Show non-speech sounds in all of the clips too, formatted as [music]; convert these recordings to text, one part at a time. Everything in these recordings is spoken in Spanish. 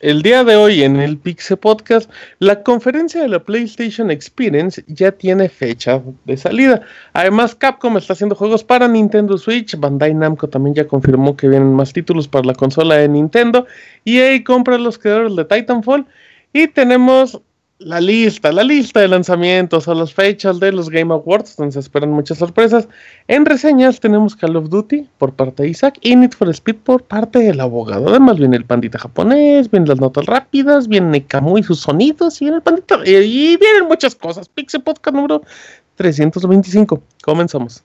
El día de hoy en el Pixel Podcast, la conferencia de la PlayStation Experience ya tiene fecha de salida. Además, Capcom está haciendo juegos para Nintendo Switch. Bandai Namco también ya confirmó que vienen más títulos para la consola de Nintendo. EA compra los creadores de Titanfall. Y tenemos la lista, la lista de lanzamientos o las fechas de los Game Awards, donde se esperan muchas sorpresas. En reseñas tenemos Call of Duty por parte de Isaac y Need for Speed por parte del abogado. Además viene el pandita japonés, vienen las notas rápidas, viene Camu y sus sonidos y viene el pandita y vienen muchas cosas. Pixel Podcast número 325. Comenzamos.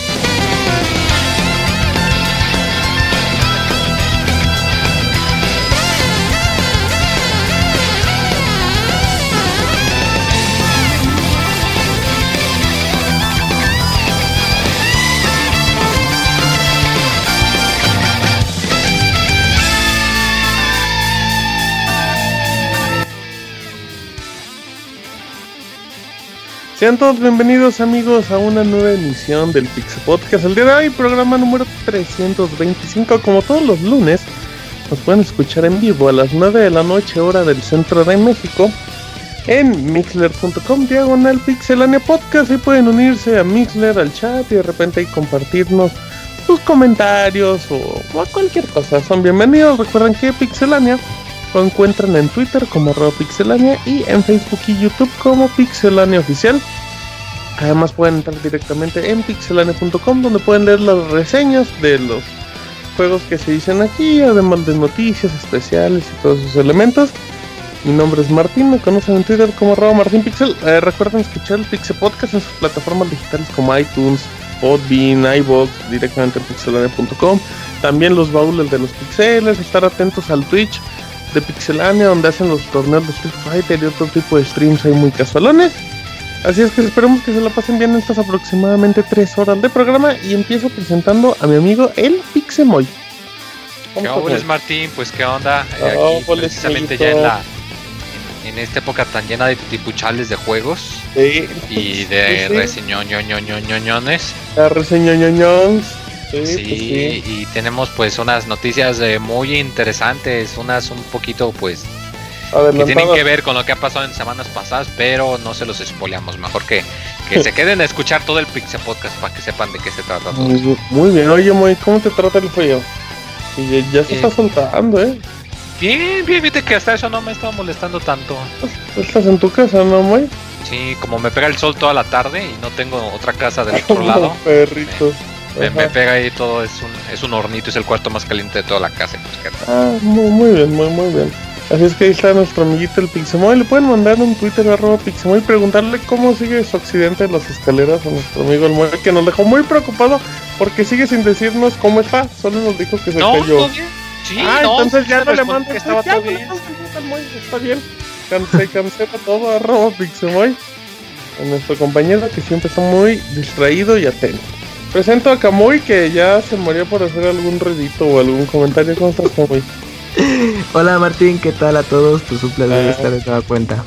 Sean todos bienvenidos amigos a una nueva emisión del Pixel Podcast. El día de hoy, programa número 325. Como todos los lunes, nos pueden escuchar en vivo a las 9 de la noche, hora del centro de México, en mixler.com diagonal pixelania podcast. Y pueden unirse a Mixler, al chat y de repente ahí compartirnos sus comentarios o, cualquier cosa. Son bienvenidos. Recuerden que Pixelania lo encuentran en Twitter como arroba pixelania y en Facebook y YouTube como pixelania oficial. Además pueden entrar directamente en pixelania.com donde pueden leer las reseñas de los juegos que se dicen aquí, además de noticias especiales y todos esos elementos. Mi nombre es Martín, me conocen en Twitter como martinpixel. Eh, recuerden escuchar el Pixel Podcast en sus plataformas digitales como iTunes, Podbean, iVoox, directamente en pixelania.com. También los baúles de los pixeles, estar atentos al Twitch de Pixelania, donde hacen los torneos de Street Fighter y otro tipo de streams ahí muy casualones. Así es que esperemos que se la pasen bien estas aproximadamente 3 horas de programa y empiezo presentando a mi amigo el Pixemoy. ¿Qué onda, Martín? Pues qué onda, eh, aquí precisamente ya en la en, esta época tan llena de tipuchales de juegos y de sí, reseñoñoñoñoñones. La reseñoñoñones. Sí, y tenemos pues unas noticias eh, muy interesantes, unas un poquito pues que tienen que ver con lo que ha pasado en semanas pasadas, pero no se los spoileamos, mejor que, que se [laughs] queden a escuchar todo el Pixel Podcast para que sepan de qué se trata todo. Muy, bien, oye muy, ¿cómo te trata el frío? Y ya, se está eh, soltando, ¿eh? Bien, bien, viste que hasta eso no me estaba molestando tanto. ¿Estás en tu casa, no, muy? Sí, como me pega el sol toda la tarde y no tengo otra casa del [laughs] otro lado. Perrito. Me, pega ahí todo, es un, es un hornito, es el cuarto más caliente de toda la casa. Ah, muy, muy bien, muy, muy bien. Así es que ahí está nuestro amiguito el Pixemoy. Le pueden mandar un Twitter arroba Pixemoy y preguntarle cómo sigue su accidente en las escaleras a nuestro amigo el Moy, que nos dejó muy preocupado porque sigue sin decirnos cómo está. Solo nos dijo que se cayó. Sí, ah, entonces ya no le mandas. Estaba todo bien. está bien. Se cancela todo arroba Pixemoy. A nuestro compañero que siempre está muy distraído y atento. Presento a Kamui que ya se murió por hacer algún ruidito o algún comentario. ¿Cómo estás, Kamui? [laughs] Hola Martín, ¿qué tal a todos? Tu suple de estar de toda cuenta.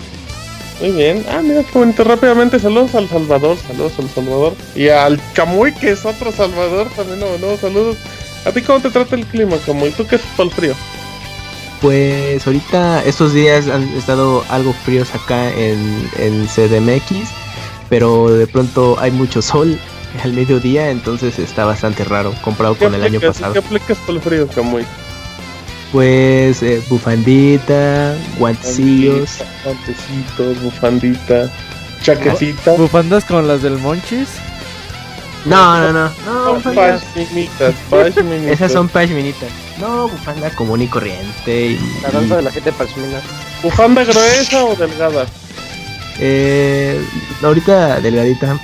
Muy bien. Ah, mira, comento rápidamente. Saludos al Salvador, saludos al Salvador. Y al Camuy, que es otro Salvador, también no, no, saludos. ¿A ti cómo te trata el clima, Camuy? ¿Tú qué es para el frío? Pues ahorita estos días han estado algo fríos acá en, en CDMX, pero de pronto hay mucho sol [laughs] al mediodía, entonces está bastante raro comparado con el año pasado. ¿Qué aplicas para el frío, Camuy? Pues eh, bufandita, guantecillos. Guantecitos, bufandita. chaquecita. ¿Bufandas con las del Monchis? No, no, no. No, pashminitas, [laughs] Esas son pashminitas. No, bufanda común y corriente. Y... La danza de la gente pashmina. ¿Bufanda gruesa o delgada? Eh, ahorita delgadita.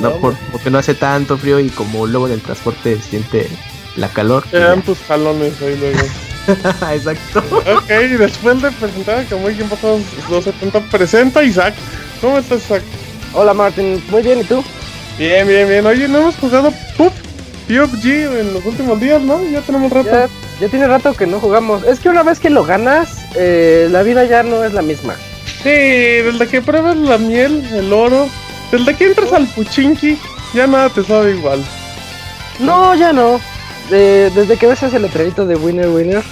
No, porque no hace tanto frío y como luego en el transporte siente la calor. Te dan tus jalones ahí luego. [laughs] Exacto. ok, después de presentar que muy bien pasados los 70, presenta Isaac. ¿Cómo estás, Isaac? Hola, Martín. Muy bien, ¿y tú? Bien, bien, bien. Oye, no hemos jugado Pup, PUBG en los últimos días, ¿no? Ya tenemos rato. Ya, tiene rato que no jugamos. Es que una vez que lo ganas, eh, la vida ya no es la misma. Sí, desde que pruebas la miel, el oro, desde que entras al Puchinki, ya nada te sabe igual. No, ya no. desde que ves ese letrerito de Winner Winner.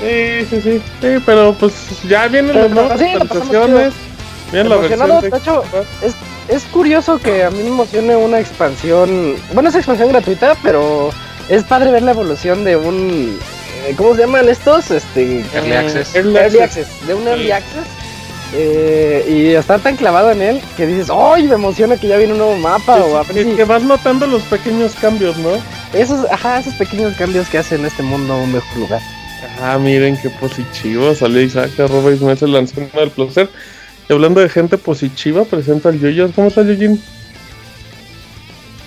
Sí, sí, sí, sí, pero pues ya vienen las nuevas actualizaciones. Bien la versión de hecho, es, es curioso que a mí me emocione una expansión. Bueno, es expansión gratuita, pero es padre ver la evolución de un. Eh, ¿Cómo se llaman estos? Este, early Access. Early, access. De un Early Access eh, y estar tan clavado en él que dices, ¡ay! Me emociona que ya viene un nuevo mapa. o que vas notando los pequeños cambios, ¿no? Esos, ajá, esos pequeños cambios que hacen este mundo un mejor lugar. Ah, miren qué positivo. Salió Isaac, arroba Ismael, el lanzó del placer. Y hablando de gente positiva, presenta al Yoyo. ¿Cómo está, Yoyin?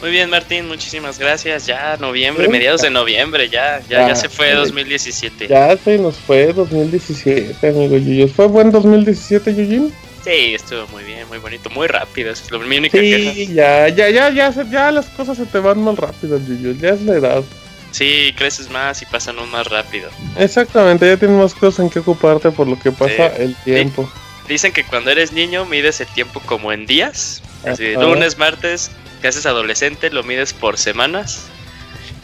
Muy bien, Martín, muchísimas gracias. Ya noviembre, mediados de noviembre, ya, ya, ya, se fue 2017. Ya se nos fue 2017, amigo Yuyos. ¿Fue buen 2017, Yujin? Sí, estuvo muy bien, muy bonito, muy rápido. Es lo único sí, ya, ya, ya, ya, ya las cosas se te van más rápido, Yuyos. Ya es la edad. Sí, creces más y pasan aún más rápido. Exactamente, ya tienes más cosas en que ocuparte por lo que pasa el tiempo. Dicen que cuando eres niño mides el tiempo como en días. Así, lunes, martes, que haces adolescente lo mides por semanas,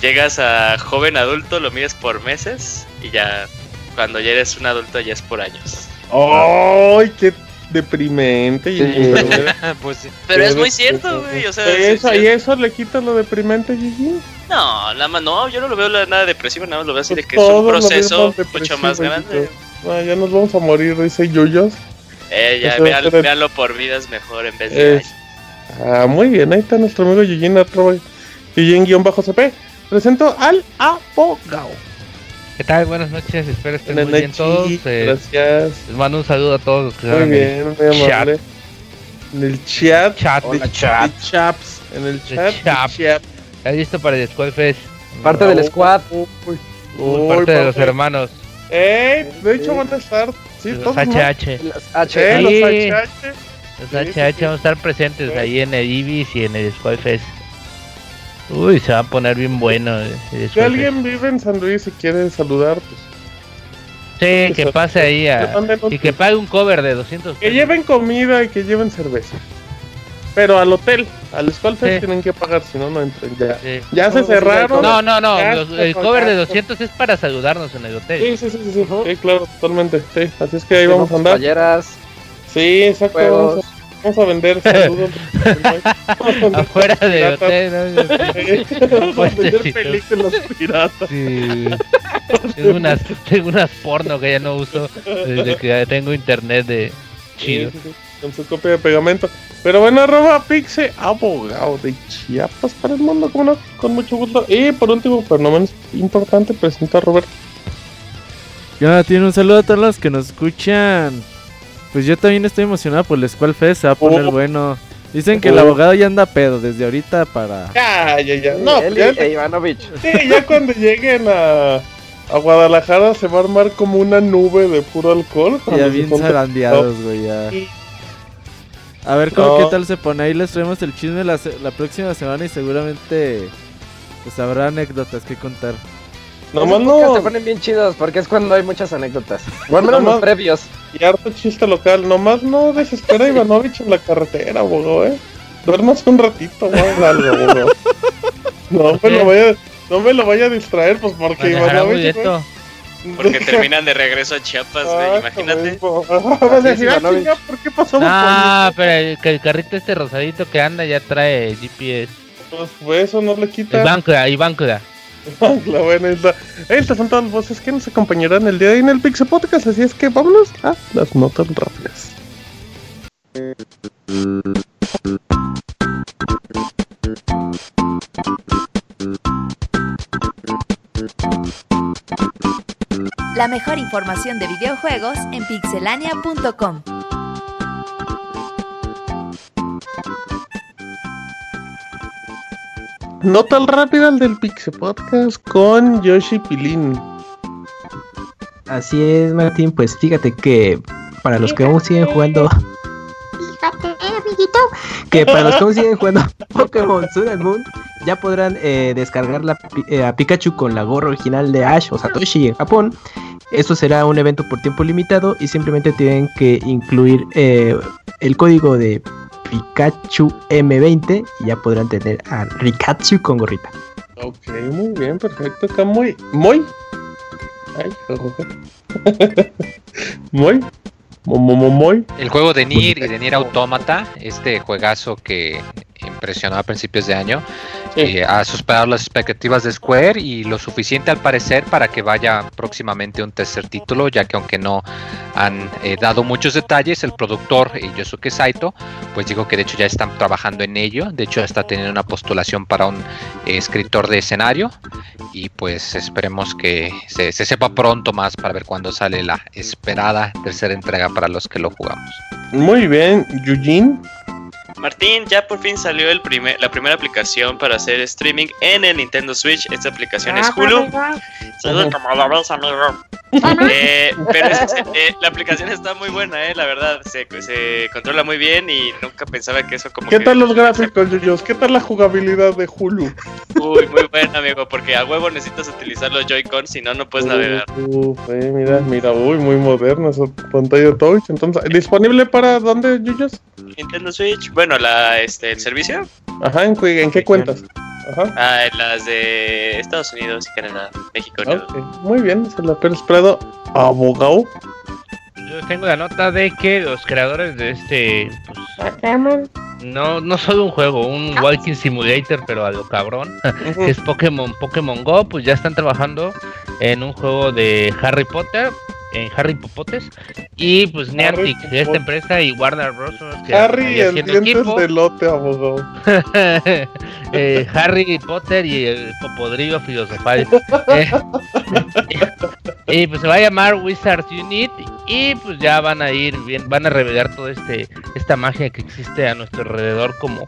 llegas a joven adulto lo mides por meses y ya cuando ya eres un adulto ya es por años. ¡Ay, qué deprimente! [laughs] pues, pero es muy cierto, güey. O sea, ¿Y eso le quita lo deprimente, Gigi? No, nada más, no, yo no lo veo nada depresivo, nada más lo veo así pues de que es un proceso mucho más grande. Ah, ya nos vamos a morir, dice Yuyos. Eh, ya, véanlo, por vidas mejor en vez de... Ah, muy bien, ahí está nuestro amigo Yujin, Yujin-CP. Presento al abogado. ¿Qué tal? Buenas noches, espero estén muy bien todos. Eh, gracias. Les mando un saludo a todos los que Muy bien, muy amable. En el chat. Chat, de, chat. chaps. En el chat. chat. ¿Estás listo para el Squad Fest? Parte del squad. Uy, parte de los hermanos. Eh, de hecho van a estar. Sí, los todos. HH. Los HH. Los HH. Los HH vamos a estar presentes ahí en el Ibis y en el Squad Fest. Uy, se va a poner bien bueno. Si alguien vive en San Luis y quiere saludar, pues. Sí, que pase ahí y que pague un cover de 200 Que lleven comida y que lleven cerveza. Pero al hotel, al Skull Fest tienen que pagar, si no, no entran. Ya, ya se cerraron. No, no, no. el cover de 200 es para saludarnos en el hotel. Sí, sí, sí, sí, sí, claro, totalmente. Sí, así es que ahí vamos a andar. Sí, exacto. Vamos a, vender saludos. Afuera de hotel. Vamos a vender películas piratas. Sí. tengo, unas, tengo unas porno que ya no uso desde que tengo internet de chido. con su copia de pegamento. Pero bueno, arroba Pixe, abogado de Chiapas para el mundo, como no, con mucho gusto. Y por último, pero no menos importante, presenta a Roberto. Ya, tiene un saludo a todos los que nos escuchan pues yo también estoy emocionado por el Squall Fest, se va a poner oh. bueno. Dicen que el oh. abogado ya anda pedo desde ahorita para. Ya, ya, ya. No, ya, e Ivanovich. Sí, ya cuando lleguen a, a Guadalajara se va a armar como una nube de puro alcohol. Ya bien zarandeados, güey, ya. A ver cómo qué tal se pone. Ahí les traemos el chisme la, la próxima semana y seguramente pues habrá anécdotas que contar. Nomás no. se ponen bien chidos porque es cuando hay muchas anécdotas. O al menos los previos. Y harto chiste local. Nomás no desespera Ivanovich en la carretera, bogo, eh. Duermas un ratito, algo, No me lo vaya, no me lo vaya a distraer, pues porque Ivanovich. Porque [laughs] terminan de regreso a Chiapas, güey, imagínate. Ah, [laughs] ¿por qué pasó Ah, pero el, el, carrito este rosadito que anda ya trae GPS. Pues eso no le quita. Y Báncora, [laughs] la buena. Estas son todas las voces que nos acompañarán el día de hoy en el Pixel Podcast, así es que vámonos a las notas rápidas. La mejor información de videojuegos en pixelania.com. Nota rápida del Pixel Podcast con Yoshi Pilín. Así es, Martín. Pues fíjate que para los que aún siguen jugando. Fíjate, amiguito. Que para los que aún siguen jugando [laughs] Pokémon Sun and Moon, ya podrán eh, descargar la, eh, a Pikachu con la gorra original de Ash o Satoshi en Japón. Esto será un evento por tiempo limitado y simplemente tienen que incluir eh, el código de Pikachu M20 y ya podrán tener a Rikachu con gorrita. Ok, muy bien, perfecto. Está muy, muy. Ay, [laughs] muy. Muy. El juego de Nier y de Nier Automata, este juegazo que impresionó a principios de año, eh, ha superado las expectativas de Square y lo suficiente al parecer para que vaya próximamente un tercer título, ya que aunque no han eh, dado muchos detalles, el productor eh, Yosuke Saito, pues dijo que de hecho ya están trabajando en ello, de hecho está teniendo una postulación para un escritor de escenario y pues esperemos que se, se sepa pronto más para ver cuándo sale la esperada tercera entrega para los que lo jugamos. Muy bien, Yujin. Martín, ya por fin salió el primer, la primera aplicación para hacer streaming en el Nintendo Switch. Esta aplicación es Hulu. como lo ves, amigo. Eh, pero eh, la aplicación está muy buena, eh, la verdad. Se, se, controla muy bien y nunca pensaba que eso como. ¿Qué tal los gráficos, Yuyos? ¿Qué tal la jugabilidad de Hulu? Uy, muy buena, amigo, porque a huevo necesitas utilizar los Joy-Con, si no, no puedes navegar. Uf, eh, mira, mira, uy, muy moderna esa pantalla touch. Entonces, ¿disponible para dónde, Yuyos? Nintendo Switch. Bueno, la, este, el servicio. Ajá, ¿en, en qué cuentas? Ajá. Ah, en las de Estados Unidos y Canadá, México. Okay. Muy bien, se la esperado abogado. Yo tengo la nota de que los creadores de este pues, no, no solo un juego, un walking simulator, pero a lo cabrón, [laughs] que es Pokémon, Pokémon Go, pues ya están trabajando en un juego de Harry Potter, en Harry Popotes y pues Niantic, esta empresa y Warner Bros. Harry el dientes de lote, abogado. [laughs] eh, Harry Potter y el popodrillo filosofal. [laughs] eh, y pues se va a llamar Wizards Unit y pues ya van a ir bien, van a revelar todo este esta magia que existe a nuestro alrededor como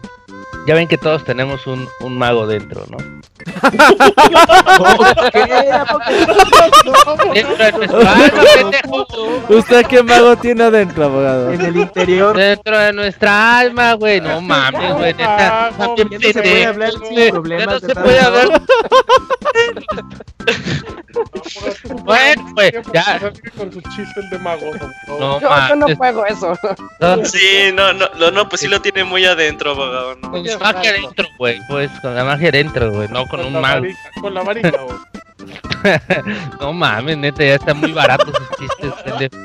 ya ven que todos tenemos un, un mago dentro, ¿no? ¿Usted qué mago tiene adentro, abogado? En el interior. Dentro de nuestra alma, güey. No mames, güey. Neta, también no se puede hablar sin problemas. No se puede hablar. [laughs] bueno, güey, ya. Con sus chistes de mago. No, yo, yo, no juego eso. Sí, no, no, no, no, pues sí lo tiene muy adentro, abogado. ¿no? Con la magia adentro, güey. Pues con la magia adentro, güey. No con, con un mago. Con la varita, [laughs] güey. no mames, neta, ya están muy baratos sus chistes, [laughs] pendejo.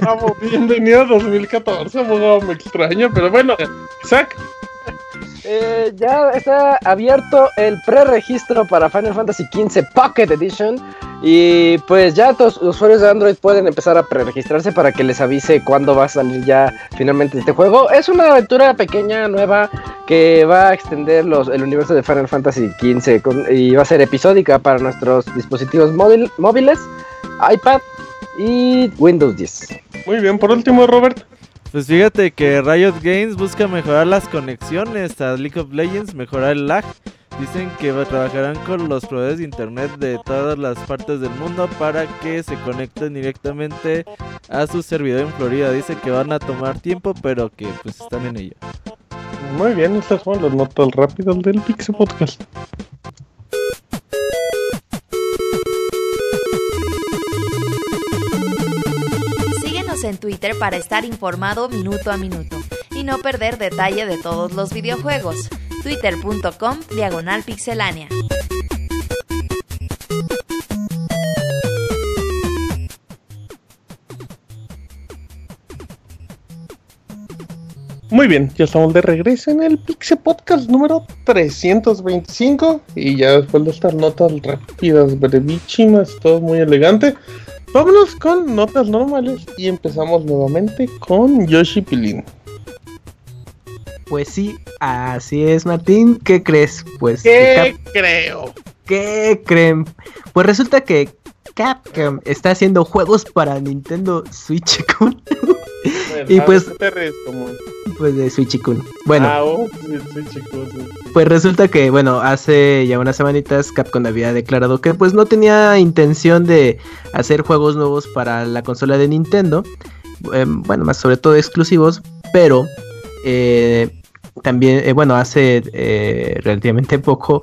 Bravo, bienvenido a 2014, abogado, me extraña, pero bueno, Isaac. Eh, ya está abierto el preregistro para Final Fantasy XV Pocket Edition y pues ya los usuarios de Android pueden empezar a preregistrarse para que les avise cuándo va a salir ya finalmente este juego. Es una aventura pequeña, nueva, que va a extender los, el universo de Final Fantasy XV con, y va a ser episódica para nuestros dispositivos móvil, móviles, iPad y Windows 10. Muy bien, por último, Robert. Pues fíjate que Riot Games busca mejorar las conexiones a League of Legends, mejorar el lag. Dicen que trabajarán con los proveedores de internet de todas las partes del mundo para que se conecten directamente a su servidor en Florida. Dicen que van a tomar tiempo, pero que pues están en ello. Muy bien, estas son las notas rápidas del Pixel Podcast. En Twitter para estar informado minuto a minuto y no perder detalle de todos los videojuegos. Twitter.com Diagonal Pixelánea. Muy bien, ya estamos de regreso en el Pixel Podcast número 325 y ya después de estas notas rápidas, brevísimas, todo muy elegante, Vámonos con notas normales y empezamos nuevamente con Yoshi Pilín. Pues sí, así es, Martín. ¿Qué crees? Pues. ¿Qué creo? ¿Qué creen? Pues resulta que Capcom está haciendo juegos para Nintendo Switch [laughs] y pues pues de Switch Bueno, ah, oh, pues resulta que bueno, hace ya unas semanitas Capcom había declarado que pues no tenía intención de hacer juegos nuevos para la consola de Nintendo. Em, bueno, más sobre todo exclusivos, pero eh, también, eh, bueno, hace eh, relativamente poco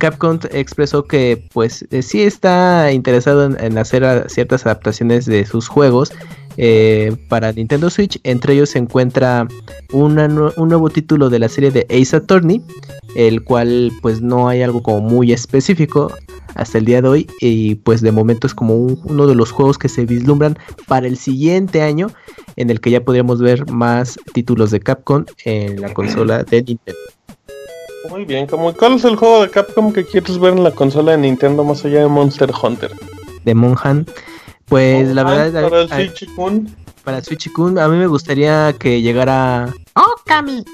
Capcom expresó que pues eh, sí está interesado en, hacer ciertas adaptaciones de sus juegos eh, para Nintendo Switch. Entre ellos se encuentra un nuevo título de la serie de Ace Attorney, el cual pues no hay algo como muy específico hasta el día de hoy y pues de momento es como uno de los juegos que se vislumbran para el siguiente año en el que ya podríamos ver más títulos de Capcom en la consola de Nintendo. Muy bien, como ¿cuál es el juego de Capcom que quieres ver en la consola de Nintendo más allá de Monster Hunter? De Monhan. Pues la verdad. Para el Switch Kun. Para Switch Kun, a mí me gustaría que llegara. ¡Oh, Kami!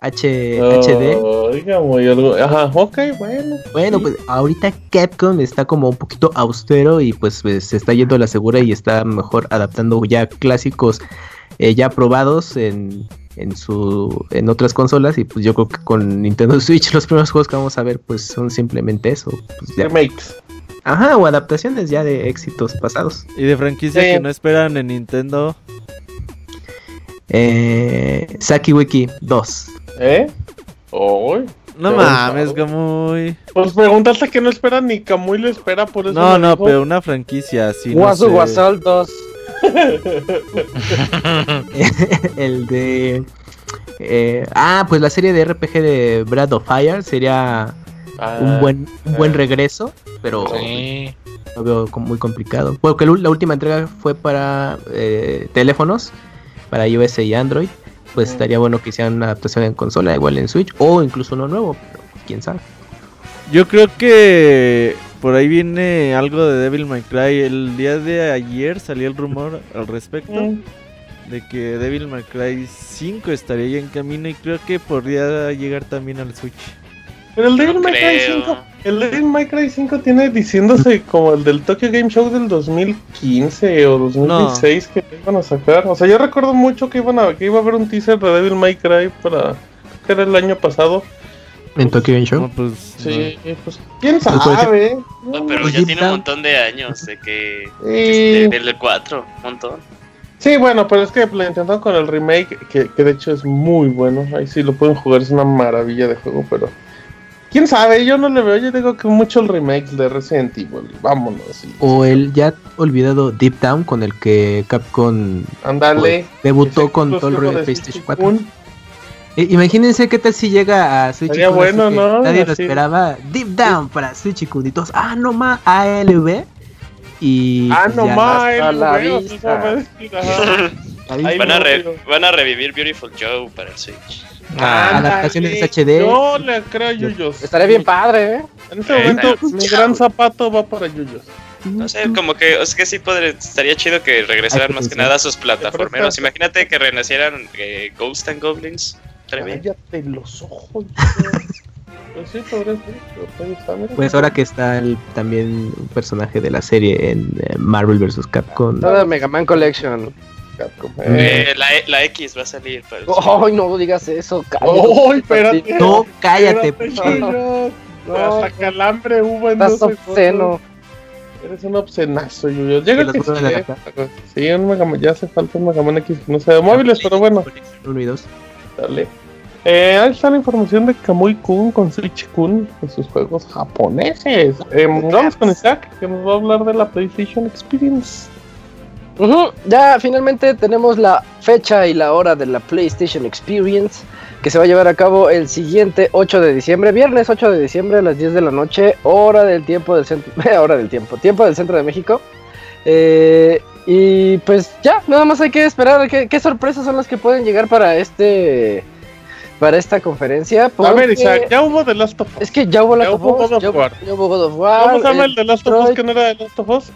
H HD. Oiga, muy algo. Ajá, ok, bueno. Bueno, pues ahorita Capcom está como un poquito austero y pues, pues, se está yendo a la segura y está mejor adaptando ya clásicos eh, ya probados en en su en otras consolas y pues yo creo que con Nintendo [laughs] Switch los primeros juegos que vamos a ver pues son simplemente eso pues remakes ajá o adaptaciones ya de éxitos pasados y de franquicia que no esperan en Nintendo eh Saki Wiki 2 eh oh, no mames, Kamui. Pues preguntaste que no esperan ni Kamui lo espera, por eso. No, no, pero una franquicia así. Guasu no 2. [laughs] el de. Eh, ah, pues la serie de RPG de Brad of Fire sería un ah, buen un buen eh. regreso, pero lo veo muy complicado. Porque la última entrega fue para eh, teléfonos, para iOS y Android. Pues estaría bueno que hicieran una adaptación en consola, igual en Switch, o incluso uno nuevo, pero quién sabe. Yo creo que por ahí viene algo de Devil May Cry. El día de ayer salió el rumor al respecto mm. de que Devil May Cry 5 estaría ya en camino y creo que podría llegar también al Switch. Pero el Devil May Cry 5, el Devil May Cry 5 tiene diciéndose como el del Tokyo Game Show del 2015 o 2016 que iban a sacar. O sea, yo recuerdo mucho que iban a que iba a haber un teaser de Devil May Cry para que era el año pasado en Tokyo Game Show. pues, sí, pues quién sabe. No, pero ya tiene un montón de años de que sí. del 4, un montón. Sí, bueno, pero es que lo intentaron con el remake, que, que, de hecho es muy bueno. Ahí sí lo pueden jugar, es una maravilla de juego, pero quién sabe, yo no le veo, yo digo que mucho el remake de Resident Evil, vámonos. o el ya olvidado Deep Down con el que Capcom Andale, pues, debutó con todo el de PlayStation 4. Imagínense qué tal si llega a Switch Sería bueno, ¿no? Nadie lo esperaba. Deep Down para Switch y todos, ah, no más ALV. Y. Ah, no más ALV. Van a, van a revivir Beautiful Joe para el Switch. Ah, adaptaciones HD. No le creo a Yuyos. Estaría bien padre, ¿eh? En este momento, mi gran zapato va para Yuyos. No sé, como que es que sí podría, estaría chido que regresaran más que nada a sus plataformeros. Imagínate que renacieran eh, Ghost and Goblins. Cállate los ojos. [laughs] Pues, pues ahora que está el, también un personaje de la serie en eh, Marvel vs. Capcom. Toda Mega Man Collection. Capcom. Eh, la, e, la, X va a salir. Ay, no digas eso. Cállate. No, cállate. No, Hasta calambre hubo en Estás obsceno. Eres un obscenazo, Yuyo. Llega que sí, sí, un ya hace falta un Mega Man X no sea de móviles, pero bueno. Uno y dos. Dale. Eh, ahí está la información de Kamui Kun con Switch Kun en sus juegos japoneses. Eh, vamos con Isaac, que nos va a hablar de la PlayStation Experience. Ya finalmente tenemos la fecha y la hora de la PlayStation Experience que se va a llevar a cabo el siguiente 8 de diciembre, viernes 8 de diciembre a las 10 de la noche, hora del tiempo del centro, [laughs] hora del tiempo, tiempo del centro de México. Eh, y pues ya, nada más hay que esperar qué, sorpresas son las que pueden llegar para este para esta conferencia. A ver, Isaac, ya hubo The Last of Us. Es que ya hubo of. Ya, hubo God of War. ¿Cómo se llama el The Last of Us que no era The Last of Us?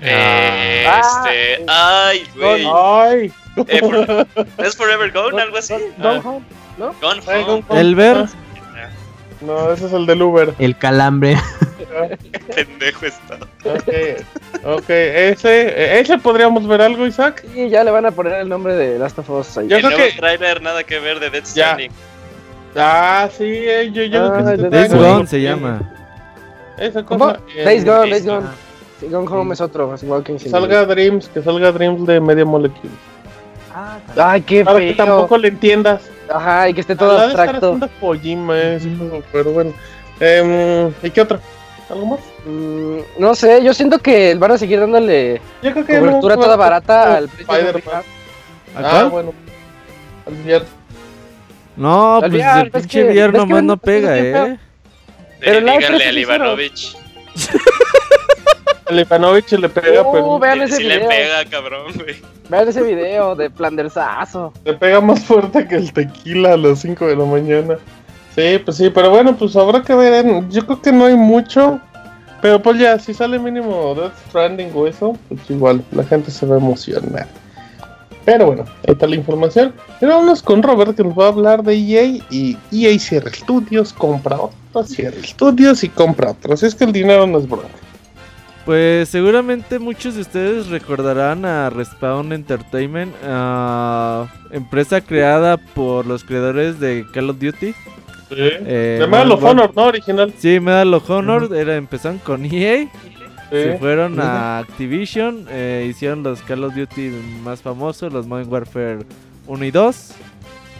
Eh, ah, este. Ay, güey. Ay. Eh, ¿Es Forever Gone? Algo así. Gone Home, ¿no? Gone Home. El ver. No, ese es el del Uber. El calambre. Qué [laughs] pendejo está. Ok, ok, ese, ese podríamos ver algo, Isaac. Sí, ya le van a poner el nombre de Last of Us ahí. Yo el creo nuevo que... trailer nada que ver de Dead Stranding. Ah, sí, eh, yo, yo ah, creo que Days Gone se llama. Esa cosa. Eh, Days Gone, Days Gone. Gone Home es otro, es igual que Salga Dreams, que salga Dreams de Media Molecule. Ah, Ay, qué Para que tampoco le entiendas. Ajá, y que esté todo abstracto. Kojima, ese pero bueno. Eh, ¿Y qué otro? ¿Algo más? Mm, no sé, yo siento que van a seguir dándole yo creo que cobertura toda barata al Spider-Man. Ah, bueno. Al No, pues el pinche VR nomás no pega, eh. Pero díganle a Ivanovich. [laughs] El Ivanovich le pega, uh, pero. Vean ese sí video. le pega, cabrón, güey. Vean ese video de Plandersazo. Le pega más fuerte que el tequila a las 5 de la mañana. Sí, pues sí, pero bueno, pues habrá que ver. Yo creo que no hay mucho. Pero pues ya, si sale mínimo Death Stranding o eso, pues igual, la gente se va a emocionar. Pero bueno, ahí está la información. Pero vamos con Robert que nos va a hablar de EA y EA cierra estudios, compra otros, cierra estudios y compra otros. Es que el dinero no es broma. Pues seguramente muchos de ustedes recordarán a Respawn Entertainment, empresa creada por los creadores de Call of Duty. Sí. Eh, de Medal of Honor, ¿no? Original. Sí, Medal of Honor. era, empezaron con EA. Se fueron a Activision. Eh, hicieron los Call of Duty más famosos, los Modern Warfare 1 y 2.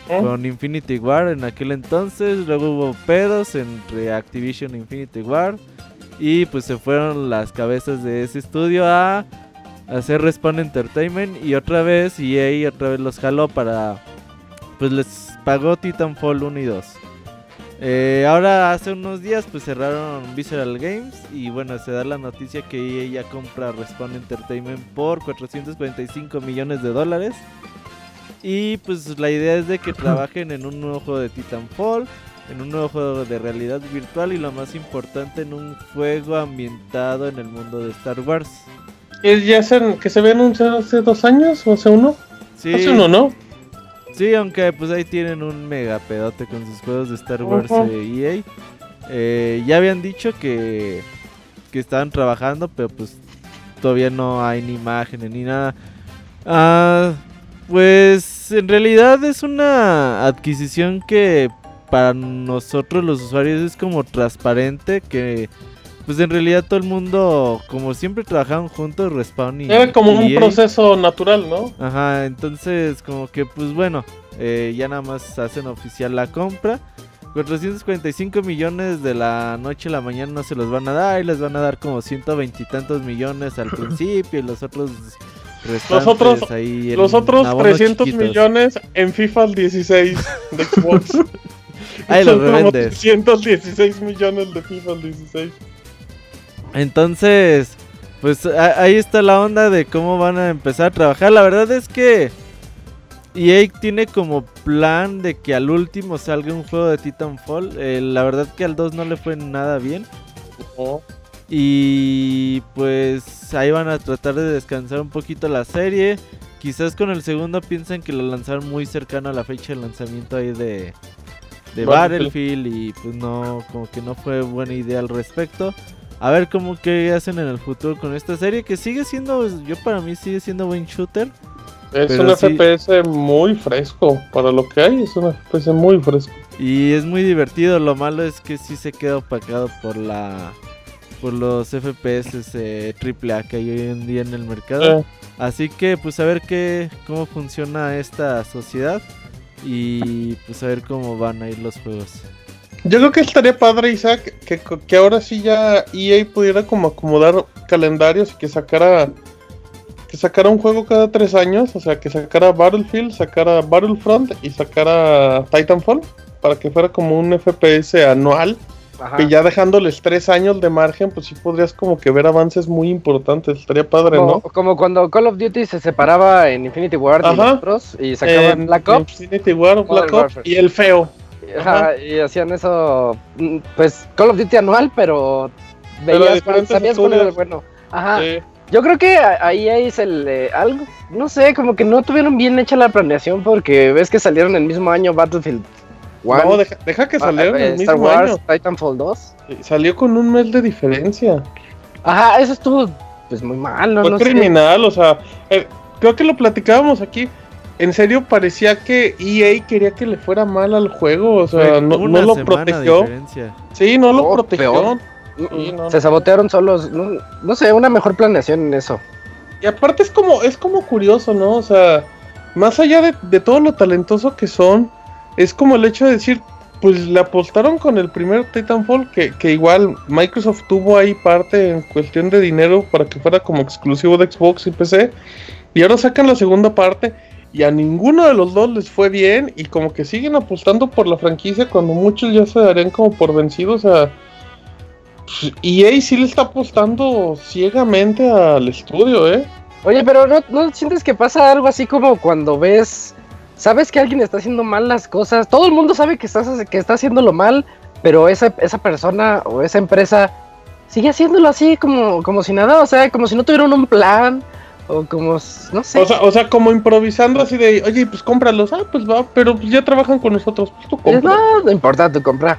Con Infinity War en aquel entonces. Luego hubo pedos entre Activision e Infinity War. Y pues se fueron las cabezas de ese estudio a hacer Respawn Entertainment. Y otra vez EA otra vez los jaló para... Pues les pagó Titanfall 1 y 2. Eh, ahora hace unos días pues cerraron Visceral Games y bueno se da la noticia que EA ya compra Respawn Entertainment por 445 millones de dólares y pues la idea es de que [clears throat] trabajen en un nuevo juego de Titanfall, en un nuevo juego de realidad virtual y lo más importante en un juego ambientado en el mundo de Star Wars. ¿Ya se, que se había anunciado hace dos años o hace uno? Sí. Hace uno, ¿no? Sí, aunque pues ahí tienen un mega pedote con sus juegos de Star Wars EA. E eh, ya habían dicho que, que estaban trabajando, pero pues todavía no hay ni imágenes ni nada. Ah, pues en realidad es una adquisición que para nosotros los usuarios es como transparente que pues en realidad todo el mundo, como siempre trabajaban juntos, Respawn y. Era como un proceso natural, ¿no? Ajá, entonces, como que, pues bueno, eh, ya nada más hacen oficial la compra. 445 millones de la noche a la mañana no se los van a dar, y les van a dar como 120 y tantos millones al [laughs] principio y los otros los otros, ahí los otros 300 millones en FIFA 16 de Xbox. [laughs] ahí los revendes. 316 millones de FIFA 16. Entonces, pues ahí está la onda de cómo van a empezar a trabajar. La verdad es que EA tiene como plan de que al último salga un juego de Titanfall. Eh, la verdad que al 2 no le fue nada bien. Y pues ahí van a tratar de descansar un poquito la serie. Quizás con el segundo piensan que lo lanzaron muy cercano a la fecha de lanzamiento ahí de, de Battlefield. Y pues no, como que no fue buena idea al respecto. A ver cómo que hacen en el futuro con esta serie que sigue siendo, yo para mí sigue siendo buen shooter. Es un FPS muy fresco, para lo que hay es un FPS muy fresco. Y es muy divertido, lo malo es que sí se queda opacado por la por los FPS eh, AAA que hay hoy en día en el mercado. Así que pues a ver qué cómo funciona esta sociedad y pues a ver cómo van a ir los juegos. Yo creo que estaría padre, Isaac, que, que ahora sí ya EA pudiera como acomodar calendarios y que sacara que sacara un juego cada tres años, o sea, que sacara Battlefield, sacara Battlefront y sacara Titanfall, para que fuera como un FPS anual. Que ya dejándoles tres años de margen, pues sí podrías como que ver avances muy importantes. Estaría padre, ¿no? Como cuando Call of Duty se separaba en Infinity War y, y sacaban Black Ops. Infinity War, Black Ops y el feo y hacían eso, mm, pues Call of Duty anual, pero veías cuál, sabías cuál era el bueno. Ajá. Yo creo que ahí es el algo, no sé, como que no tuvieron bien hecha la planeación porque ves que salieron el mismo año Battlefield No, deja, que ah, salió en el Star mismo Wars, Titanfall 2. Salió con un mes de diferencia. Ajá, eso estuvo pues muy malo. Fue criminal, o sea, eh, creo que lo platicábamos aquí. En serio parecía que EA quería que le fuera mal al juego, o sea, no, lo protegió. Sí, no lo oh, protegió. Se sabotearon solos, no, sé, una mejor planeación en eso. Y aparte es como, es como curioso, ¿no? O sea, más allá de, de todo lo talentoso que son, es como el hecho de decir, pues le apostaron con el primer Titanfall, que, que igual Microsoft tuvo ahí parte en cuestión de dinero para que fuera como exclusivo de Xbox y PC. Y ahora sacan la segunda parte y a ninguno de los dos les fue bien y como que siguen apostando por la franquicia cuando muchos ya se darían como por vencidos. O sea, EA pues, sí le está apostando ciegamente al estudio, ¿eh? Oye, pero ¿no, ¿no sientes que pasa algo así como cuando ves sabes que alguien está haciendo mal las cosas, todo el mundo sabe que, estás, que está haciéndolo mal, pero esa, esa persona o esa empresa sigue haciéndolo así como, como si nada, o sea, como si no tuvieran un plan, o como, no sé. O sea, o sea como improvisando así de, oye, pues cómpralos, ah, pues va, pero pues ya trabajan con nosotros, pues tú compras. No, no importa, tú compra.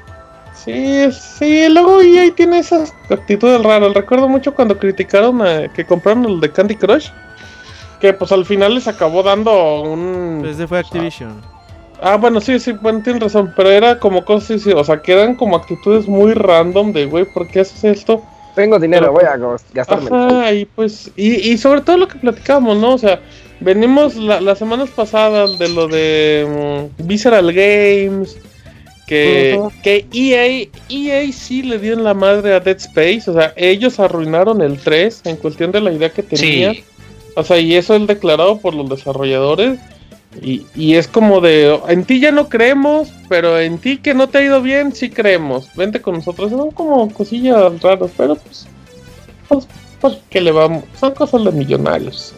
Sí, sí, luego ahí tiene esas actitudes raras. Recuerdo mucho cuando criticaron a, que compraron el de Candy Crush que pues al final les acabó dando un... Ese fue Activision. Ah, bueno, sí, sí, bueno, tienes razón, pero era como cosas, o sea, que eran como actitudes muy random de, güey, ¿por qué haces esto? Tengo dinero, voy a gastarme. Ajá, y pues, y, y sobre todo lo que platicamos, ¿no? O sea, venimos las semanas pasadas de lo de mm, Visceral Games, que, que EA, EA sí le dio en la madre a Dead Space, o sea, ellos arruinaron el 3 en cuestión de la idea que tenían. Sí. O sea, y eso es declarado por los desarrolladores. Y, es como de, en ti ya no creemos, pero en ti que no te ha ido bien, sí creemos. Vente con nosotros. Son como cosillas raras, pero pues, pues, pues que le vamos. Son cosas de millonarios.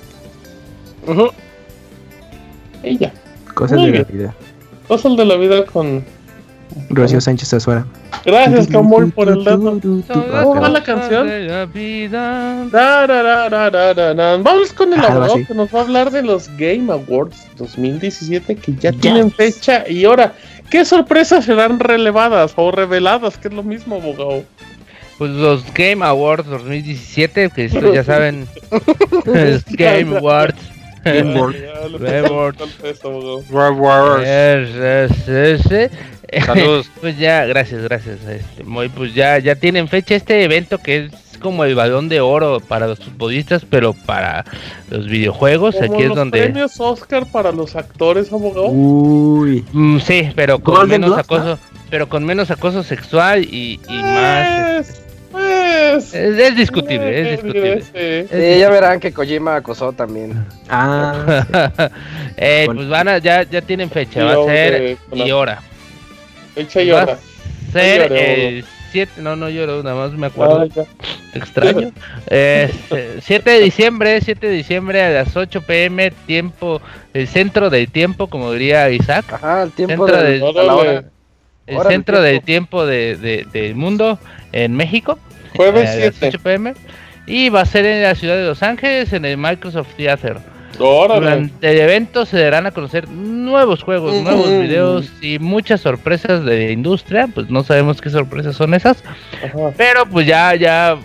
Y ya. Cosas de la vida. Cosas de la vida con, Rocío Sánchez Azuara. Gracias, Camoy, por el dato. ¿Cómo va la canción? Vamos con el abogado que nos va a hablar de los Game Awards 2017 que ya tienen fecha y hora. ¿Qué sorpresas serán relevadas o reveladas? Que es lo mismo, abogado. Pues los Game Awards 2017, que esto ya [laughs] saben, los Game Awards [laughs] Saludos. Pues ya, gracias, gracias. Este, pues ya, ya tienen fecha este evento que es como el balón de oro para los futbolistas, pero para los videojuegos. Aquí es donde. premios Oscar para los actores, abogado? Uy. Mm, sí, pero con menos acoso. Pero con menos acoso sexual y, más. Este, pues, es, discutible, es discutible. Sí, ya verán que Kojima acosó también. Ah. [laughs] eh, Pues van a, ya, ya tienen fecha, va a ser y hora. Fecha y hora. Va a ser el 7, no, no lloro, nada más me acuerdo. Ah, Extraño. [laughs] eh, 7 de diciembre, 7 de diciembre a las 8 pm, tiempo, el centro del tiempo, como diría Isaac. Ajá, el tiempo centro de, la hora. El centro del tiempo de, de, del mundo en México. Jueves 7. Eh, pm. Y va a ser en la ciudad de Los Ángeles, en el Microsoft Theater. Durante el evento se darán a conocer nuevos juegos, nuevos videos y muchas sorpresas de la industria. Pues no sabemos qué sorpresas son esas. Pero pues ya, ya.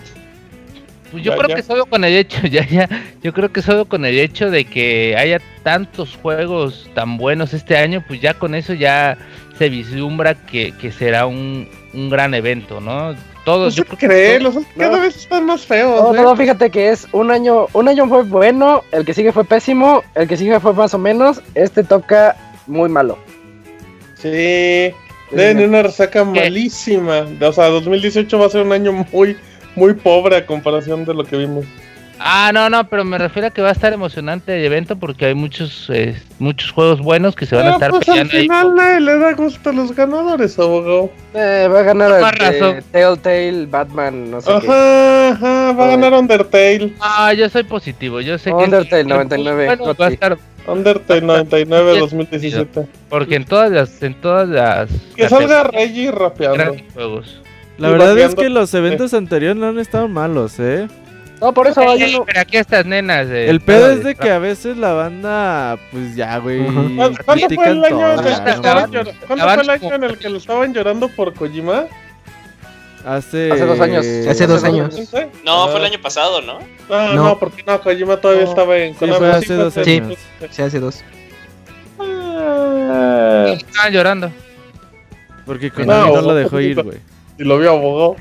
Pues yo creo que solo con el hecho, [laughs] ya, ya. Yo creo que solo con el hecho de que haya tantos juegos tan buenos este año, pues ya con eso ya se vislumbra que, que será un, un gran evento, ¿no? Todos. No yo creo los cada vez están más feos. No, ¿eh? fíjate que es un año, un año fue bueno, el que sigue fue pésimo, el que sigue fue más o menos, este toca muy malo. Sí, deben una resaca malísima. O sea, 2018 va a ser un año muy, muy pobre a comparación de lo que vimos. Ah, no, no, pero me refiero a que va a estar emocionante el evento porque hay muchos eh, muchos juegos buenos que se van a ah, estar pues al final le da gusto a los ganadores, abogado. Eh, va a ganar el, Telltale, Batman, no sé ajá, qué. Ajá, va a ganar Undertale. Ah, yo soy positivo, yo sé que... Undertale 99. Bueno, va a estar... Undertale [laughs] 99 2017. Porque en todas las... En todas las que salga Reggie rapeando. Juegos. La verdad es que los eventos anteriores no han estado malos, ¿eh? No, por eso yo Pero aquí estas nenas. el pedo es de que a veces la banda, pues ya, güey. ¿Cuándo fue el año, en el que lo estaban llorando por Kojima? Hace... hace dos años. Hace dos años. No, fue el año pasado, ¿no? No, no, porque no, Kojima todavía estaba en sí, fue hace dos años. Sí, sí, hace dos. Ah. Estaban llorando. Porque Konami no, no lo dejó ir, güey. Y lo vio abogado.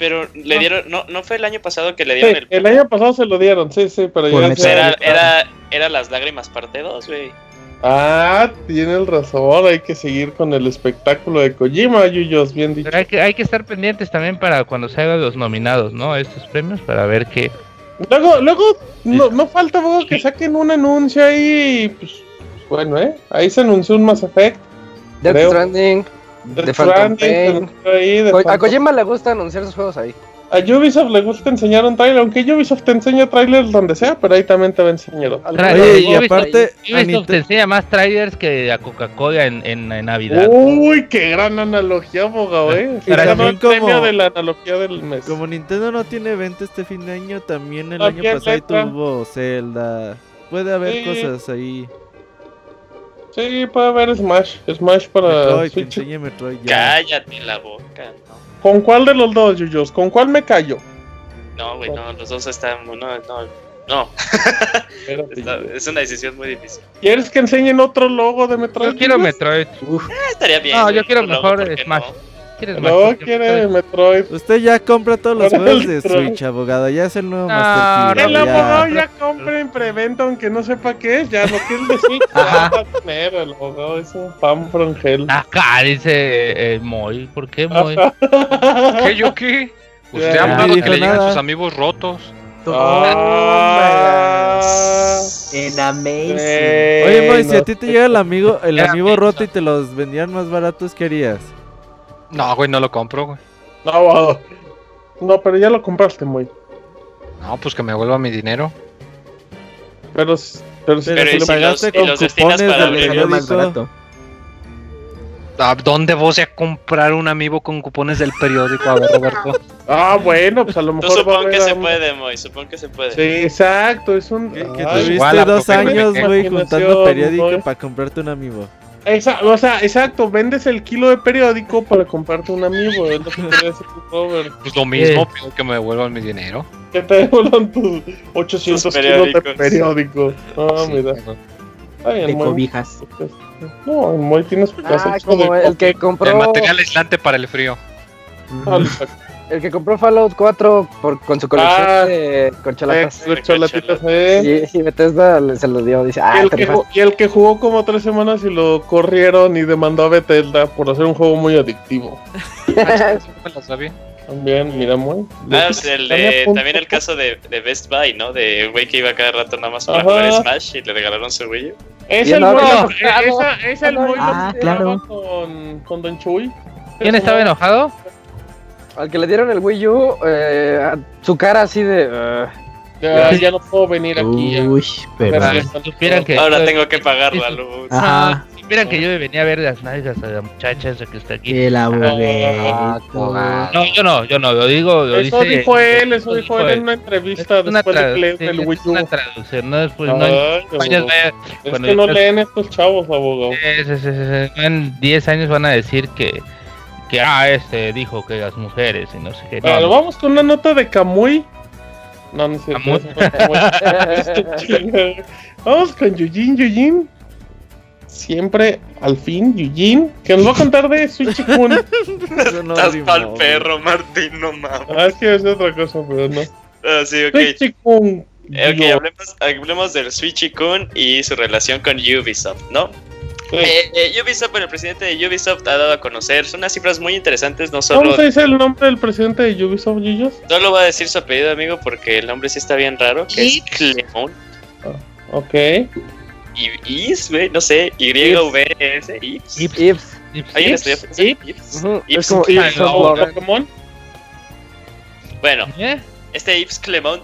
Pero le dieron, no, no fue el año pasado que le dieron el. El año pasado se lo dieron, sí, sí, pero ya. Era, era, era las lágrimas parte 2, güey. Ah, tiene razón, hay que seguir con el espectáculo de Kojima, Yuyos, bien dicho. Pero hay que, hay que estar pendientes también para cuando se hagan los nominados, ¿no? A estos premios, para ver qué. Luego, luego, no, no falta luego que saquen un anuncio ahí, pues, bueno, ¿eh? Ahí se anunció un Mass Effect. Death Stranding. De Phantom Pain. a Kojima le gusta anunciar sus juegos ahí. A Ubisoft le gusta enseñar un trailer, aunque Ubisoft te enseña trailers donde sea, pero ahí también te va a enseñar. Oye, y aparte, Ubisoft te enseña más trailers que a Coca-Cola en, en, Navidad. Uy, qué gran analogía, abogado, eh. Ganó el premio de la analogía del mes. Como Nintendo no tiene evento este fin de año, también el año pasado tuvo Zelda. Puede haber cosas ahí. Sí, puede haber Smash. Smash para Metroid, Switch. Metroid Cállate la boca, no. ¿Con cuál de los dos, Yuyos? ¿Con cuál me callo? No, güey, no, los dos están. No, no. No. [laughs] es una decisión muy difícil. ¿Quieres que enseñen otro logo de Metroid? Yo quiero Metroid. Uf. Eh, estaría bien. No, yo quiero mejor Smash. No, quiere Metroid. Usted ya compra todos los juegos de Switch, abogado. Ya es el nuevo Master Chief. El abogado ya compra en preventa, aunque no sepa qué es. Ya lo que es de Switch [laughs] va a tener. El abogado es un fan from hell. Acá dice eh, Moy. ¿Por qué Moy? [laughs] ¿Qué yo qué? Usted ha hablado que le llegan sus amigos rotos. Ah, en Amazing. Oye, Moy, si a ti te llega el amigo, el amigo roto y te los vendían más baratos, ¿qué harías? No, güey, no lo compro, güey. No, no, pero ya lo compraste, muy. No, pues que me vuelva mi dinero. Pero, pero, si pero pagaste con cupones del más barato. ¿A dónde vos a comprar un amigo con cupones del periódico? A ver, Roberto. Ah, bueno, pues a lo mejor. supongo que se puede, Moy. Supongo que se puede. Sí, exacto. Es un. Que, tuviste dos años, güey, juntando periódico para comprarte un amigo. Esa, o sea, exacto, vendes el kilo de periódico para comprarte un amigo. Es lo que Pues lo mismo, pido que me devuelvan mi dinero. Que te devuelvan tus 800 kilos de periódico. Ah, mira. de cobijas. No, en Moy tienes ah, como el que compró. El material aislante para el frío. Ah, el que compró Fallout 4 por, con su colección ah, de corcholatas. Eh, Y, Bethesda se lo dio, dice, ah, y, el que jugó, y el que jugó como tres semanas y lo corrieron y demandó a Bethesda por hacer un juego muy adictivo. [laughs] También, mira, muy. Ah, el también el caso de, de, Best Buy, ¿no? De güey que iba cada rato nada más para jugar Smash y le regalaron su Wii Es el, muy, esa, es el muy ah, claro. con, con Don Chuy. ¿Quién estaba enojado? Al que le dieron el Wii U, eh, su cara así de. Uh, ya, ya, no puedo venir aquí. Uy, pero. que, Ahora tengo que pagar la luz. Ajá. Supieran que yo venía a ver las nalgas a la muchacha esa que está aquí. El abogado. No, yo no, yo no, lo digo. Lo eso dice, dijo él, eso dijo él en una entrevista una después de sí, del Wii U. una traducción, no después. no, es que no leen estos chavos, abogado. Sí, sí, sí, En 10 años van a decir que que ah, este dijo que las mujeres y no sé qué. Bueno, vamos con una nota de Kamui. No, no sé. [laughs] vamos con Yujin Yujin. Siempre, al fin, Yujin, que nos va a contar de Switch Kun. [laughs] Estás pa'l perro, Martín, no mames. Ah, es que es otra cosa, pero no. Ah, sí, ok. Switch Kun. Ok, hablemos, hablemos del Switch Kun y su relación con Ubisoft, ¿no? Eh, eh, Ubisoft, bueno, el presidente de Ubisoft ha dado a conocer unas cifras muy interesantes, no solo... ¿Cómo se dice el nombre del presidente de Ubisoft, Gillos? No lo voy a decir su apellido, amigo, porque el nombre sí está bien raro, que es Clemon. Ah, ok. Y Is, no sé, Y-V-S, Ips. Ips. ¿Alguien estudió Ips? Ips. Pokémon. Bueno, ¿Eh? este Ips Clemont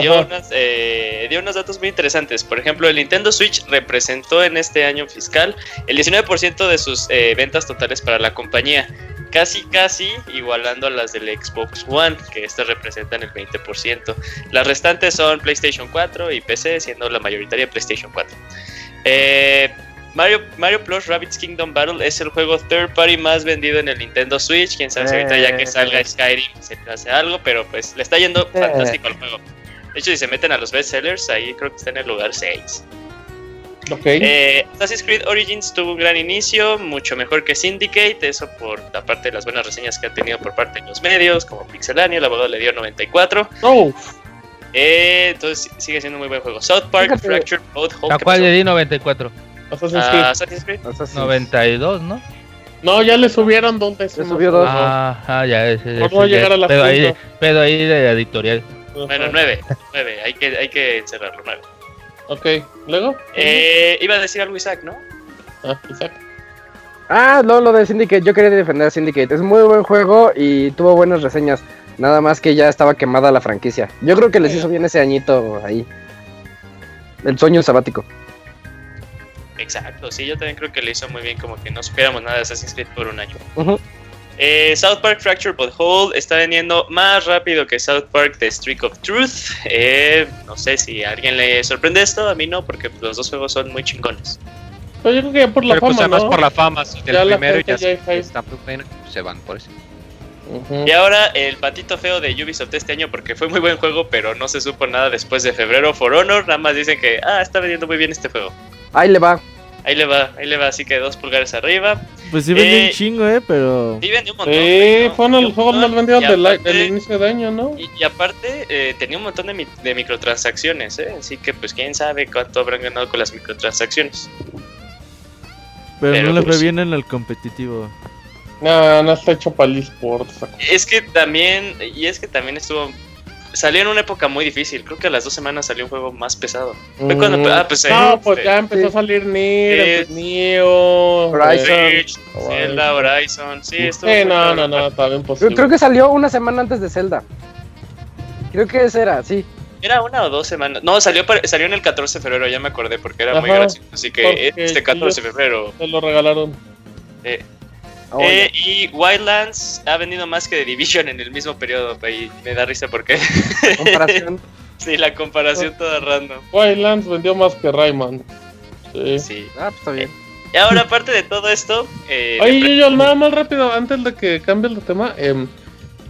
dio, eh, dio unos datos muy interesantes. Por ejemplo, el Nintendo Switch representó en este año fiscal el 19% de sus eh, ventas totales para la compañía. casi casi igualando a las del Xbox One, que estas representan el 20%. Las restantes son PlayStation 4 y PC, siendo la mayoritaria PlayStation 4. Eh, Mario, Mario Plus Rabbids Kingdom Battle es el juego third party más vendido en el Nintendo Switch. Quién sabe si ahorita ya que salga eh. Skyrim se hace algo, pero pues le está yendo eh. fantástico al juego. De hecho, si se meten a los bestsellers, ahí creo que está en el lugar 6. Okay. Eh, Assassin's Creed Origins tuvo un gran inicio, mucho mejor que Syndicate, eso por aparte de las buenas reseñas que ha tenido por parte de los medios, como Pixelania, el abogado le dio 94. Oh. Eh, entonces sigue siendo un muy buen juego. South Park, Fractured Boat ¿A cuál le di 94? Assassin's Creed. Assassin's Creed. 92, ¿no? No, ya le subieron dos Se subió dos. Ah, ah ya, ese, Vamos a llegar a la pero ahí, pero ahí de editorial. Bueno, 9, 9, hay que, hay que encerrarlo, 9. Ok, ¿luego? Eh, iba a decir algo Isaac, ¿no? Ah, Isaac. Ah, no, lo de Syndicate, yo quería defender a Syndicate. Es muy buen juego y tuvo buenas reseñas. Nada más que ya estaba quemada la franquicia. Yo creo que les hizo bien ese añito ahí. El sueño sabático. Exacto, sí, yo también creo que le hizo muy bien, como que no supiéramos nada de Assassin's Creed por un año. Eh, South Park Fracture But Hold está vendiendo más rápido que South Park The Streak of Truth. Eh, no sé si a alguien le sorprende esto, a mí no, porque los dos juegos son muy chingones. Pero yo creo que ya por la Pero, fama, pues, además ¿no? por la fama, si Ya el la primero ya, está bueno, se van por eso. Y ahora el patito feo de Ubisoft este año, porque fue muy buen juego, pero no se supo nada después de febrero. For Honor, nada más dicen que, ah, está vendiendo muy bien este juego. Ahí le va. Ahí le va, ahí le va, así que dos pulgares arriba. Pues sí vendió Eh, un chingo, eh, pero... Sí, vendió un montón. Sí, vendió- fue de los un juegos más y del, del inicio de año, ¿no? Y, y aparte, eh, tenía un montón de, mi- de microtransacciones, ¿eh? Así que, pues, quién sabe cuánto habrán ganado con las microtransacciones. Pero, pero no le pues- fue bien en el competitivo. No, no está hecho para el eSports. Es que también, y es que también estuvo. Salió en una época muy difícil. Creo que a las dos semanas salió un juego más pesado. Fue cuando. Mm. Ah, pues. No, eh, pues ya empezó sí. a salir Nier, Sí. Neo, Horizon. Zelda, Horizon. Sí. Sí, muy no, no, no, está bien Yo posible. creo que salió una semana antes de Zelda. Creo que ese era, sí. Era una o dos semanas. No, salió, salió en el 14 de febrero, ya me acordé porque era muy gracioso. Así que este 14 de febrero. Se lo regalaron. eh, Bueno. Eh, y Wildlands ha vendido más que The Division en el mismo periodo. Y me da risa porque. [laughs] Comparación. sí, la comparación toda random. Wildlands vendió más que Rayman. Sí. Sí. Ah, pues está bien. Y ahora, aparte de todo esto. Eh, Oye, yo, yo, nada más rápido, antes de que cambies de tema, em,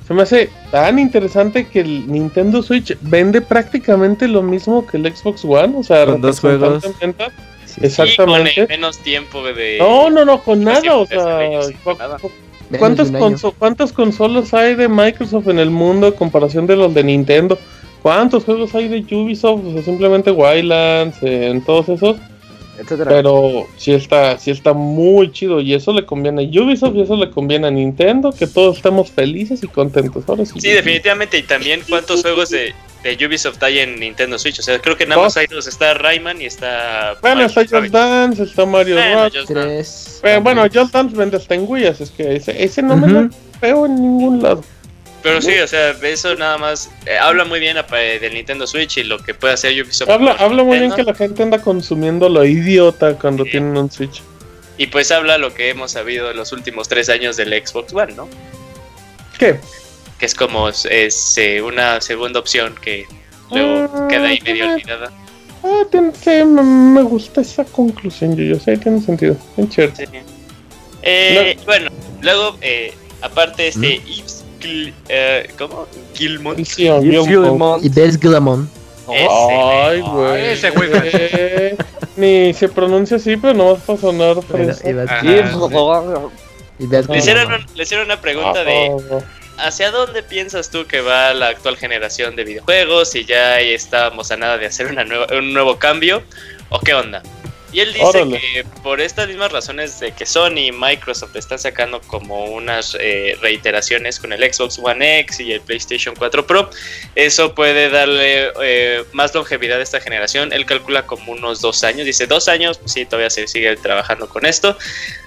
se me hace tan interesante que el Nintendo Switch vende prácticamente lo mismo que el Xbox One, o sea, Con dos juegos. en y con Exactamente. el menos tiempo de. No, no, no, con nada, o sea, desarrollo, sí, cu- con nada. cu- menos ¿cuántas, de un año. conso- ¿cuántas consolas hay de Microsoft en el mundo en comparación de los de Nintendo? ¿Cuántos juegos hay de Ubisoft? O sea, simplemente Wildlands, eh, en todos esos. Etcétera. Pero sí está, sí está muy chido y eso le conviene a Ubisoft y eso le conviene a Nintendo, que todos estemos felices y contentos. Ahora sí. Sí, definitivamente. Y también, ¿cuántos juegos de, de Ubisoft hay en Nintendo Switch? O sea, creo que nada más hay dos: está Rayman y está. Bueno, Mario está Just. Dance, está Mario Bueno. Just Dance. Tres. Eh, bueno, Just Dance vende hasta en Wii, así es que ese, ese no me lo veo en ningún lado. Pero sí, o sea, eso nada más eh, habla muy bien eh, del Nintendo Switch y lo que puede hacer Ubisoft. Habla, habla muy bien que la gente anda consumiendo lo idiota cuando Sí. tienen un Switch. Y pues habla lo que hemos sabido en los últimos tres años del Xbox One, ¿no? ¿Qué? Que es como es, eh, una segunda opción que luego Ah, queda ahí medio olvidada. Ah, tiene- sí, me, me gusta esa conclusión, yo, yo sé, tiene sentido. Bien chévere. Sí. Eh, Bueno, luego, eh, aparte este Yves Gil- eh, ¿Cómo? Gilmont. Sí, oh, Y Glamon. Ay, güey. ese güey. Eh, [laughs] Ni se pronuncia así, pero no vas a sonar Le hicieron, le hicieron una pregunta de Ah, ¿hacia dónde piensas tú que va la actual generación de videojuegos? Si ya ahí estábamos a nada de hacer una nueva, un nuevo cambio, ¿o qué onda? Y él dice Órale. que por estas mismas razones de que Sony y Microsoft están sacando como unas eh, reiteraciones con el Xbox One X y el PlayStation 4 Pro, eso puede darle eh, más longevidad a esta generación. Él calcula como unos dos años. Dice dos años, pues sí, todavía se sigue trabajando con esto.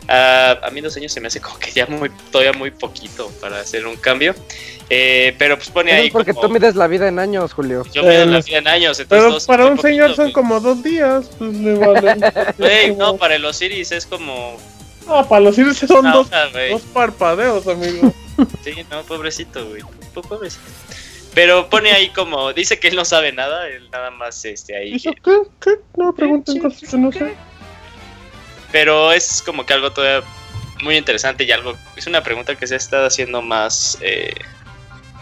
Ah, a mí dos años se me hace como que ya muy, todavía muy poquito para hacer un cambio. Eh, pero pues pone Eso ahí es porque como- tú mides la vida en años, Julio. yo mido Eh, la vida en años, entonces Pero dos- para un señor poquito, son güey. como dos días, pues le vale. [laughs] Güey, no, para el Osiris es como Ah, para los irse son dos, dos, parpadeos, amigo. sí, no, pobrecito, güey. Pobrecito. Pero pone ahí como, dice que él no sabe nada, él nada más este ahí. ¿Eso qué? ¿Qué? No pregunten cosas que no sé. Pero es como que algo todavía muy interesante y algo, es una pregunta que se ha estado haciendo más, eh,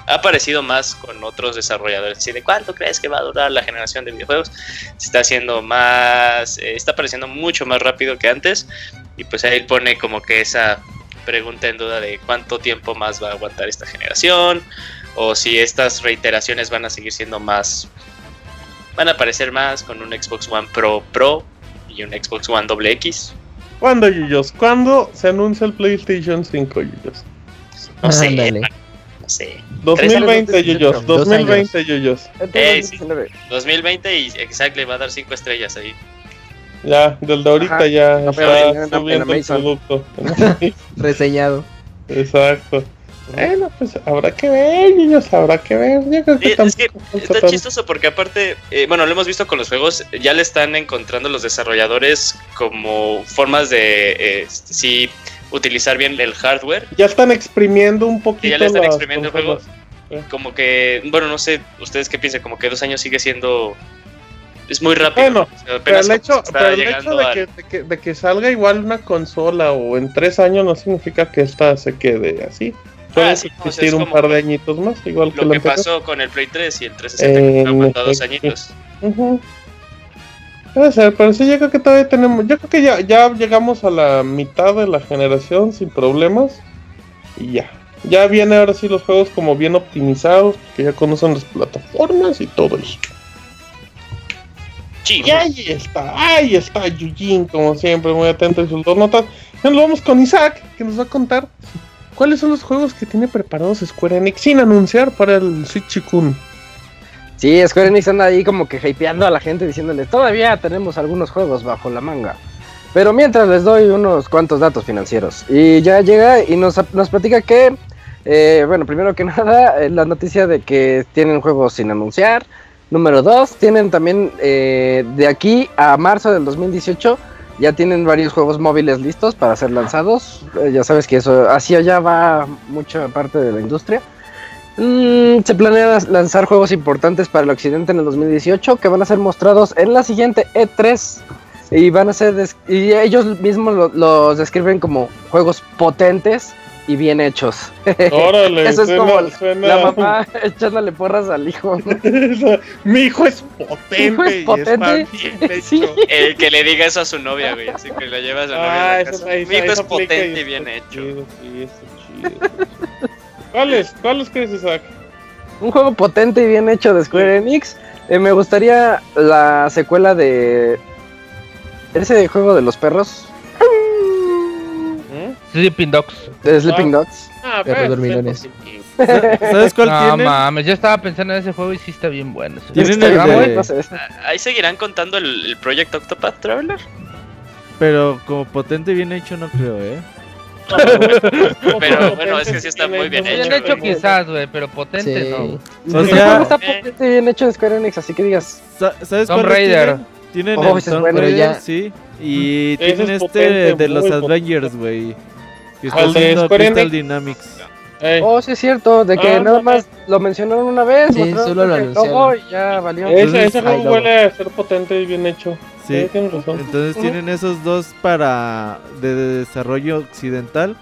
ha aparecido más con otros desarrolladores. ¿De cuánto crees que va a durar la generación de videojuegos? Se está haciendo más, eh, está apareciendo mucho más rápido que antes. Y pues ahí pone como que esa pregunta en duda de cuánto tiempo más va a aguantar esta generación. O si estas reiteraciones van a seguir siendo más, van a aparecer más con un Xbox One Pro Pro y un Xbox One Double X. ¿Cuándo, Yuyos? ¿Cuándo se anuncia el PlayStation 5, Yuyos? No sé. No sé. 2020, Yuyos. 2020, Yuyos. Eh, 2020 y exacto, le va a dar 5 estrellas ahí. Ya, del de ahorita ya está subiendo el producto. [laughs] Reseñado. Exacto. Bueno, pues habrá que ver, niños, habrá que ver. es que está chistoso porque aparte, eh, bueno, lo hemos visto con los juegos, ya le están encontrando los desarrolladores como formas de, eh, sí, utilizar bien el hardware. Ya están exprimiendo un poquito. ya le están exprimiendo el juego. Como que, bueno, no sé, ustedes qué piensan, como que dos años sigue siendo es muy rápido. Bueno, pero el hecho, de, que, de, que, salga igual una consola o en tres años no significa que esta se quede así. Puede ah, existir un par de añitos más, igual lo que, pasó con el Play 3 y el 360 que aguantado dos añitos. Puede ser, pero sí, yo creo que todavía tenemos. Yo creo que ya, ya llegamos a la mitad de la generación sin problemas. Y ya. Ya viene ahora sí los juegos como bien optimizados, que ya conocen las plataformas y todo eso. Y ahí está, ahí está Yujin, como siempre, muy atento a sus dos notas. Ya nos vamos con Isaac, que nos va a contar cuáles son los juegos que tiene preparados Square Enix sin anunciar para el Switch Kun. Sí, Square Enix anda ahí como que hypeando a la gente diciéndole, todavía tenemos algunos juegos bajo la manga. Pero mientras les doy unos cuantos datos financieros. Y ya llega y nos, nos platica que, eh, bueno, primero que [laughs] nada, eh, la noticia de que tienen juegos sin anunciar. Número dos, tienen también eh, de aquí a marzo del 2018 ya tienen varios juegos móviles listos para ser lanzados. Eh, ya sabes que eso así allá va mucha parte de la industria. Mm, se planea lanzar juegos importantes para el occidente en el 2018 que van a ser mostrados en la siguiente E3 y van a ser y ellos mismos los describen como juegos potentes y bien hechos. [laughs] Órale, Eso es como la mamá [laughs] echándole porras al hijo. [laughs] Mi hijo es potente. es potente. El que le diga eso a su novia, güey. Así que la lleva a su novia. Ah, Mi hijo es potente y bien hecho. Sí, chido. ¿Cuáles? ¿Cuáles crees, Isaac? Un juego potente y bien hecho de Square Enix. Eh, me gustaría la secuela de. Ese juego de los perros. Sleeping Dogs. De Sleeping ah. Dogs. Ah, ¿Sabes cuál no, mames, yo estaba pensando en ese juego y sí está bien bueno. Ahí seguirán contando el, el Project Octopath Traveler. Pero como potente y bien hecho no creo, ¿eh? [laughs] pero bueno, es que sí está muy bien hecho. Bien hecho quizás, güey, pero potente no. O sea, está potente y bien hecho en Square Enix, así que digas. ¿Sabes Tomb Raider. Tienen, tienen oh, el Tomb Raider, sí. Y tienen este de los Avengers, güey. Que está haciendo Crystal Dynamics. Oh, sí es cierto, de que ah, nada más lo mencionaron una vez, sí, solo lo anunciaron. y ya valió. Ese, ese juego huele a ser potente y bien hecho. Sí, entonces tienen esos dos para de, desarrollo occidental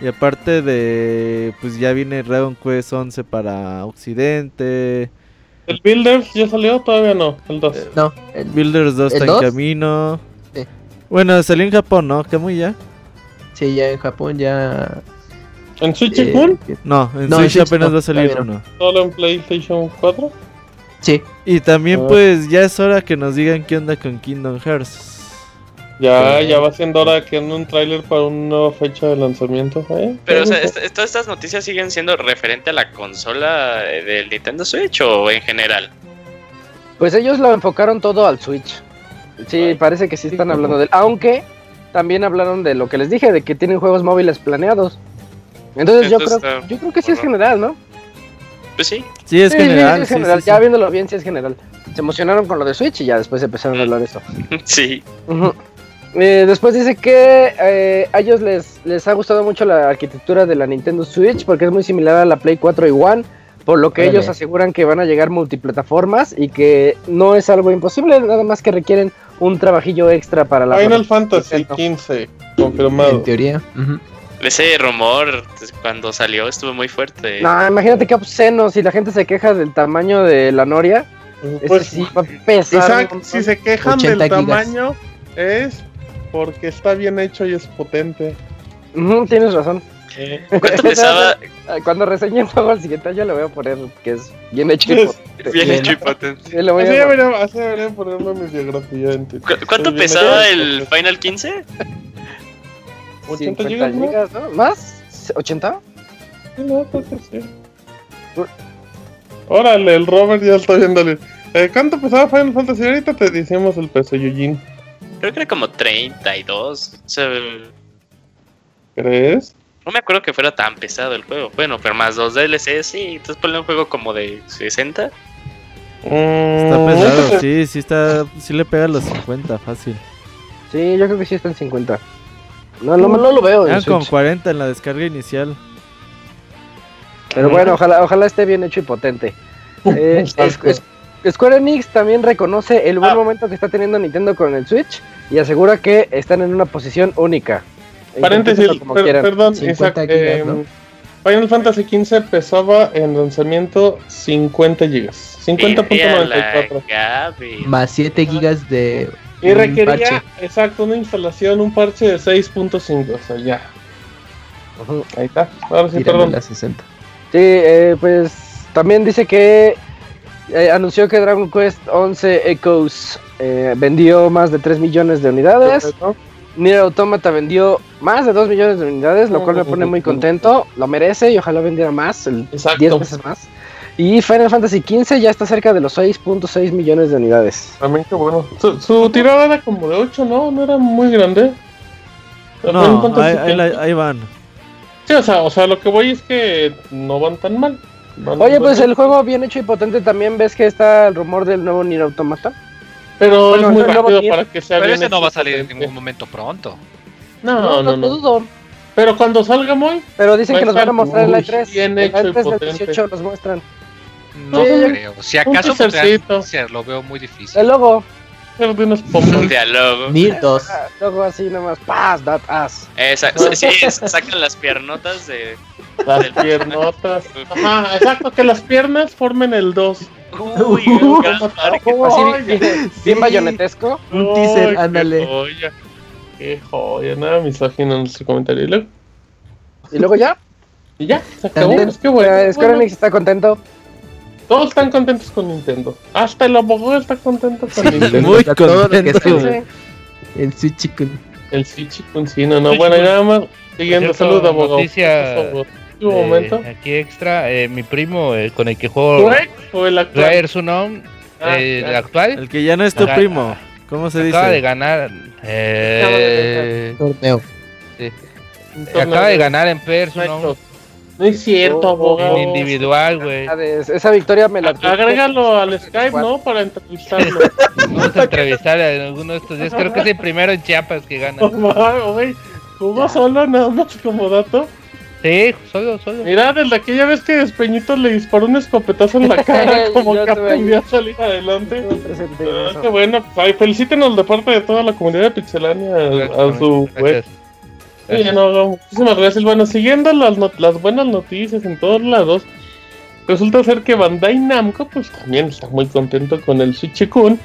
y aparte de pues ya viene Dragon Quest 11 para occidente. ¿El Builders ya salió? Todavía no, el 2. Eh, no, el Builders 2 está en camino. Sí. Bueno, salió en Japón, ¿no? ¿Camuy ya? Sí, ya en Japón ya. ¿En Switch eh, No, en Switch apenas va a salir uno. ¿Solo en PlayStation 4? Sí. Y también, ah. pues, ya es hora que nos digan qué onda con Kingdom Hearts. Ya, ya va siendo hora que ande un tráiler para una nueva fecha de lanzamiento. ¿eh? Pero, o sea, ¿todas estas noticias siguen siendo referente a la consola del Nintendo Switch o en general? Pues ellos lo enfocaron todo al Switch. Sí, parece que sí están hablando de él. Aunque también hablaron de lo que les dije, de que tienen juegos móviles planeados. Entonces, yo creo, yo creo que sí es general, ¿no? Pues sí. Sí, es general. Sí, es general. ya viéndolo bien, sí es general. Se emocionaron con lo de Switch y ya después empezaron a hablar de eso. [laughs] Sí. Eh, después dice que eh, a ellos les, les ha gustado mucho la arquitectura de la Nintendo Switch porque es muy similar a la Play 4 y One, por lo que ellos aseguran que van a llegar multiplataformas y que no es algo imposible, nada más que requieren un trabajillo extra para la Final Fantasy XV, confirmado. En teoría. Ese rumor cuando salió estuvo muy fuerte. No, imagínate qué obsceno si la gente se queja del tamaño de la Noria. Pues sí va a pesar. si se quejan del tamaño es porque está bien hecho y es potente. tienes razón. ¿Cuánto [laughs] pesaba? Cuando reseñe el juego al siguiente año le voy a poner que es bien hecho y potente. Bien hecho y potente. así, debería, ponerme mi biografía. ¿Cuánto pesaba el Final 15? [laughs] 80 gigas, ¿no? ¿Más? ¿80? No, creo que sí. Órale, el Robert ya está viéndole. Eh, ¿Cuánto pesaba Final Fantasy? Ahorita te decimos el peso, Eugene. Creo que era como 32. O sea, ¿Crees? No me acuerdo que fuera tan pesado el juego. Bueno, pero más dos DLC, sí. Entonces ponle un juego como de 60. Mm, está pesado, sí, sí está, sí le pega a los 50, fácil. Sí, yo creo que sí está en 50. No, no, no lo veo. Eran con 40 en la descarga inicial. Pero bueno, ojalá, ojalá esté bien hecho y potente. [laughs] Eh, Square Enix también reconoce el buen ah. momento que está teniendo Nintendo con el Switch y asegura que están en una posición única. Paréntesis, perdón, eh, Final Fantasy XV pesaba en lanzamiento 50 GB. 50.94. Más 7 GB de. Y requería, exacto, una instalación, un parche de 6.5. O sea, ya. Ahí está. Ahora sí, perdón. La 60. Sí, eh, pues también dice que eh, anunció que Dragon Quest 11 Echoes eh, vendió más de 3 millones de unidades. Nier Automata vendió más de 2 millones de unidades, lo cual me pone muy contento. Lo merece y ojalá vendiera más, el 10 veces más. Y Final Fantasy XV ya está cerca de los 6.6 millones de unidades. También qué bueno. Su, tirada era como de 8, ¿no? No era muy grande. No, ahí, van. Sí, o sea, o sea, lo que voy es que no van tan mal. Oye, pues el juego bien hecho y potente también ves que está el rumor del nuevo Nier Automata. Pero es muy rápido para que sea Pero ese no va a salir en ningún momento pronto. No, no, no. no, dudo. Pero cuando salga muy. Pero dicen que los van a mostrar en la 3 e en la 3 e del 18 los muestran. No creo. Si acaso ser, lo veo muy difícil. El logo. Pero de unos Un diálogo. Nier 2. Luego así nomás. Paz, that ass. Exacto. Sí, sacan las piernotas de. Las piernotas. [laughs] Ajá, exacto, que las piernas formen el 2. Uy, uh, así, bien, bayonetesco. Un teaser, ándale. Qué joya, nada misógino en nuestro comentario. ¿Y luego? ¿Y luego ya? Y ya, se acabó. Es que bueno. Square Enix está contento. Todos están contentos con Nintendo. Hasta el abogado está contento con Nintendo. Muy contento. El Switch El Switch sí, no, no. Bueno, y nada más. Siguiendo, saludos, abogado. Noticia un momento. Aquí extra, eh, mi primo eh, con el que juego. ¿O el actual? su nombre. Ah, eh, el actual. El que ya no es tu primo. ¿Cómo se dice? Acaba de ganar. Torneo. Sí. Acaba de ganar en Persona. No es cierto, abogado. En individual, güey. Esa victoria me la. Agrégalo al Skype, ¿no? Para entrevistarlo. [laughs] Vamos a entrevistar a alguno de estos días. Creo que es el primero en Chiapas que gana. [laughs] güey. ¿Cómo solo? Nada más como dato. Sí, solo, solo. Mira, desde aquella vez que Despeñito le disparó un escopetazo en la [laughs] cara, como que aprendió a salir adelante. Ah, qué bueno, felicítenos de parte de toda la comunidad de Pixelania a, su web. Sí, muchísimas gracias. Bueno, siguiendo las, buenas noticias en todos lados, resulta ser que Bandai Namco, pues también está muy contento con el Shichikun.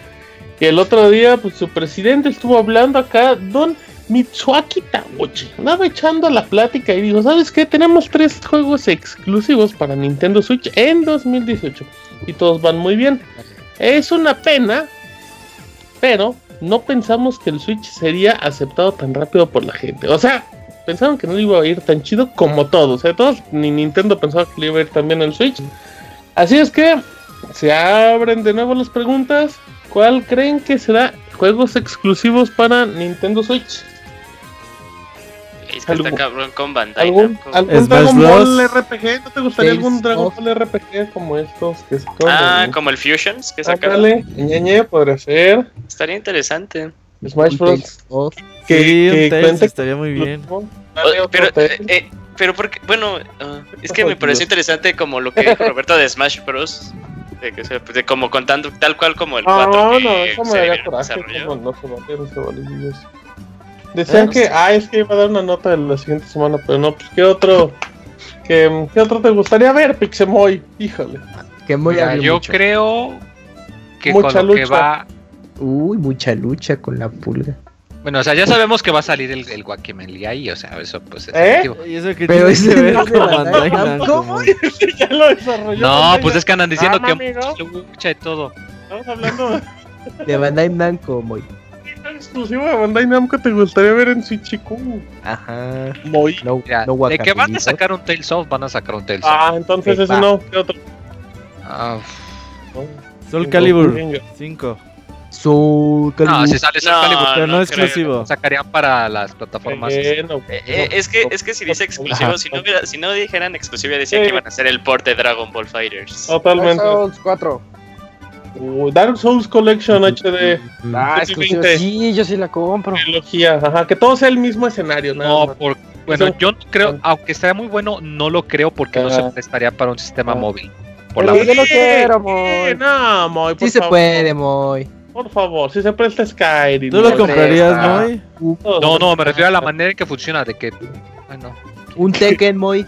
Que el otro día, pues su presidente estuvo hablando acá, Don Mitsuaki Taguchi andaba echando la plática y dijo, ¿sabes qué? Tenemos tres juegos exclusivos para Nintendo Switch en 2018 y todos van muy bien. Es una pena, pero no pensamos que el Switch sería aceptado tan rápido por la gente. O sea, pensaron que no iba a ir tan chido como todos. O sea, todos, ni Nintendo pensaba que le iba a ir también el Switch. Así es que se abren de nuevo las preguntas. ¿Cuál creen que será juegos exclusivos para Nintendo Switch? Es que está cabrón con Bandai ¿Algún, ¿algún Dragon Ball RPG? ¿No te gustaría algún Dragon Ball RPG como estos? Que ah, como el Fusions que sacaron. Ñeñe, podría ser. Estaría interesante. Smash Bros. Que, sí, que un estaría muy bien. Pero, eh, eh, pero porque, bueno, uh, es que me pareció interesante como lo que dijo Roberto de Smash Bros. De, que, de como contando tal cual como el 4 no, que no, eso me daría coraje, como no se vale, no se vale. Decían que, ah, es que iba a dar una nota de la siguiente semana, pero no, pues qué otro, qué, qué otro te gustaría ver, Pixemoy, híjole. Que muy ya, yo mucho. creo que mucha con lo lucha. que va, uy, mucha lucha con la pulga. Bueno, o sea, ya sabemos que va a salir el, el Guacamelee ahí, o sea, eso pues es ¿Eh? ¿Y eso que Pero ese de Bandai Namco. ya lo desarrolló. No, pues es que andan diciendo ah, que lucha y todo. Estamos hablando de Bandai Namco, muy. ¿Qué exclusivo de Bandai Namco te gustaría ver en Switch Ajá. Muy. No, no de que van a sacar un Tales of, van a sacar un Tales of. Ah, entonces ese no, ¿qué otro? Ah. Soul Calibur 5. Soul Calibur. No, si sale Soul Calibur, pero no, es exclusivo. Sacarían para las plataformas. Eh, eh, es que es que si dice exclusivo, si no, si no dijeran exclusivo, decía que iban a hacer el port de Dragon Ball Fighters. Totalmente. Souls 4. Uh, Dark Souls Collection HD. Ah. Sí, yo sí la compro. Trilogía, ajá, que todo sea el mismo escenario, No, por, bueno, yo creo, aunque estaría muy bueno, no lo creo porque no se prestaría para un sistema móvil. Por la yo no quiero, Moy. No, Moy, Sí se puede, Moy. Por favor, si se presta Skyrim. ¿Tú lo comprarías, Moy? No, no, me refiero a la manera en que funciona, de que... Bueno. Un Tekken, Moy.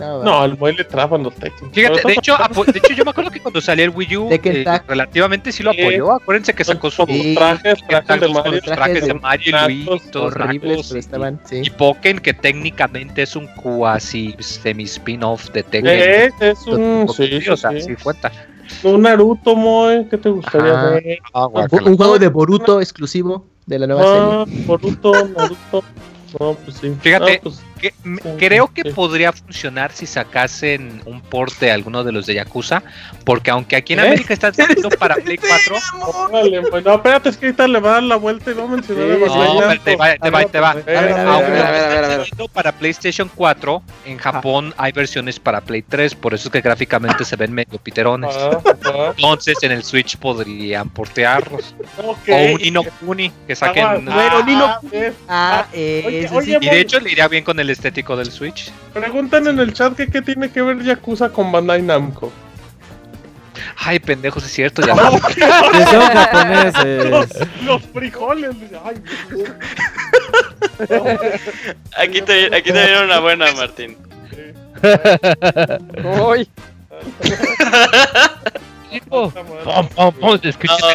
No, al Moy le traban los Tekken. Fíjate, de hecho, de hecho, yo me acuerdo que cuando salió el Wii U, eh, relativamente sí lo apoyó. Acuérdense que sacó sus trajes, trajes de Mario, trajes de Mario y Luigi, todos horribles, estaban, sí. Y Pokken, que técnicamente es un cuasi semi-spin-off de Tekken. Es, es un, sí, o sea, sí cuenta. Un Naruto, Moe, ¿qué te gustaría ver? Ah, un, juego de Boruto exclusivo de la nueva ah, serie. Boruto, Naruto. No, pues sí. Fíjate, pues, creo que podría funcionar si sacasen un port de alguno de los de Yakuza, porque aunque aquí en ¿Eh? América están saliendo [laughs] para Play 4. Vale, pues no, espérate, es que ahorita le va a dar la vuelta y va a mencionar sí, No, pero te va, te va, te va. Para PlayStation 4, en Japón hay versiones para Play 3, por eso es que gráficamente se ven medio piterones. Entonces en el Switch podrían portearlos. O un Nino Kuni que saquen. Bueno, Nino Ah, eh, y de hecho le iría bien con el estético del Switch. Preguntan en el chat que qué tiene que ver Yakuza con Bandai Namco. Ay, pendejos, es cierto, ya. [laughs] los, frijoles. [laughs] aquí, te, aquí te dieron una buena, Martín. Uy. [laughs]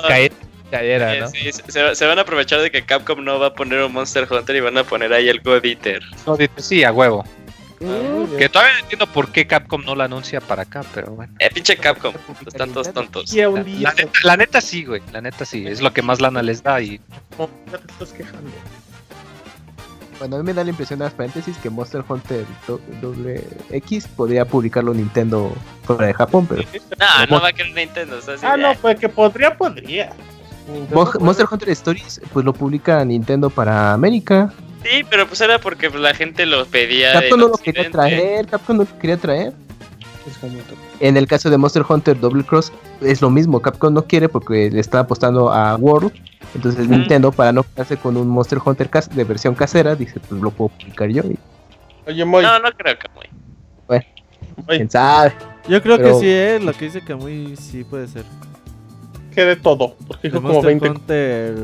caer. ¿No? Sí, se, se, van a aprovechar de que Capcom no va a poner un Monster Hunter y van a poner ahí el God Eater. sí, a huevo. Mm. que todavía no entiendo por qué Capcom no lo anuncia para acá, pero bueno. Eh, pinche Capcom, están todos tontos. La, neta, sí, güey, la neta sí, es lo que más lana les da y... te estás quejando. Bueno, a mí me da la impresión de las paréntesis que Monster Hunter X podría publicarlo Nintendo fuera de Japón, pero... No, no va a querer Nintendo. ah, no, pues que podría, podría. Monster Hunter Stories, pues lo publica Nintendo para América. Sí, pero pues era porque la gente lo pedía. Capcom no lo quería traer, Capcom no lo quería traer. En el caso de Monster Hunter Double Cross es lo mismo, Capcom no quiere porque le está apostando a World. Entonces Nintendo para no quedarse con un Monster Hunter de versión casera, dice, pues lo puedo publicar yo. Oye, Moy. No, no creo que Moy. Bueno, quién sabe. Yo creo que sí, ¿eh? lo que dice Kamui sí puede ser que de todo. Porque dijo como 20. Hunter,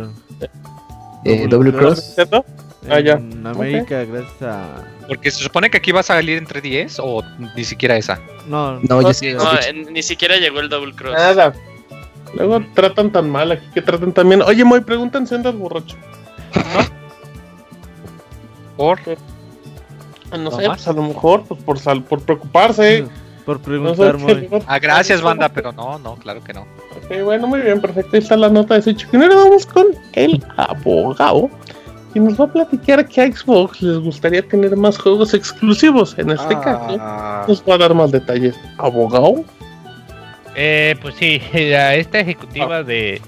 eh, Double Cross. ¿Cierto? Ah, ya. En América, gracias a. Porque se supone que aquí va a salir entre 10 o ni siquiera esa. No, no, yo sí, no ni siquiera llegó el Double Cross. Nada. Luego tratan tan mal aquí que tratan tan bien. Oye, Moy, preguntan si andas borracho. ¿Por? No sé, pues a lo mejor pues por, sal, por preocuparse. Por preguntar, Ah, gracias, banda, pero no, no, claro que no. Ok, bueno, muy bien, perfecto. Ahí está la nota de ese ahora vamos con el abogado. Y nos va a platicar que a Xbox les gustaría tener más juegos exclusivos. En este ah. caso, nos va a dar más detalles. ¿Abogado? Eh, pues sí, [laughs] esta ejecutiva ah. de,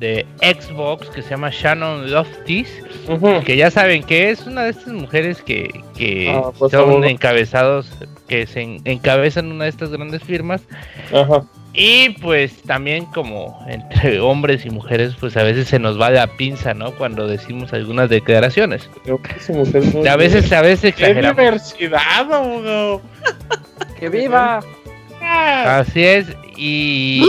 de Xbox que se llama Shannon Loftis, que ya saben que es una de estas mujeres que, que ah, pues, son encabezados que se encabezan una de estas grandes firmas. Y pues también como entre hombres y mujeres, pues a veces se nos va la pinza, ¿no? Cuando decimos algunas declaraciones. A veces, a veces exageramos. ¡Qué diversidad, ¡Que viva! Así es, y,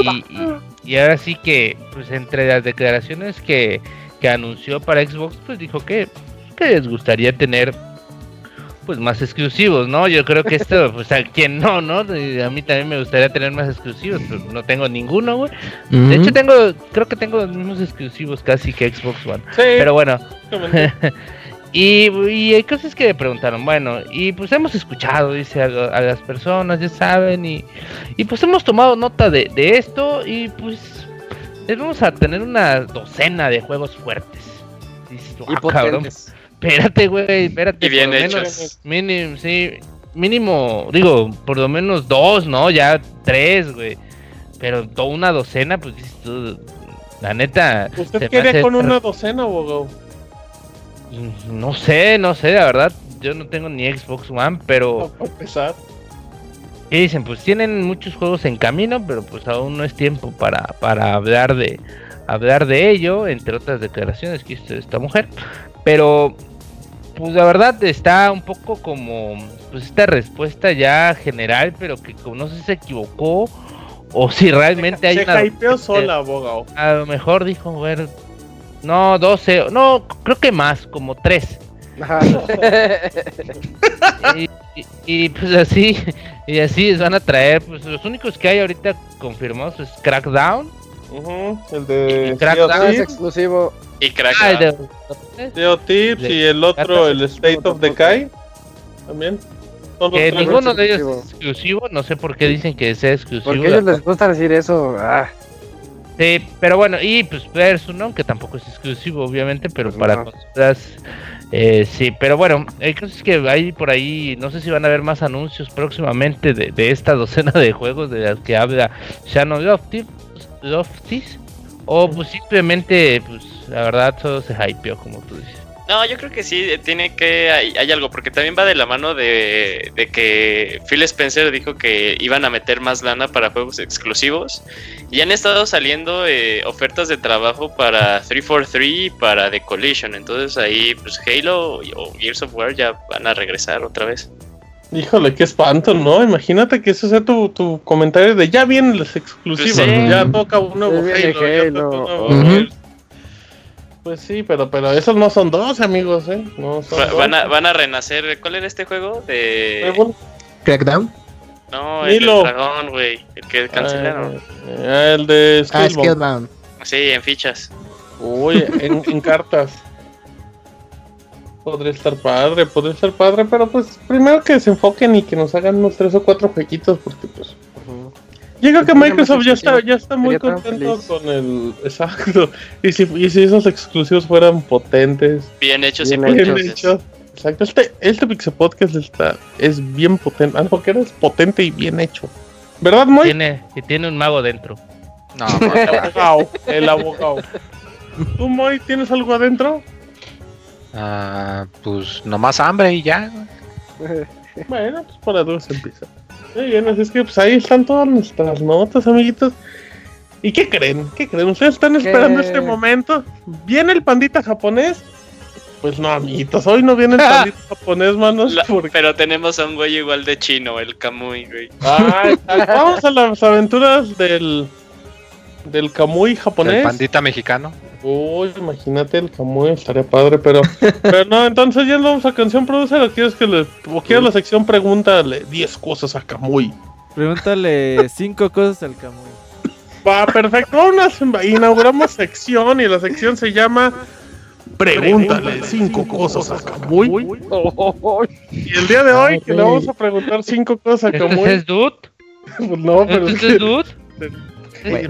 y, ahora sí que, pues entre las declaraciones que, que anunció para Xbox, pues dijo que, que les gustaría tener pues más exclusivos, ¿no? Yo creo que esto, pues a quien no, ¿no? A mí también me gustaría tener más exclusivos, pero no tengo ninguno, güey. De hecho tengo, creo que tengo los mismos exclusivos casi que Xbox One. Sí, pero bueno. [laughs] y, y, hay cosas que me preguntaron, bueno, y pues hemos escuchado, dice, a, las personas, ya saben, y, y pues hemos tomado nota de, de esto y pues les vamos a tener una docena de juegos fuertes. Dices, ah, cabrón espérate, güey, espérate. Y bien hechos. Mínimo, sí, mínimo, digo, por lo menos dos, ¿no? Ya tres, güey. Pero toda una docena, pues la neta. ¿Usted quería con una docena, abogado? No sé, no sé, la verdad. Yo no tengo ni Xbox One, pero. No, pesar. Y dicen, pues tienen muchos juegos en camino, pero pues aún no es tiempo para, para hablar de hablar de ello, entre otras declaraciones que hizo esta mujer. Pero pues la verdad está un poco como pues esta respuesta ya general, pero que como no sé si se equivocó o si realmente hay una sola, abogado. A lo mejor dijo, ver, no, 12, no, creo que más, como 3. [laughs] y, pues así, y así van a traer, pues los únicos que hay ahorita confirmados es Crackdown. el de Crackdown es exclusivo y Crackdown. Ah, Tips y el otro, el State of Decay. También. Que ninguno de ellos es exclusivo, no sé por qué dicen que sea exclusivo. Porque a ellos les gusta decir eso. Ah. Sí, pero bueno, y pues Persona, que tampoco es exclusivo, obviamente, pero pues para cosas. Eh, sí, pero bueno, hay cosas que hay por ahí, no sé si van a haber más anuncios próximamente de, de esta [laughs] docena de juegos de las que habla Shannon Loftis, o pues simplemente pues la verdad todo se hypeó, como tú dices. No, yo creo que sí, tiene que. Hay, algo, porque también va de la mano de, que Phil Spencer dijo que iban a meter más lana para juegos exclusivos. Y han estado saliendo eh, ofertas de trabajo para 343 y para The Collision. Entonces ahí, pues Halo o Gears of War ya van a regresar otra vez. Híjole, qué espanto, ¿no? Imagínate que ese sea tu, tu comentario de ya vienen los exclusivos, pues ya toca un nuevo Halo, pues sí, pero pero esos no son dos, amigos, ¿eh? No son van, A, van a renacer. ¿Cuál era este juego? De... Crackdown. No, el dragón, güey. El que cancelaron. Ah, el de ah, Skillbound. Sí, en fichas. Uy, en, en cartas. Podría estar padre, podría estar padre, pero pues primero que se enfoquen y que nos hagan unos tres o cuatro jueguitos, porque pues Llega que Microsoft ya está, ya está muy contento con el. Exacto. Y si, y si esos exclusivos fueran potentes. Bien hechos bien y bien hechos. Exacto. Este, este Pixel Podcast está, es bien potente. Algo ah, que es potente y bien hecho. ¿Verdad, Moy? Tiene, y tiene un mago dentro. No, el abogado. El abogado. ¿Tú, Moy, tienes algo adentro? Ah, pues nomás hambre y ya. bueno, pues para todos empieza. Muy bien, así es que pues ahí están todas nuestras notas, amiguitos. ¿Y qué creen? ¿Qué creen? ¿Ustedes están esperando este momento? ¿Viene el pandita japonés? Pues no, amiguitos, hoy no viene el [laughs] pandita japonés, manos. Pero tenemos a un güey igual de chino, el Kamui, güey. [laughs] vamos a las aventuras del del Kamui japonés. El pandita mexicano. Uy, imagínate el Kamui, estaría padre, pero, [laughs] pero no, entonces ya vamos a canción producer o quieres que le, o quieres la sección pregúntale 10 cosas a Kamui. Pregúntale [laughs] 5 cosas al Kamui. Va, perfecto, Vamos, inauguramos sección y la sección se llama Pregúntale 5 cosas a Kamui. Y el día de hoy que le vamos a preguntar 5 cosas a Kamui. ¿Es Dude? [laughs] no, pero ¿Es Dude?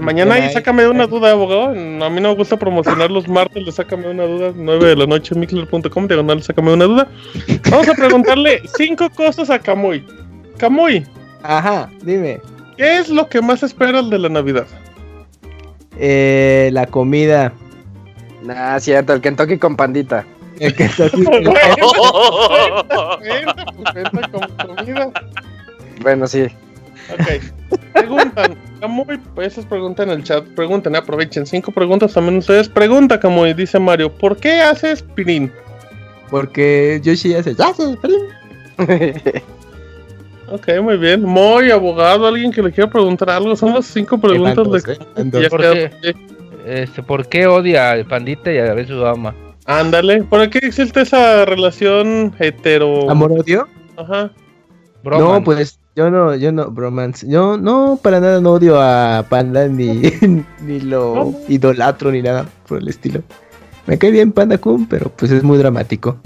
Mañana ahí sácame una duda, abogado. A mí no me gusta promocionar los martes, le sácame una duda. 9 de la noche, mixler.com, diagonal, sácame una duda. Vamos a preguntarle cinco cosas a Camuy. Camuy. Ajá, dime. ¿Qué es lo que más esperas de la Navidad? Eh, la comida. Nah, cierto, el Kentucky con pandita. El Kentucky con [laughs] comida. Bueno, sí. Ok. Preguntan. Camuy, pues esas preguntas en el chat. Pregunten, aprovechen. Cinco preguntas también ustedes. Pregunta, Camuy, dice Mario. ¿Por qué haces pirín? Porque Yoshi hace. ¡Hace pirín! [laughs] ok, muy bien. Muy abogado, alguien que le quiera preguntar algo. Son las cinco preguntas de. ¿eh? [laughs] ¿Por, qué, este, ¿Por qué odia al pandita y a la vez su ama? Ándale, ¿por qué existe esa relación hetero? ¿Amor-odio? Ajá. No, pues yo no, yo no, bromance. Yo no, para nada no odio a Panda [laughs] ni, ni lo idolatro ni nada por el estilo. Me cae bien Panda Kun, pero pues es muy dramático.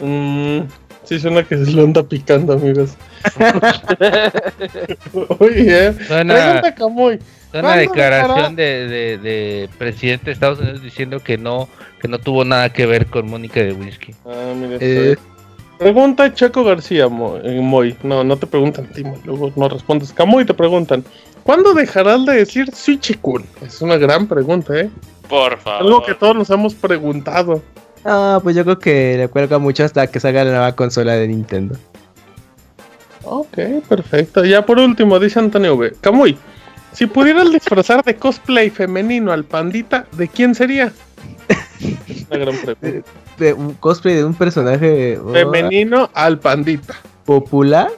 Mm, sí, suena que se lo anda picando, amigos. [laughs] Oye, suena, una declaración de, de, de, presidente de Estados Unidos diciendo que no, que no tuvo nada que ver con Mónica de Whisky. Ah, mira, eh, Pregunta Checo García, eh, Moy. No, no te preguntan a ti, Luego no respondes. Camuy te preguntan. ¿Cuándo dejarás de decir Suichikun? Es una gran pregunta, ¿eh? Por favor. Algo que todos nos hemos preguntado. Ah, pues yo creo que le cuelga mucho hasta que salga la nueva consola de Nintendo. Ok, perfecto. Ya por último, dice Antonio V. Camuy, si pudieras disfrazar de cosplay femenino al pandita, ¿de quién sería? [laughs] Una gran pregunta de un cosplay de un personaje femenino al pandita. ¿Popular?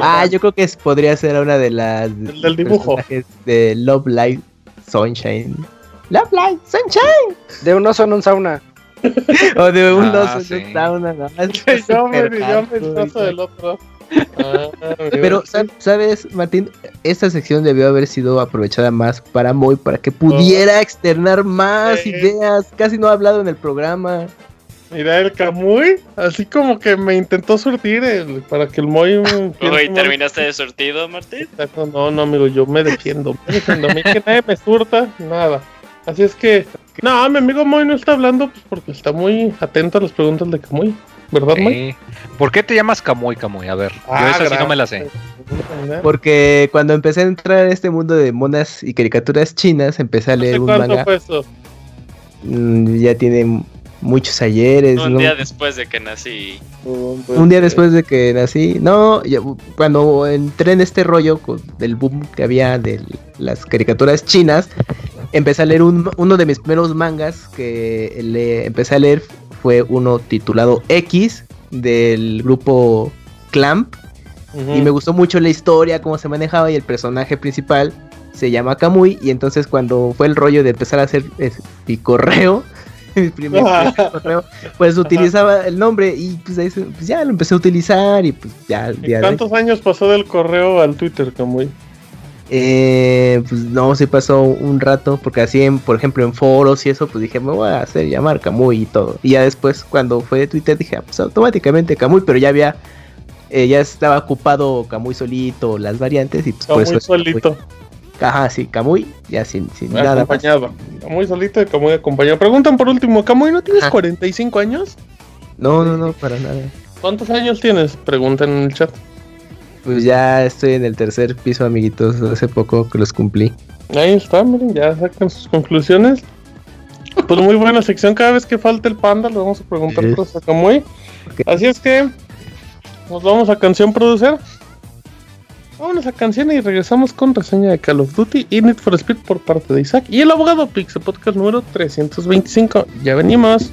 Ah, yo creo que podría ser una de las del dibujo de Love Light Sunshine. Love Light Sunshine. De un oso en un sauna. [laughs] o de un ah, oso en un sauna. No, [laughs] yo me, yo me del otro. Ah, Pero, ¿sabes, Martín? Esta sección debió haber sido aprovechada más para Moy, para que pudiera externar más ideas. Casi no ha hablado en el programa. Mira, el Camuy, así como que me intentó surtir para que el Moy. [laughs] Uy, ¿terminaste de surtido, Martín? No, no, amigo, yo me defiendo. Me defiendo. A mí que nadie me surta, nada. Así es que. No, mi amigo Moy no está hablando pues, porque está muy atento a las preguntas de Camuy. ¿Verdad, Mike? ¿Por qué te llamas Camuy Camuy? A ver, yo ah, sí no me la sé. Porque cuando empecé a entrar en este mundo de monas y caricaturas chinas, empecé a leer un manga. Fue eso? Mm, ya tiene muchos ayeres. Un día después de que nací. Un día después de que nací. No, cuando entré en este rollo del boom que había de las caricaturas chinas, empecé a leer uno de mis primeros mangas que le empecé a leer fue uno titulado X del grupo Clamp. Y me gustó mucho la historia, cómo se manejaba y el personaje principal se llama Kamui. Y entonces cuando fue el rollo de empezar a hacer mi correo, [laughs] mi primer [laughs] correo, pues utilizaba el nombre y pues, pues, ya lo empecé a utilizar y pues ya. ¿Cuántos años pasó del correo al Twitter, Kamui? Eh, pues no, se pasó un rato, porque así, en, por ejemplo, en foros y eso, pues dije, me voy a hacer llamar Camuy y todo. Y ya después, cuando fue de Twitter, dije, ah, pues automáticamente Camuy, pero ya había, eh, ya estaba ocupado Camuy solito, las variantes, y pues Camuy por solito. Ajá, sí, Camuy, ya sin, sin nada. Acompañado. Camuy solito y Camuy acompañado. Preguntan por último, Camuy, ¿no tienes 45 años? No, no, no, para nada. ¿Cuántos años tienes? Preguntan en el chat. Pues ya estoy en el tercer piso, amiguitos. Hace poco que los cumplí. Ahí está, miren, ya sacan sus conclusiones. Pues muy buena sección. Cada vez que falte el panda, le vamos a preguntar cosas como hoy. Así es que nos vamos a canción producer. Vámonos a canción y regresamos con reseña de Call of Duty y Need for Speed por parte de Isaac y el abogado Pixel Podcast número 325. Ya venimos.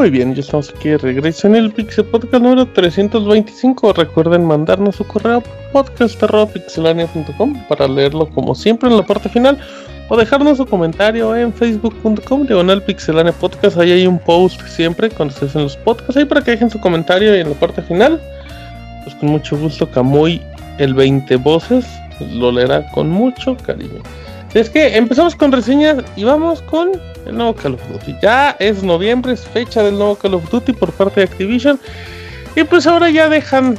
Muy bien, ya estamos aquí de regreso en el Pixel Podcast número 325. Recuerden mandarnos su correo podcast.pixelania.com para leerlo como siempre en la parte final o dejarnos su comentario en facebook.com diagonal pixelania podcast. Ahí hay un post siempre cuando se hacen los podcasts ahí para que dejen su comentario y en la parte final. Pues con mucho gusto, Camuy el 20 voces lo leerá con mucho cariño. Es que empezamos con reseñas y vamos con el nuevo Call of Duty. Ya es noviembre, es fecha del nuevo Call of Duty por parte de Activision. Y pues ahora ya dejan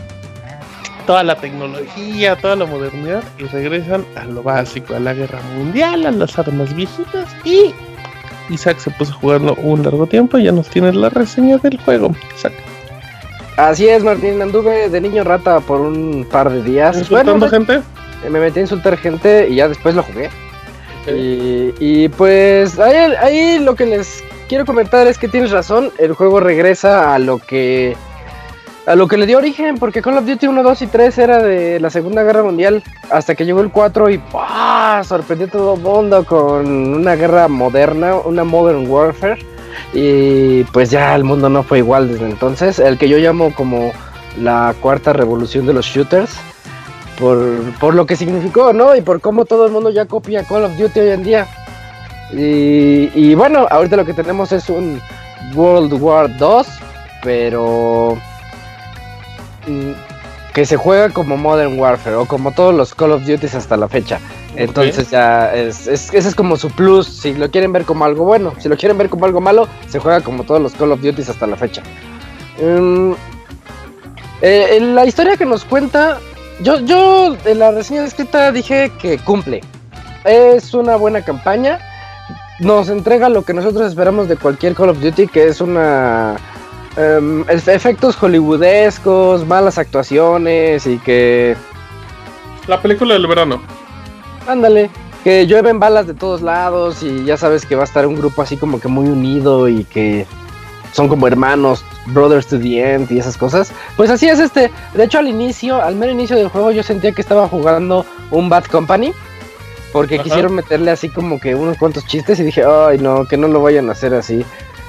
toda la tecnología, toda la modernidad y regresan a lo básico, a la guerra mundial, a las armas viejitas y Isaac se puso a jugarlo un largo tiempo y ya nos tiene la reseña del juego. Isaac. Así es, Martín, anduve de niño rata por un par de días. ¿Insultando gente? Me metí a insultar gente y ya después lo jugué. Y, pues ahí, ahí, lo que les quiero comentar es que tienes razón, el juego regresa a lo que a lo que le dio origen, porque Call of Duty 1, 2 y 3 era de la Segunda Guerra Mundial, hasta que llegó el 4 y ¡pah! sorprendió a todo el mundo con una guerra moderna, una Modern Warfare, y pues ya el mundo no fue igual desde entonces, el que yo llamo como la cuarta revolución de los shooters, por, lo que significó, ¿no? Y por cómo todo el mundo ya copia Call of Duty hoy en día. Y, bueno, ahorita lo que tenemos es un World War 2, pero mm, que se juega como Modern Warfare o como todos los Call of Duty hasta la fecha. Entonces ya es, ese es como su plus. Si lo quieren ver como algo bueno, si lo quieren ver como algo malo, se juega como todos los Call of Duty hasta la fecha. Eh, la historia que nos cuenta yo, yo en la reseña escrita dije que cumple. Es una buena campaña. Nos entrega lo que nosotros esperamos de cualquier Call of Duty, que es una em, efectos hollywoodescos, malas actuaciones y que la película del verano. Ándale, que llueven balas de todos lados y ya sabes que va a estar un grupo así como que muy unido y que son como hermanos, brothers to the end y esas cosas. Pues así es este. De hecho, al inicio, al mero inicio del juego, yo sentía que estaba jugando un Bad Company. Porque quisieron meterle así como que unos cuantos chistes y dije, ay no, que no lo vayan a hacer así.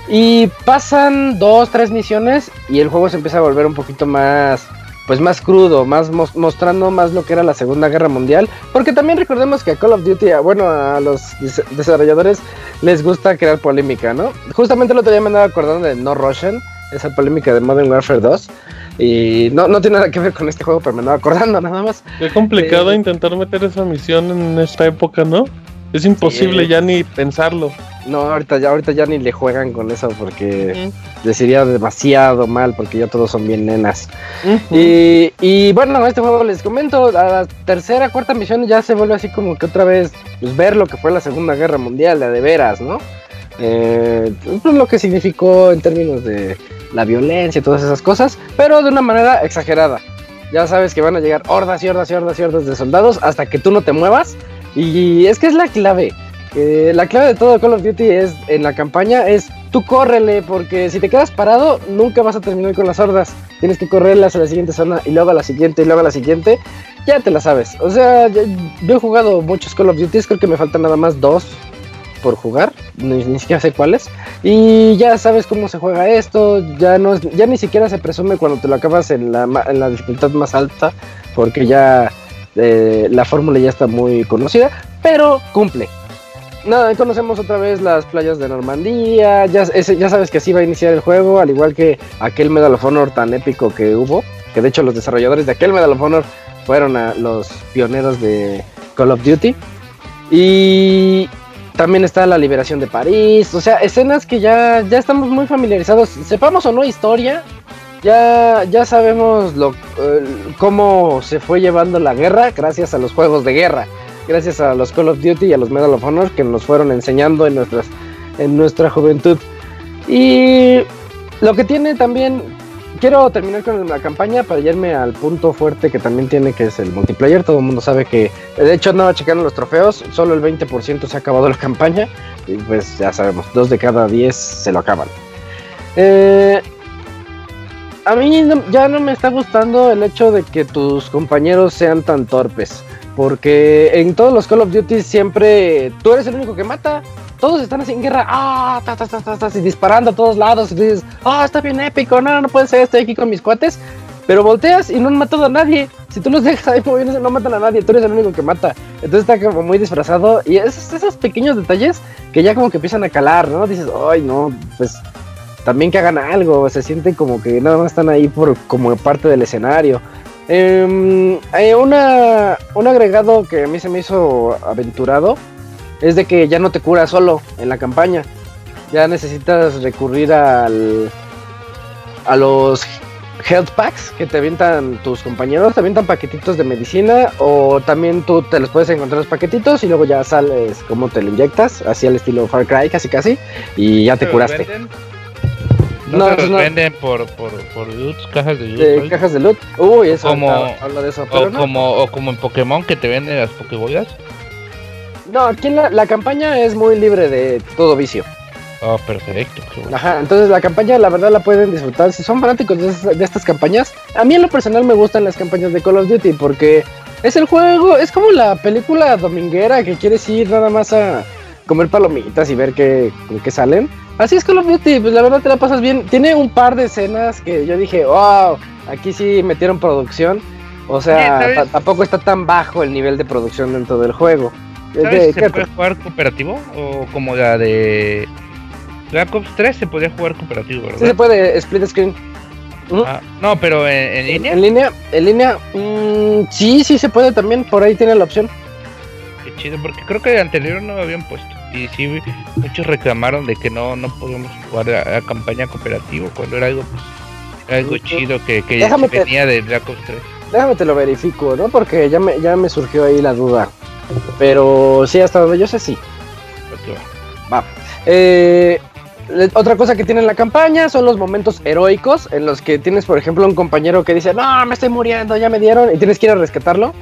Y pasan dos, tres misiones y el juego se empieza a volver un poquito más pues más crudo, más mostrando más lo que era la Segunda Guerra Mundial, porque también recordemos que a Call of Duty, bueno, a los desarrolladores les gusta crear polémica, ¿no? Justamente el otro día me andaba acordando de No Russian, esa polémica de Modern Warfare 2. Y no, no tiene nada que ver con este juego, pero me andaba acordando nada más. Qué complicado eh, intentar meter esa misión en esta época, ¿no? Es imposible ya ni pensarlo. No, ahorita ya, ahorita ya ni le juegan con eso porque les iría demasiado mal porque ya todos son bien nenas. y, y, bueno, este juego les comento, la tercera, cuarta misión ya se vuelve así como que otra vez pues, ver lo que fue la Segunda Guerra Mundial, de, de veras, ¿no? Eh, pues, lo que significó en términos de la violencia y todas esas cosas, pero de una manera exagerada. Ya sabes que van a llegar hordas y hordas y hordas y hordas de soldados hasta que tú no te muevas y es que es la clave. la clave de todo Call of Duty es en la campaña es tú córrele porque si te quedas parado nunca vas a terminar con las hordas. Tienes que correrlas a la siguiente zona y luego a la siguiente y luego a la siguiente. Ya te la sabes. O sea, yo, he jugado muchos Call of Duty, creo que me faltan nada más dos por jugar, ni, siquiera sé cuáles. Y ya sabes cómo se juega esto, ya no ya ni siquiera se presume cuando te lo acabas en la, en la dificultad más alta, porque ya eh, la fórmula ya está muy conocida, pero cumple. Nada, conocemos otra vez las playas de Normandía, ya, sabes que así va a iniciar el juego, al igual que aquel Medal of Honor tan épico que hubo, que de hecho los desarrolladores de aquel Medal of Honor fueron los pioneros de Call of Duty. Y también está la liberación de París, o sea, escenas que ya, ya estamos muy familiarizados, sepamos o no historia, ya, ya sabemos lo, eh, cómo se fue llevando la guerra gracias a los juegos de guerra, gracias a los Call of Duty y a los Medal of Honor que nos fueron enseñando en, nuestras, en nuestra juventud. Y lo que tiene también quiero terminar con la campaña para irme al punto fuerte que también tiene, que es el multiplayer. Todo el mundo sabe que, de hecho, no checando los trofeos, solo el 20% se ha acabado la campaña. Y pues ya sabemos, dos de cada 10 se lo acaban. Eh, a mí ya no me está gustando el hecho de que tus compañeros sean tan torpes. Porque en todos los Call of Duty siempre tú eres el único que mata. Todos están así en guerra, ah, ta, ta, ta, y disparando a todos lados. Y dices, ah, está bien épico, no, no puede ser, estoy aquí con mis cuates. Pero volteas y no han matado a nadie. Si tú los dejas ahí moviéndose, no matan a nadie. Tú eres el único que mata. Entonces está como muy disfrazado. Y esos, esos pequeños detalles que ya como que empiezan a calar, ¿no? Dices, ay, no, pues también que hagan algo, se sienten como que nada más están ahí por como parte del escenario. Eh, hay una, un agregado que a mí se me hizo aventurado es de que ya no te curas solo en la campaña. Ya necesitas recurrir al, a los health packs que te avientan tus compañeros, te avientan paquetitos de medicina o también tú te los puedes encontrar los paquetitos y luego ya sales como te lo inyectas, así al estilo Far Cry casi casi y ya te curaste. No, no, los venden por, por, por loot, cajas de loot. cajas de loot. Uy, eso como, habla de eso. o, como, o como en Pokémon que te venden las Pokébolas. No, aquí la, la campaña es muy libre de todo vicio. Oh, perfecto. Ajá, entonces la campaña la verdad la pueden disfrutar. Si son fanáticos de, de, estas campañas, a mí en lo personal me gustan las campañas de Call of Duty porque es el juego, es como la película dominguera que quieres ir nada más a comer palomitas y ver qué, qué salen. Así es Call of Duty, pues la verdad te la pasas bien. Tiene un par de escenas que yo dije, wow, aquí sí metieron producción. O sea, tampoco está tan bajo el nivel de producción dentro del juego. ¿Sabes ¿Se puede jugar cooperativo? O como la de Black Ops 3 se podía jugar cooperativo, ¿verdad? Sí, se puede, split screen. Ah, no, pero en, línea. En línea, en línea, mm, sí, sí se puede también, por ahí tiene la opción. Qué chido, porque creo que de anterior no lo habían puesto y sí muchos reclamaron de que no no podíamos jugar a, campaña cooperativa cuando era algo pues, algo chido que, que venía de Black Ops 3. Déjame te lo verifico, ¿no? Porque ya me, ya me surgió ahí la duda. Pero sí, hasta donde yo sé, sí. Va. Eh, otra cosa que tiene la campaña son los momentos heroicos en los que tienes, por ejemplo, un compañero que dice, no, me estoy muriendo, ya me dieron, y tienes que ir a rescatarlo.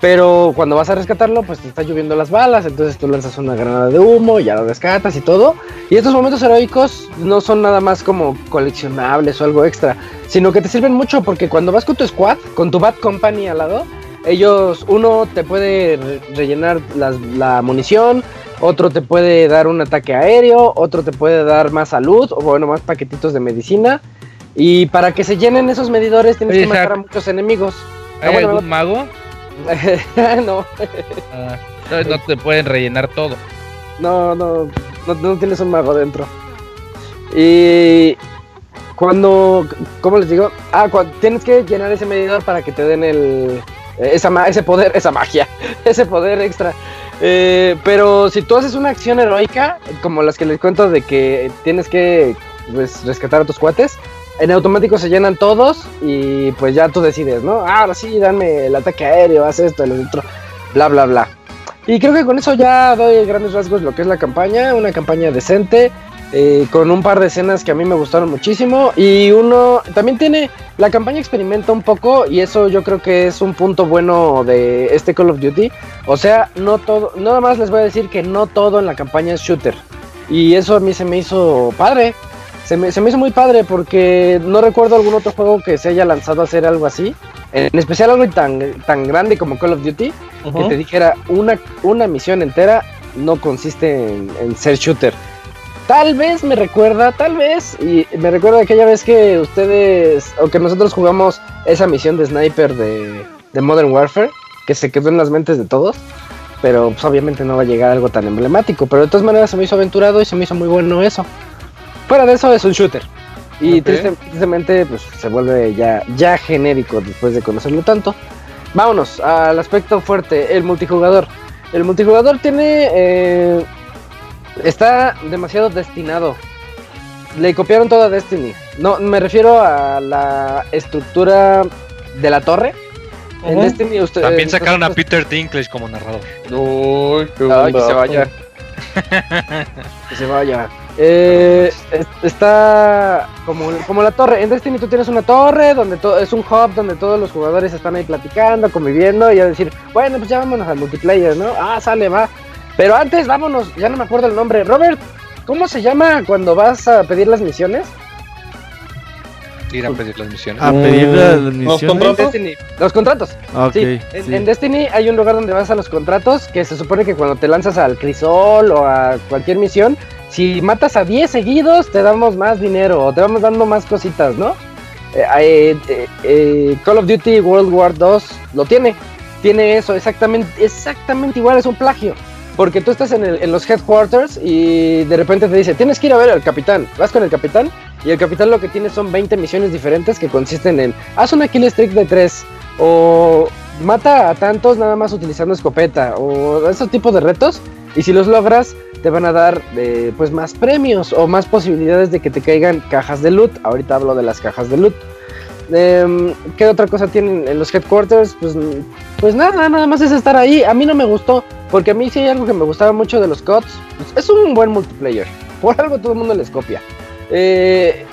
Pero cuando vas a rescatarlo, pues te está lloviendo las balas, entonces tú lanzas una granada de humo, y ya lo rescatas y todo. Y estos momentos heroicos no son nada más como coleccionables o algo extra, sino que te sirven mucho porque cuando vas con tu squad, con tu Bad Company al lado, ellos, uno te puede rellenar la munición, otro te puede dar un ataque aéreo, otro te puede dar más salud, o bueno, más paquetitos de medicina. Y para que se llenen esos medidores tienes que matar a muchos enemigos. ¿Hay ah, algún mago? [laughs] no. Ah, no te pueden rellenar todo. No, no, no, tienes un mago dentro. Y cuando, ¿cómo les digo? Ah, tienes que llenar ese medidor para que te den el, esa, ese poder, esa magia, [laughs] ese poder extra. Eh, pero si tú haces una acción heroica, como las que les cuento de que tienes que pues, rescatar a tus cuates, en automático se llenan todos y pues ya tú decides, ¿no? Ah, ahora sí, dame el ataque aéreo, haz esto, el otro, bla, bla, bla. Y creo que con eso ya doy grandes rasgos lo que es la campaña, una campaña decente, eh, con un par de escenas que a mí me gustaron muchísimo y uno también tiene la campaña experimenta un poco y eso yo creo que es un punto bueno de este Call of Duty o sea no todo nada más les voy a decir que no todo en la campaña es shooter y eso a mí se me hizo padre se me, se me hizo muy padre porque no recuerdo algún otro juego que se haya lanzado a hacer algo así. En especial algo tan, tan grande como Call of Duty que te dijera una, una misión entera no consiste en ser shooter. Tal vez me recuerda, tal vez, y me recuerda aquella vez que ustedes, o que nosotros jugamos esa misión de sniper de, Modern Warfare, que se quedó en las mentes de todos, pero pues, obviamente no va a llegar algo tan emblemático, pero de todas maneras se me hizo aventurado y se me hizo muy bueno eso. Fuera de eso es un shooter. Y tristemente pues, se vuelve ya, ya genérico después de conocerlo tanto. Vámonos al aspecto fuerte, el multijugador. El multijugador tiene eh, está demasiado destinado. Le copiaron toda Destiny. No, me refiero a la estructura de la torre. En Destiny usted, También sacaron a Peter Dinklage como narrador. Uy, qué Ay, que se vaya. [laughs] que se vaya. Eh, está como, como la torre. En Destiny tú tienes una torre donde todo es un hub donde todos los jugadores están ahí platicando, conviviendo y a decir, bueno, pues ya vámonos al multiplayer, ¿no? Ah, sale, va. Pero antes, vámonos, ya no me acuerdo el nombre. Robert, ¿cómo se llama cuando vas a pedir las misiones? Ir a pedir las misiones. A pedir las misiones. Los contratos. los contratos. sí. En, Destiny hay un lugar donde vas a los contratos que se supone que cuando te lanzas al crisol o a cualquier misión, si matas a 10 seguidos, te damos más dinero o te vamos dando más cositas, ¿no? Eh, eh, eh, Call of Duty World War 2 lo tiene. Tiene eso, exactamente, exactamente igual, es un plagio. Porque tú estás en, los headquarters y de repente te dice, tienes que ir a ver al capitán. Vas con el capitán y el capitán lo que tiene son 20 misiones diferentes que consisten en, haz una kill streak de 3 o mata a tantos nada más utilizando escopeta o esos tipos de retos. Y si los logras, te van a dar eh, pues más premios o más posibilidades de que te caigan cajas de loot. Ahorita hablo de las cajas de loot. Em, ¿Qué otra cosa tienen en los headquarters? Pues, pues nada, nada más es estar ahí. A mí no me gustó, porque a mí sí hay algo que me gustaba mucho de los CODs. Pues es un buen multiplayer. Por algo todo el mundo les copia. Eh,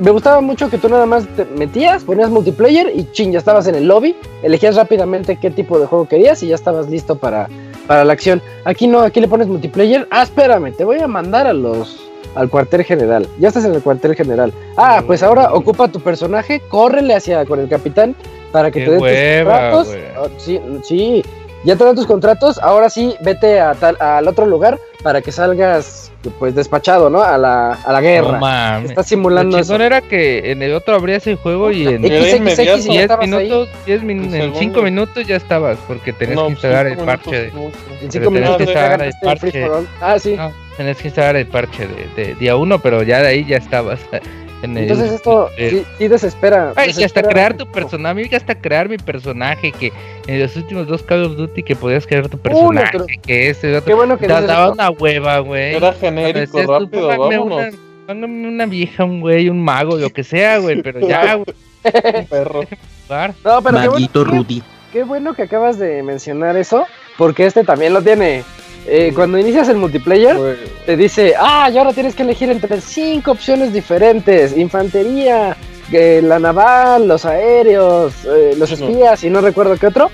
me gustaba mucho que tú nada más te metías, ponías multiplayer y ching, ya estabas en el lobby. Elegías rápidamente qué tipo de juego querías y ya estabas listo para para la acción. Aquí no, aquí le pones multiplayer. Ah, espérame, te voy a mandar a los al cuartel general. Ya estás en el cuartel general. Ah, pues ahora ocupa tu personaje, córrele hacia con el capitán para que te den tus contratos. Oh, sí, sí, ya te dan tus contratos. Ahora sí, vete a tal, al otro lugar para que salgas pues despachado, ¿no? A la, a la guerra. No Está simulando eso. era que en el otro abrías el juego y en 10 minutos, 10 en 5 minutos ya estabas, porque tenías que instalar el parche. De, en 5 minutos que instalar el parche. Ah, sí. tenías que instalar el parche de, de día 1, pero ya de ahí ya estabas. Entonces esto sí, desespera. y hasta crear tu personaje, hasta crear mi personaje, que en los últimos dos Call of Duty que podías crear tu personaje, que ese otro, Qué bueno que te daba una hueva, güey. Era genérico, rápido, vámonos. Una, una, vieja, un güey, un mago, lo que sea, güey, pero ya, [laughs] güey. un perro. [laughs] No, pero Maguito Rudy. qué bueno que acabas de mencionar eso, porque este también lo tiene. Eh, cuando inicias el multiplayer, te dice, ah, y ahora tienes que elegir entre cinco opciones diferentes: infantería, eh, la naval, los aéreos, eh, los espías y no recuerdo qué otro.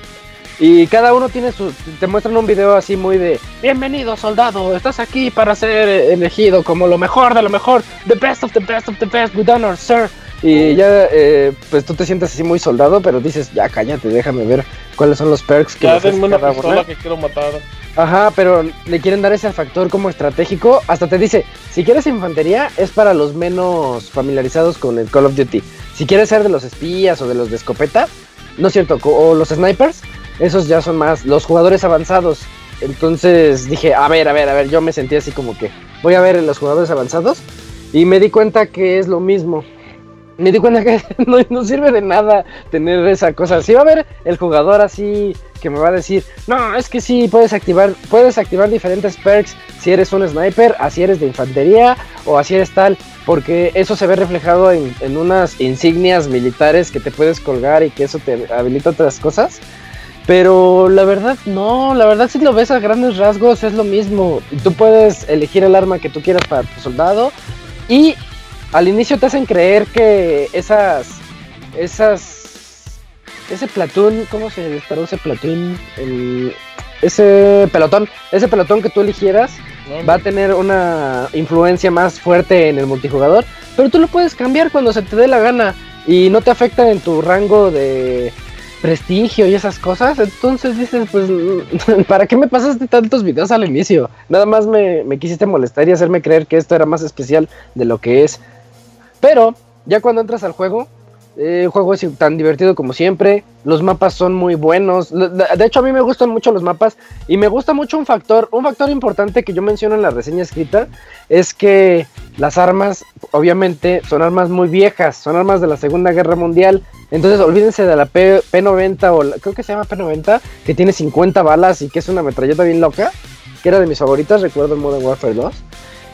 Y cada uno tiene su. Te muestran un video así muy de: Bienvenido, soldado, estás aquí para ser elegido como lo mejor de lo mejor, the best of the best of the best, with honor, sir. Y ya, pues tú te sientes así muy soldado, pero dices: Ya cállate, déjame ver cuáles son los perks que. Ya denme una pistola que quiero matar. Ajá, pero le quieren dar ese factor como estratégico. Hasta te dice, si quieres infantería es para los menos familiarizados con el Call of Duty. Si quieres ser de los espías o de los de escopeta, no es cierto, o los snipers, esos ya son más los jugadores avanzados. Entonces dije, a ver, a ver, a ver, yo me sentí así como que voy a ver los jugadores avanzados y me di cuenta que es lo mismo me di cuenta que [laughs] no, sirve de nada tener esa cosa. Si va a haber el jugador así que me va a decir, no, es que sí, puedes activar, puedes activar diferentes perks si eres un sniper, así eres de infantería o así eres tal, porque eso se ve reflejado en, en unas insignias militares que te puedes colgar y que eso te habilita otras cosas. Pero la verdad no, la verdad si lo ves a grandes rasgos es lo mismo. Tú puedes elegir el arma que tú quieras para tu soldado y al inicio te hacen creer que esas, esas, ese platón, ¿cómo se traduce platón? El, ese pelotón, ese pelotón que tú eligieras va a tener una influencia más fuerte en el multijugador, pero tú lo puedes cambiar cuando se te dé la gana y no te afecta en tu rango de prestigio y esas cosas. Entonces dices, pues, [laughs] ¿para qué me pasaste tantos videos al inicio? Nada más me, me quisiste molestar y hacerme creer que esto era más especial de lo que es. Pero ya cuando entras al juego, eh, el juego es tan divertido como siempre. Los mapas son muy buenos. De hecho, a mí me gustan mucho los mapas. Y me gusta mucho un factor. Un factor importante que yo menciono en la reseña escrita. Es que las armas, obviamente, son armas muy viejas. Son armas de la Segunda Guerra Mundial. Entonces, olvídense de la P 90 o creo que se llama P90. Que tiene 50 balas y que es una metralleta bien loca. Que era de mis favoritas. Recuerdo en Modern Warfare 2.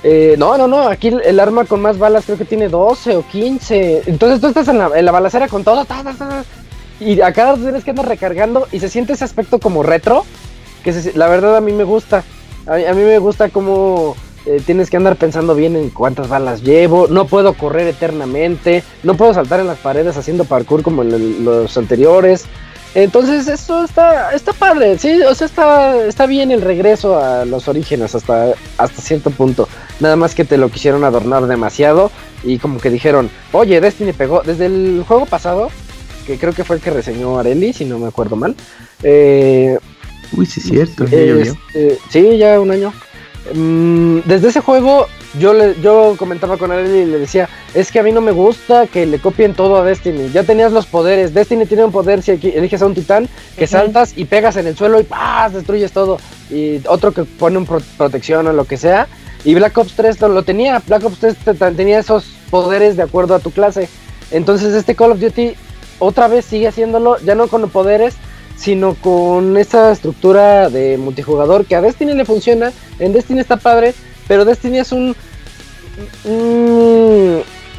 Eh, no, no, no, aquí el arma con más balas creo que tiene 12 o 15. Entonces tú estás en la, en la balacera con todo, y acá tienes que andar recargando y se siente ese aspecto como retro, que la verdad a mí me gusta. A, mí me gusta cómo, eh, tienes que andar pensando bien en cuántas balas llevo, no puedo correr eternamente, no puedo saltar en las paredes haciendo parkour como en los anteriores. Entonces esto está, está padre, sí, o sea, está, está bien el regreso a los orígenes hasta, hasta cierto punto. Nada más que te lo quisieron adornar demasiado y como que dijeron, oye, Destiny pegó desde el juego pasado, que creo que fue el que reseñó Areli, si no me acuerdo mal. Eh, Uy, sí es cierto. Este, sí, ya un año. Mm, desde ese juego yo le, yo comentaba con él y le decía, es que a mí no me gusta que le copien todo a Destiny. Ya tenías los poderes. Destiny tiene un poder si eliges a un titán que saltas y pegas en el suelo y ¡paz! destruyes todo. Y otro que pone un protección o lo que sea. Y Black Ops 3 lo, tenía. Black Ops 3 tenía esos poderes de acuerdo a tu clase. Entonces este Call of Duty otra vez sigue haciéndolo, ya no con poderes, sino con esa estructura de multijugador que a Destiny le funciona. En Destiny está padre, pero Destiny es un,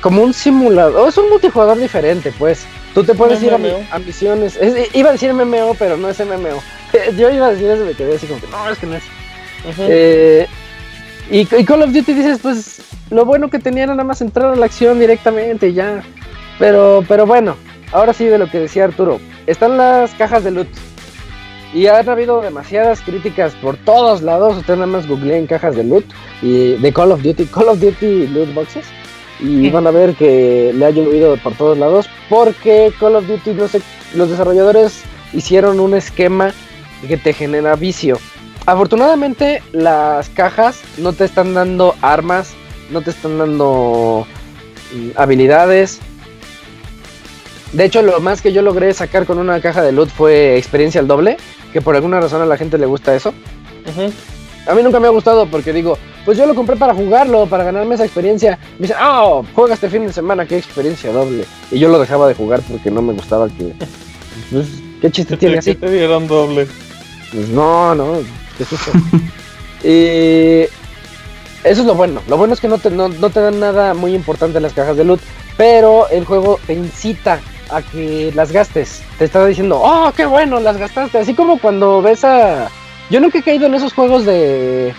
como un simulador, es un multijugador diferente, pues. Tú te puedes ir a, misiones. iba a decir MMO, pero no es MMO. [laughs] Yo iba a decir eso, me quedé así como que no, es que no es. Eh, y, y, Call of Duty dices, pues lo bueno que tenía era nada más entrar a la acción directamente y ya. Pero, pero bueno, ahora sí de lo que decía Arturo. Están las cajas de loot. Y han habido demasiadas críticas por todos lados. Ustedes nada más googleen cajas de loot y de Call of Duty, Call of Duty loot boxes. Y van a ver que le ha llovido por todos lados. Porque Call of Duty, no sé, los desarrolladores hicieron un esquema que te genera vicio. Afortunadamente, las cajas no te están dando armas, no te están dando mm, habilidades, de hecho, lo más que yo logré sacar con una caja de loot fue experiencia al doble, que por alguna razón a la gente le gusta eso. A mí nunca me ha gustado porque digo, pues yo lo compré para jugarlo, para ganarme esa experiencia. Me dicen, oh, juega este fin de semana, qué experiencia doble. Y yo lo dejaba de jugar porque no me gustaba que... [laughs] Pues, ¿Qué chiste tiene así? [laughs] te dieron doble? Pues no, no. Y [laughs] eso es lo bueno. Lo bueno es que no te, no, no te dan nada muy importante en las cajas de loot, pero el juego te incita a que las gastes. Te estaba diciendo, oh, qué bueno, las gastaste. Así como cuando ves a... Yo nunca he caído en esos juegos de...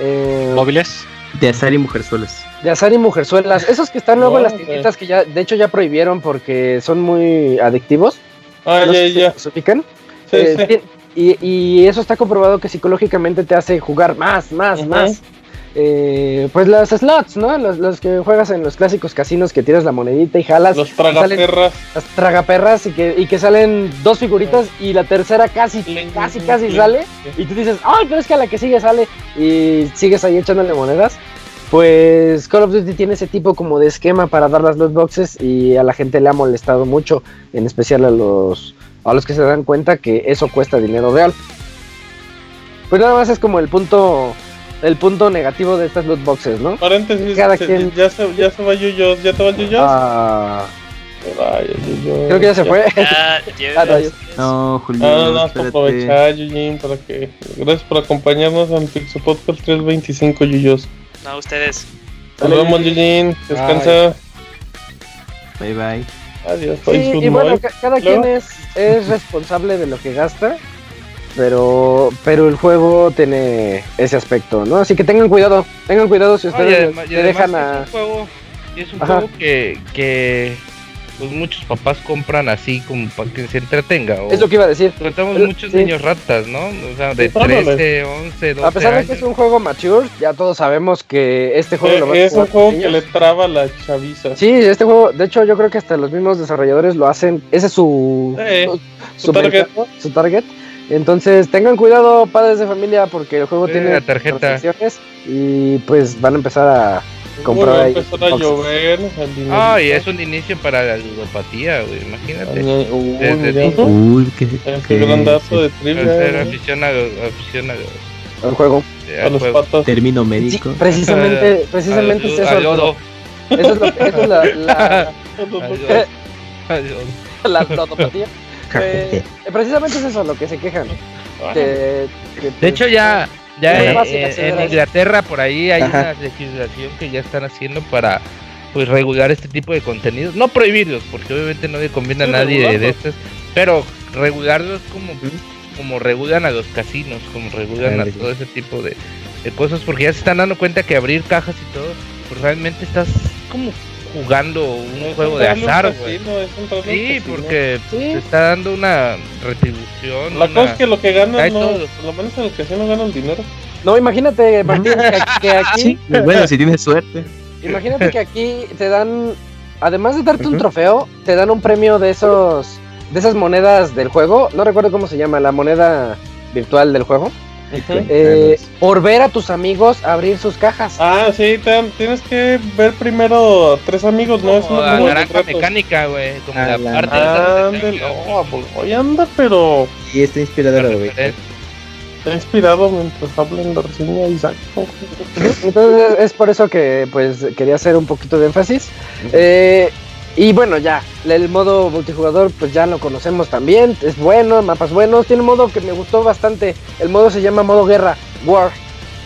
Eh... ¿Móviles? De azar y mujerzuelas. De azar y mujerzuelas. Esos que están luego en las tienditas que ya, de hecho, ya prohibieron porque son muy adictivos. Ah, ya, ya. ¿Se pican? Eh, y, y, eso está comprobado que psicológicamente te hace jugar más, más, más. Eh, pues las slots, ¿no? Los, que juegas en los clásicos casinos que tiras la monedita y jalas. Los tragaperras. las tragaperras y que, y que salen dos figuritas y la tercera casi, casi, casi sale. Y tú dices, ay, pero es que a la que sigue sale y sigues ahí echándole monedas. Pues Call of Duty tiene ese tipo como de esquema para dar las loot boxes y a la gente le ha molestado mucho, en especial a los, a los que se dan cuenta que eso cuesta dinero real. Pues nada más es como el punto el punto negativo de estas loot boxes, ¿no? Paréntesis, ya, se, ya se va Yuyos, ¿ya te va Yuyos? Ah. Creo que ya se fue. Ah, [laughs] no, Julio. Ah, no, no, para aprovechar, Yujin, para que. Gracias por acompañarnos en Pixel Podcast 325, Yuyos. No, ustedes. Nos vemos, Yujin. Descansa. Bye bye. Adiós. Sí, y bueno, cada quien es, es responsable de lo que gasta pero pero el juego tiene ese aspecto, ¿no? Así que tengan cuidado, tengan cuidado si ustedes dejan a... Es un juego, es un juego que, que pues muchos papás compran así como para que se entretenga. es lo que iba a decir. Tratamos muchos niños ratas, ¿no? O sea, de 13, 11, 12 A pesar de que es un juego mature, ya todos sabemos que este juego lo va a Es un juego que le traba la chaviza. Sí, este juego, de hecho yo creo que hasta los mismos desarrolladores lo hacen, ese es su, su, target. su target entonces tengan cuidado padres de familia porque el juego tiene tarjeta y pues van a empezar a comprar ahí. a llover. Ah, y es un inicio para la ludopatía, güey, imagínate. Uy, Desde uy, qué, qué, gran dato de trivia. aficionado, aficionado al juego. a los patos. Término médico. precisamente, [laughs] precisamente es eso. Eso es lo que es la la, [laughs] [laughs] la ludopatía. Eh, precisamente es eso lo que se quejan. de hecho, ya, ya en, Inglaterra por ahí hay una legislación que ya están haciendo para pues regular este tipo de contenidos. No prohibirlos, porque obviamente no le conviene a nadie de, estos, pero regularlos como, como regulan a los casinos, como regulan a todo ese tipo de, cosas porque ya se están dando cuenta que abrir cajas y todo, pues realmente estás como jugando un juego de azar, güey. Sí, porque te está dando una retribución. La cosa es que lo que ganas, no, por lo menos en el casino ganan dinero. No, imagínate, Martín, que, aquí. bueno, si tienes suerte. Imagínate que aquí te dan, además de darte un trofeo, te dan un premio de esos, de esas monedas del juego. No recuerdo cómo se llama, la moneda virtual del juego. Eh, por ver a tus amigos abrir sus cajas. Ah, sí, tienes que ver primero a tres amigos, ¿no? es una naranja mecánica, güey. Como la, parte de no, pues anda, pero. Y está inspirado, güey. Está inspirado mientras hablan la reseña Isaac. Entonces es por eso que pues quería hacer un poquito de énfasis. Eh, y bueno, ya, el modo multijugador pues ya lo conocemos también, es bueno, mapas buenos, tiene un modo que me gustó bastante, el modo se llama modo guerra, War.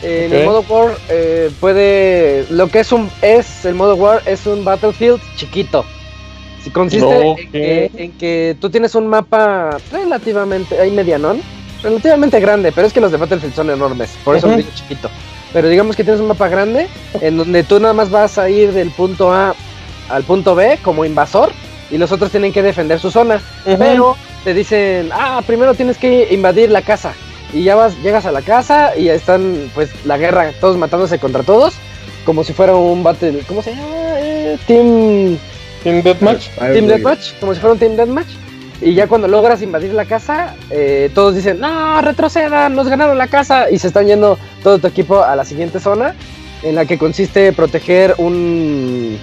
En el modo War eh, puede, lo que es un, es, el modo War es un Battlefield chiquito. Si consiste en, que, tú tienes un mapa relativamente, hay medianón, relativamente grande, pero es que los de Battlefield son enormes, por eso lo digo chiquito. Pero digamos que tienes un mapa grande en donde tú nada más vas a ir del punto A al punto B como invasor y los otros tienen que defender su zona. Pero te dicen, ah, primero tienes que invadir la casa. Y ya vas, llegas a la casa y están pues la guerra, todos matándose contra todos, como si fuera un battle, ¿cómo se llama? Eh, team Team Deathmatch. Team Deathmatch, como si fuera un Team Deathmatch. Y ya cuando logras invadir la casa, eh, todos dicen, no, retrocedan, nos ganaron la casa. Y se están yendo todo tu equipo a la siguiente zona, en la que consiste proteger un,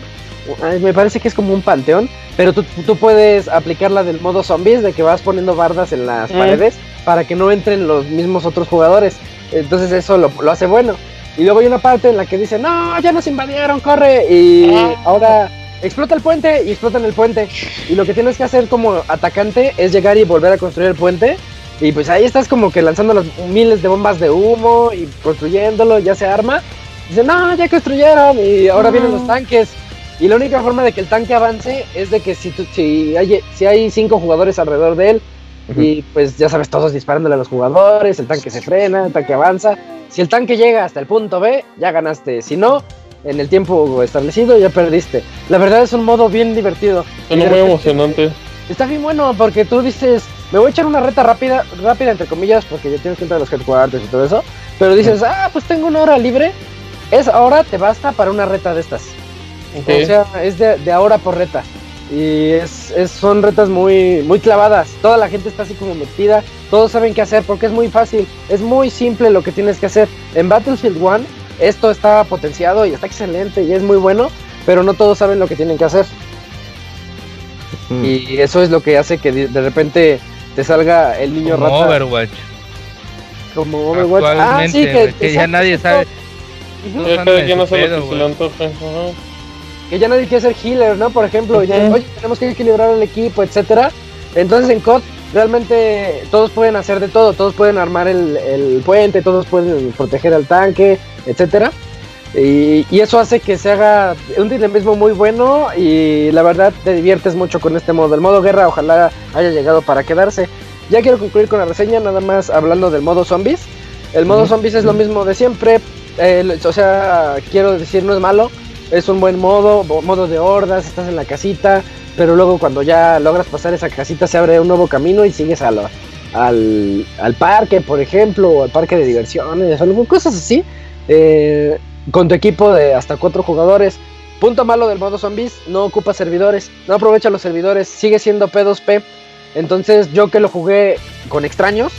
me parece que es como un panteón, pero tú, puedes aplicarla del modo zombies, de que vas poniendo bardas en las paredes para que no entren los mismos otros jugadores. Entonces eso lo, hace bueno. Y luego hay una parte en la que dice, no, ya nos invadieron, corre. Y ah. ahora explota el puente y explotan el puente. Y lo que tienes que hacer como atacante es llegar y volver a construir el puente. Y pues ahí estás como que lanzando los miles de bombas de humo y construyéndolo, ya se arma. Dice, no, ya construyeron y ahora vienen los tanques. Y la única forma de que el tanque avance es de que si, si, hay, si hay cinco jugadores alrededor de él, y pues ya sabes, todos disparándole a los jugadores, el tanque se frena, el tanque avanza. Si el tanque llega hasta el punto B, ya ganaste. Si no, en el tiempo establecido, ya perdiste. La verdad es un modo bien divertido. Es muy emocionante. Está bien bueno porque tú dices, me voy a echar una reta rápida, rápida entre comillas, porque ya tienes que entrar a los headquarters y todo eso. Pero dices, ah, pues tengo una hora libre. Es ahora te basta para una reta de estas. O sea, es de, ahora por reta. Y es, son retas muy, muy clavadas. Toda la gente está así como metida. Todos saben qué hacer porque es muy fácil. Es muy simple lo que tienes que hacer. En Battlefield 1 esto está potenciado y está excelente y es muy bueno. Pero no todos saben lo que tienen que hacer. Y eso es lo que hace que de, repente te salga el niño Como Overwatch. Como Overwatch. Ah, sí, que, ya nadie sabe. ya, no sé lo que se le antoja que ya nadie quiere ser healer, ¿no? Por ejemplo, oye, tenemos que equilibrar el equipo, etcétera. Entonces en COD realmente todos pueden hacer de todo, todos pueden armar el, puente, todos pueden proteger al tanque, etcétera. Y, eso hace que se haga un dinamismo muy bueno y la verdad te diviertes mucho con este modo. El modo guerra ojalá haya llegado para quedarse. Ya quiero concluir con la reseña, nada más hablando del modo zombies. El modo zombies es lo mismo de siempre, eh, o sea, quiero decir, no es malo, es un buen modo, modo de hordas, estás en la casita, pero luego cuando ya logras pasar esa casita se abre un nuevo camino y sigues al, al, parque, por ejemplo, o al parque de diversiones, o cosas así, eh, con tu equipo de hasta cuatro jugadores. Punto malo del modo zombies, no ocupa servidores, no aprovecha los servidores, sigue siendo P2P. Entonces yo que lo jugué con extraños,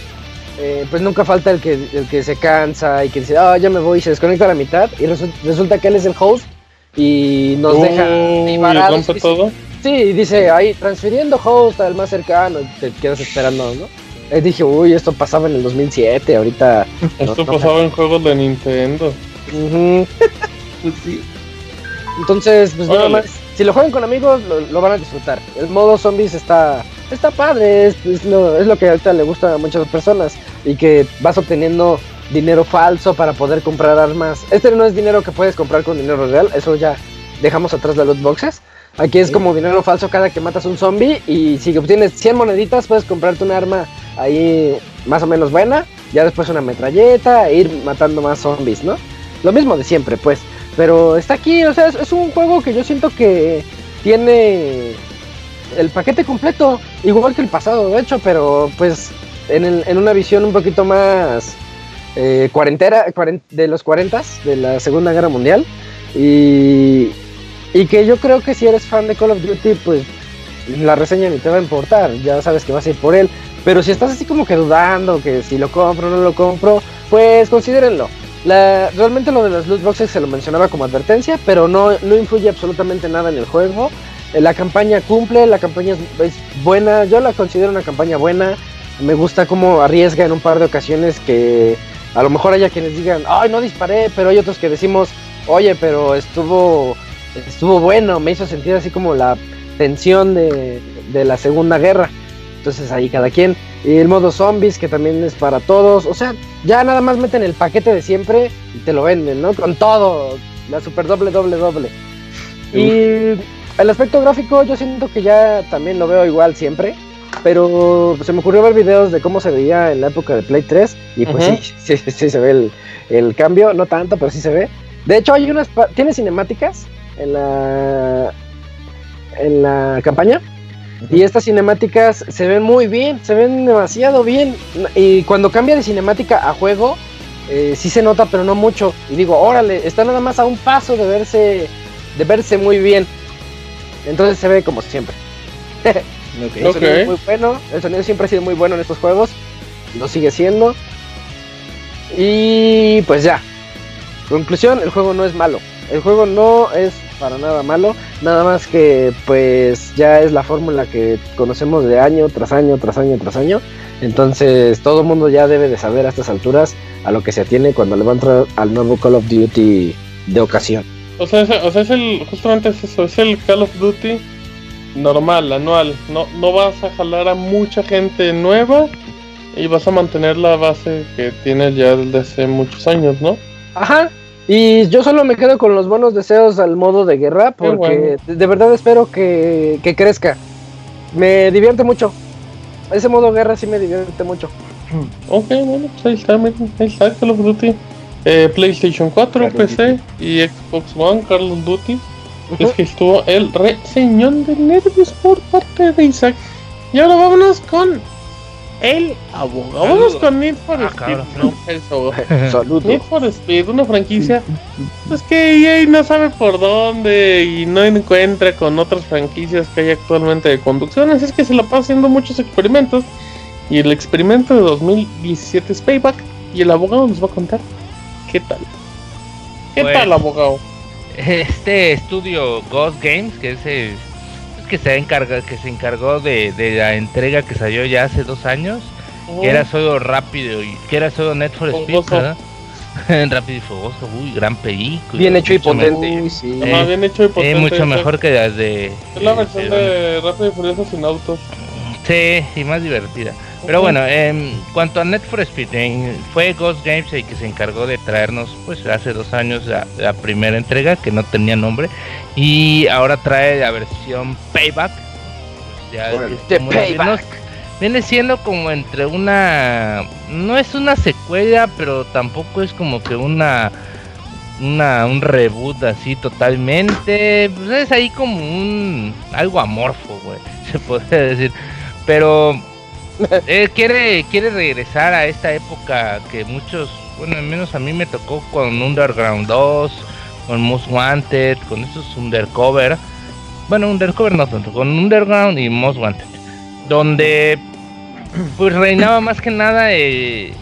eh, pues nunca falta el que, el que se cansa y que dice, ah, ya me voy y se desconecta a la mitad y resulta que él es el host y nos deja ahí todo? Sí, dice ahí transfiriendo host al más cercano, te quedas esperando, ¿no? Y dije, uy, esto pasaba en el 2007, ahorita. [laughs] Esto pasaba en juegos de Nintendo. [laughs] pues sí. Entonces, pues nada más. Si lo juegan con amigos, lo, van a disfrutar. El modo zombies está, está padre, es, es, lo, es lo que ahorita le gusta a muchas personas. Y que vas obteniendo dinero falso para poder comprar armas. Este no es dinero que puedes comprar con dinero real, eso ya dejamos atrás las loot boxes. Aquí es como dinero falso cada que matas un zombie y si obtienes 100 moneditas puedes comprarte un arma ahí más o menos buena ya después una metralleta e ir matando más zombies, ¿no? Lo mismo de siempre, pues. Pero está aquí, o sea, es, un juego que yo siento que tiene el paquete completo, igual que el pasado, de hecho, pero pues en, una visión un poquito más eh, cuarentera, de los 40 de la Segunda Guerra Mundial. Y, y que yo creo que si eres fan de Call of Duty, pues la reseña ni te va a importar, ya sabes que vas a ir por él. Pero si estás así como que dudando, que si lo compro o no lo compro, pues considérenlo. Realmente lo de las loot boxes se lo mencionaba como advertencia, pero no, no influye absolutamente nada en el juego. Eh, la campaña cumple, la campaña es, buena, yo la considero una campaña buena. Me gusta cómo arriesga en un par de ocasiones que a lo mejor haya quienes digan, ay, no disparé, pero hay otros que decimos, oye, pero estuvo, estuvo bueno, me hizo sentir así como la tensión de, de la Segunda Guerra. Entonces ahí cada quien. Y el modo zombies, que también es para todos. O sea, ya nada más meten el paquete de siempre y te lo venden, ¿no? Con todo. La super doble, doble, doble. Y el aspecto gráfico yo siento que ya también lo veo igual siempre. Pero se me ocurrió ver videos de cómo se veía en la época de Play 3. Y pues [laughs] sí, sí, sí, se ve el, el, cambio. No tanto, pero sí se ve. De hecho, hay unas. Tiene cinemáticas en la. En la campaña. Y estas cinemáticas se ven muy bien, se ven demasiado bien. Y cuando cambia de cinemática a juego, eh, sí se nota, pero no mucho. Y digo, órale, está nada más a un paso de verse, de verse muy bien. Entonces se ve como siempre. [laughs] el sonido es muy bueno, el sonido siempre ha sido muy bueno en estos juegos. Lo sigue siendo. Y pues ya. Conclusión, el juego no es malo. El juego no es para nada malo, nada más que pues ya es la fórmula que conocemos de año tras año, tras año, tras año. Entonces todo el mundo ya debe de saber a estas alturas a lo que se atiene cuando le va a entrar al nuevo Call of Duty de ocasión. O sea, es, o sea, es el, justamente es eso, es el Call of Duty normal, anual. No, no vas a jalar a mucha gente nueva y vas a mantener la base que tienes ya desde hace muchos años, ¿no? Ajá, y yo solo me quedo con los buenos deseos al modo de guerra porque de verdad espero que, crezca. Me divierte mucho. Ese modo guerra sí me divierte mucho. [clears throat] Ok, bueno, pues ahí está, ahí está Call of Duty. Eh, PlayStation 4, PC y Xbox One, Call of Duty. [laughs] Es que estuvo el reseñón de nervios por parte de Isaac. Y ahora vámonos con el abogado. Vamos con Need for ah, Speed. No. [laughs] [laughs] Need for Speed, una franquicia. Pues que EA no sabe por dónde y no encuentra con otras franquicias que hay actualmente de conducción. Así es que se la pasa haciendo muchos experimentos. Y el experimento de 2017 es Payback. Y el abogado nos va a contar qué tal. ¿Qué pues, tal, abogado? Este estudio Ghost Games, que es el que se encarga, que se encargó de, la entrega que salió ya hace dos años, que era solo rápido y que era solo Net for Speed, ¿verdad? [laughs] rápido y fogoso, uy, gran película. Bien hecho y potente. Eh, bien hecho y potente. mucho mejor que las de. Es la versión de Rápido y Furioso sin autos. Sí, y más divertida. Pero bueno, en cuanto a Net for Speed, fue Ghost Games el que se encargó de traernos, pues hace dos años, la, primera entrega que no tenía nombre. Y ahora trae la versión Payback. Payback. viene siendo como entre una. No es una secuela, pero tampoco es como que una. Una, un reboot así totalmente. Pues es ahí como un. Algo amorfo, güey. [laughs] Se podría decir. Pero [laughs] eh, quiere, quiere regresar a esta época que muchos, bueno, al menos a mí me tocó con Underground 2, con Most Wanted, con esos Undercover. Bueno, Undercover no tanto, con Underground y Most Wanted. Donde pues reinaba más que nada, eh,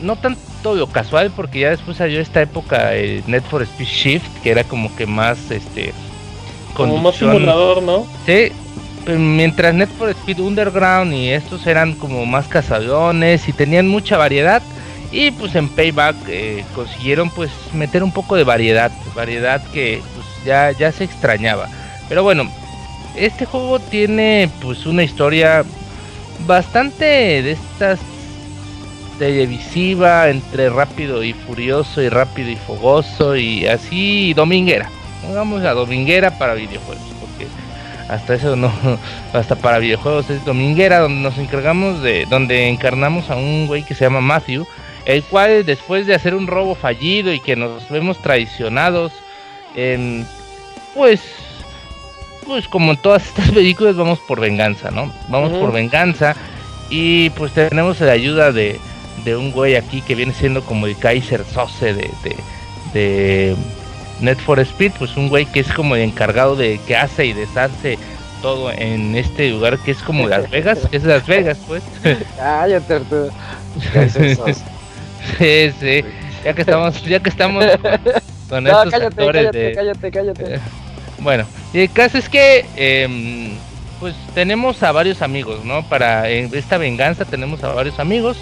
no tanto lo casual, porque ya después salió esta época el Net for Speed Shift, que era como que más, este... Como más simulador, ¿no? Sí, mientras Net Speed Underground y estos eran como más cazadores y tenían mucha variedad y pues en Payback eh, consiguieron pues meter un poco de variedad, variedad que pues ya, ya se extrañaba. Pero bueno, este juego tiene pues una historia bastante de estas televisiva entre rápido y furioso y rápido y fogoso y así dominguera. Pongamos la dominguera para videojuegos hasta eso no, [laughs] hasta para videojuegos es dominguera, donde nos encargamos de, donde encarnamos a un güey que se llama Matthew, el cual después de hacer un robo fallido y que nos vemos traicionados, pues, pues como en todas [laughs] estas películas vamos por venganza, ¿no? Vamos por venganza y pues tenemos la ayuda de, de un güey aquí que viene siendo como el Kaiser Sose de, de, de Net for Speed, pues un güey que es como el encargado de que hace y deshace todo en este lugar que es como Las Vegas, que es Las Vegas, pues. [laughs] Cállate, tú. [laughs] sí, sí. Ya que estamos, ya que estamos [laughs] con no, estos cállate, cállate, cállate, cállate, eh, bueno, y el caso es que eh, pues tenemos a varios amigos, ¿no? Para esta venganza tenemos a varios amigos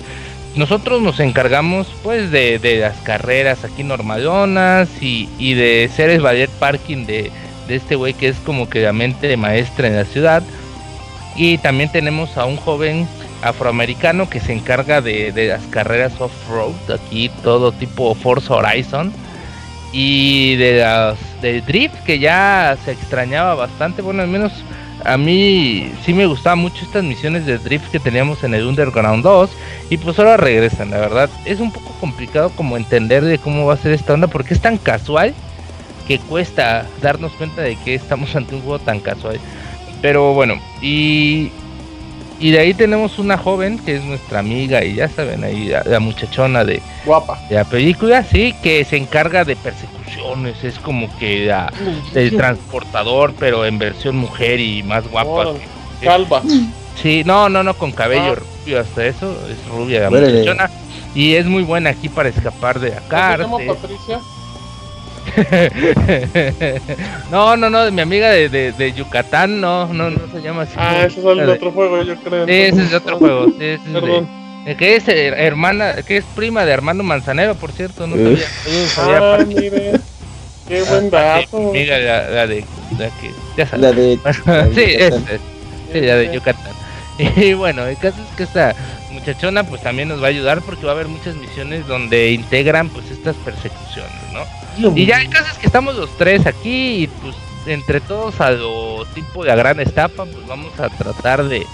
nosotros nos encargamos pues de, las carreras aquí normalonas y, y de ser el ballet parking de, este güey que es como que la mente de maestra en la ciudad. Y también tenemos a un joven afroamericano que se encarga de, las carreras off-road, aquí todo tipo Forza Horizon. Y de las de drift que ya se extrañaba bastante, bueno al menos a mí sí me gustaban mucho estas misiones de drift que teníamos en el Underground 2 y pues ahora regresan, la verdad. Es un poco complicado como entender de cómo va a ser esta onda porque es tan casual que cuesta darnos cuenta de que estamos ante un juego tan casual. Pero bueno, y, y de ahí tenemos una joven que es nuestra amiga y ya saben, ahí la, muchachona de, Guapa. de la película, sí, que se encarga de persecuciones, es como que la, el transportador, pero en versión mujer y más guapa. calva. Sí, no, no, no, con cabello ah. rubio hasta eso, es rubia la muchachona. Y es muy buena aquí para escapar de la cárcel. Patricia? [laughs] no, no, no, mi amiga de, de, Yucatán, no, no, no se llama así. Ah, ese es el de otro juego, yo creo. Sí, ese es de otro juego. Sí, Perdón. que es hermana, que es prima de Armando Manzanero, por cierto, no sabía. ah, mire. Qué buen ah, dato. Amiga, la, de, la que, ya sabes. La de, [laughs] sí, es, sí, la de Yucatán. [laughs] Y bueno, el caso es que esta muchachona pues también nos va a ayudar porque va a haber muchas misiones donde integran pues estas persecuciones, ¿no? Y ya el caso es que estamos los tres aquí y pues entre todos a lo tipo de la gran estapa pues vamos a tratar de,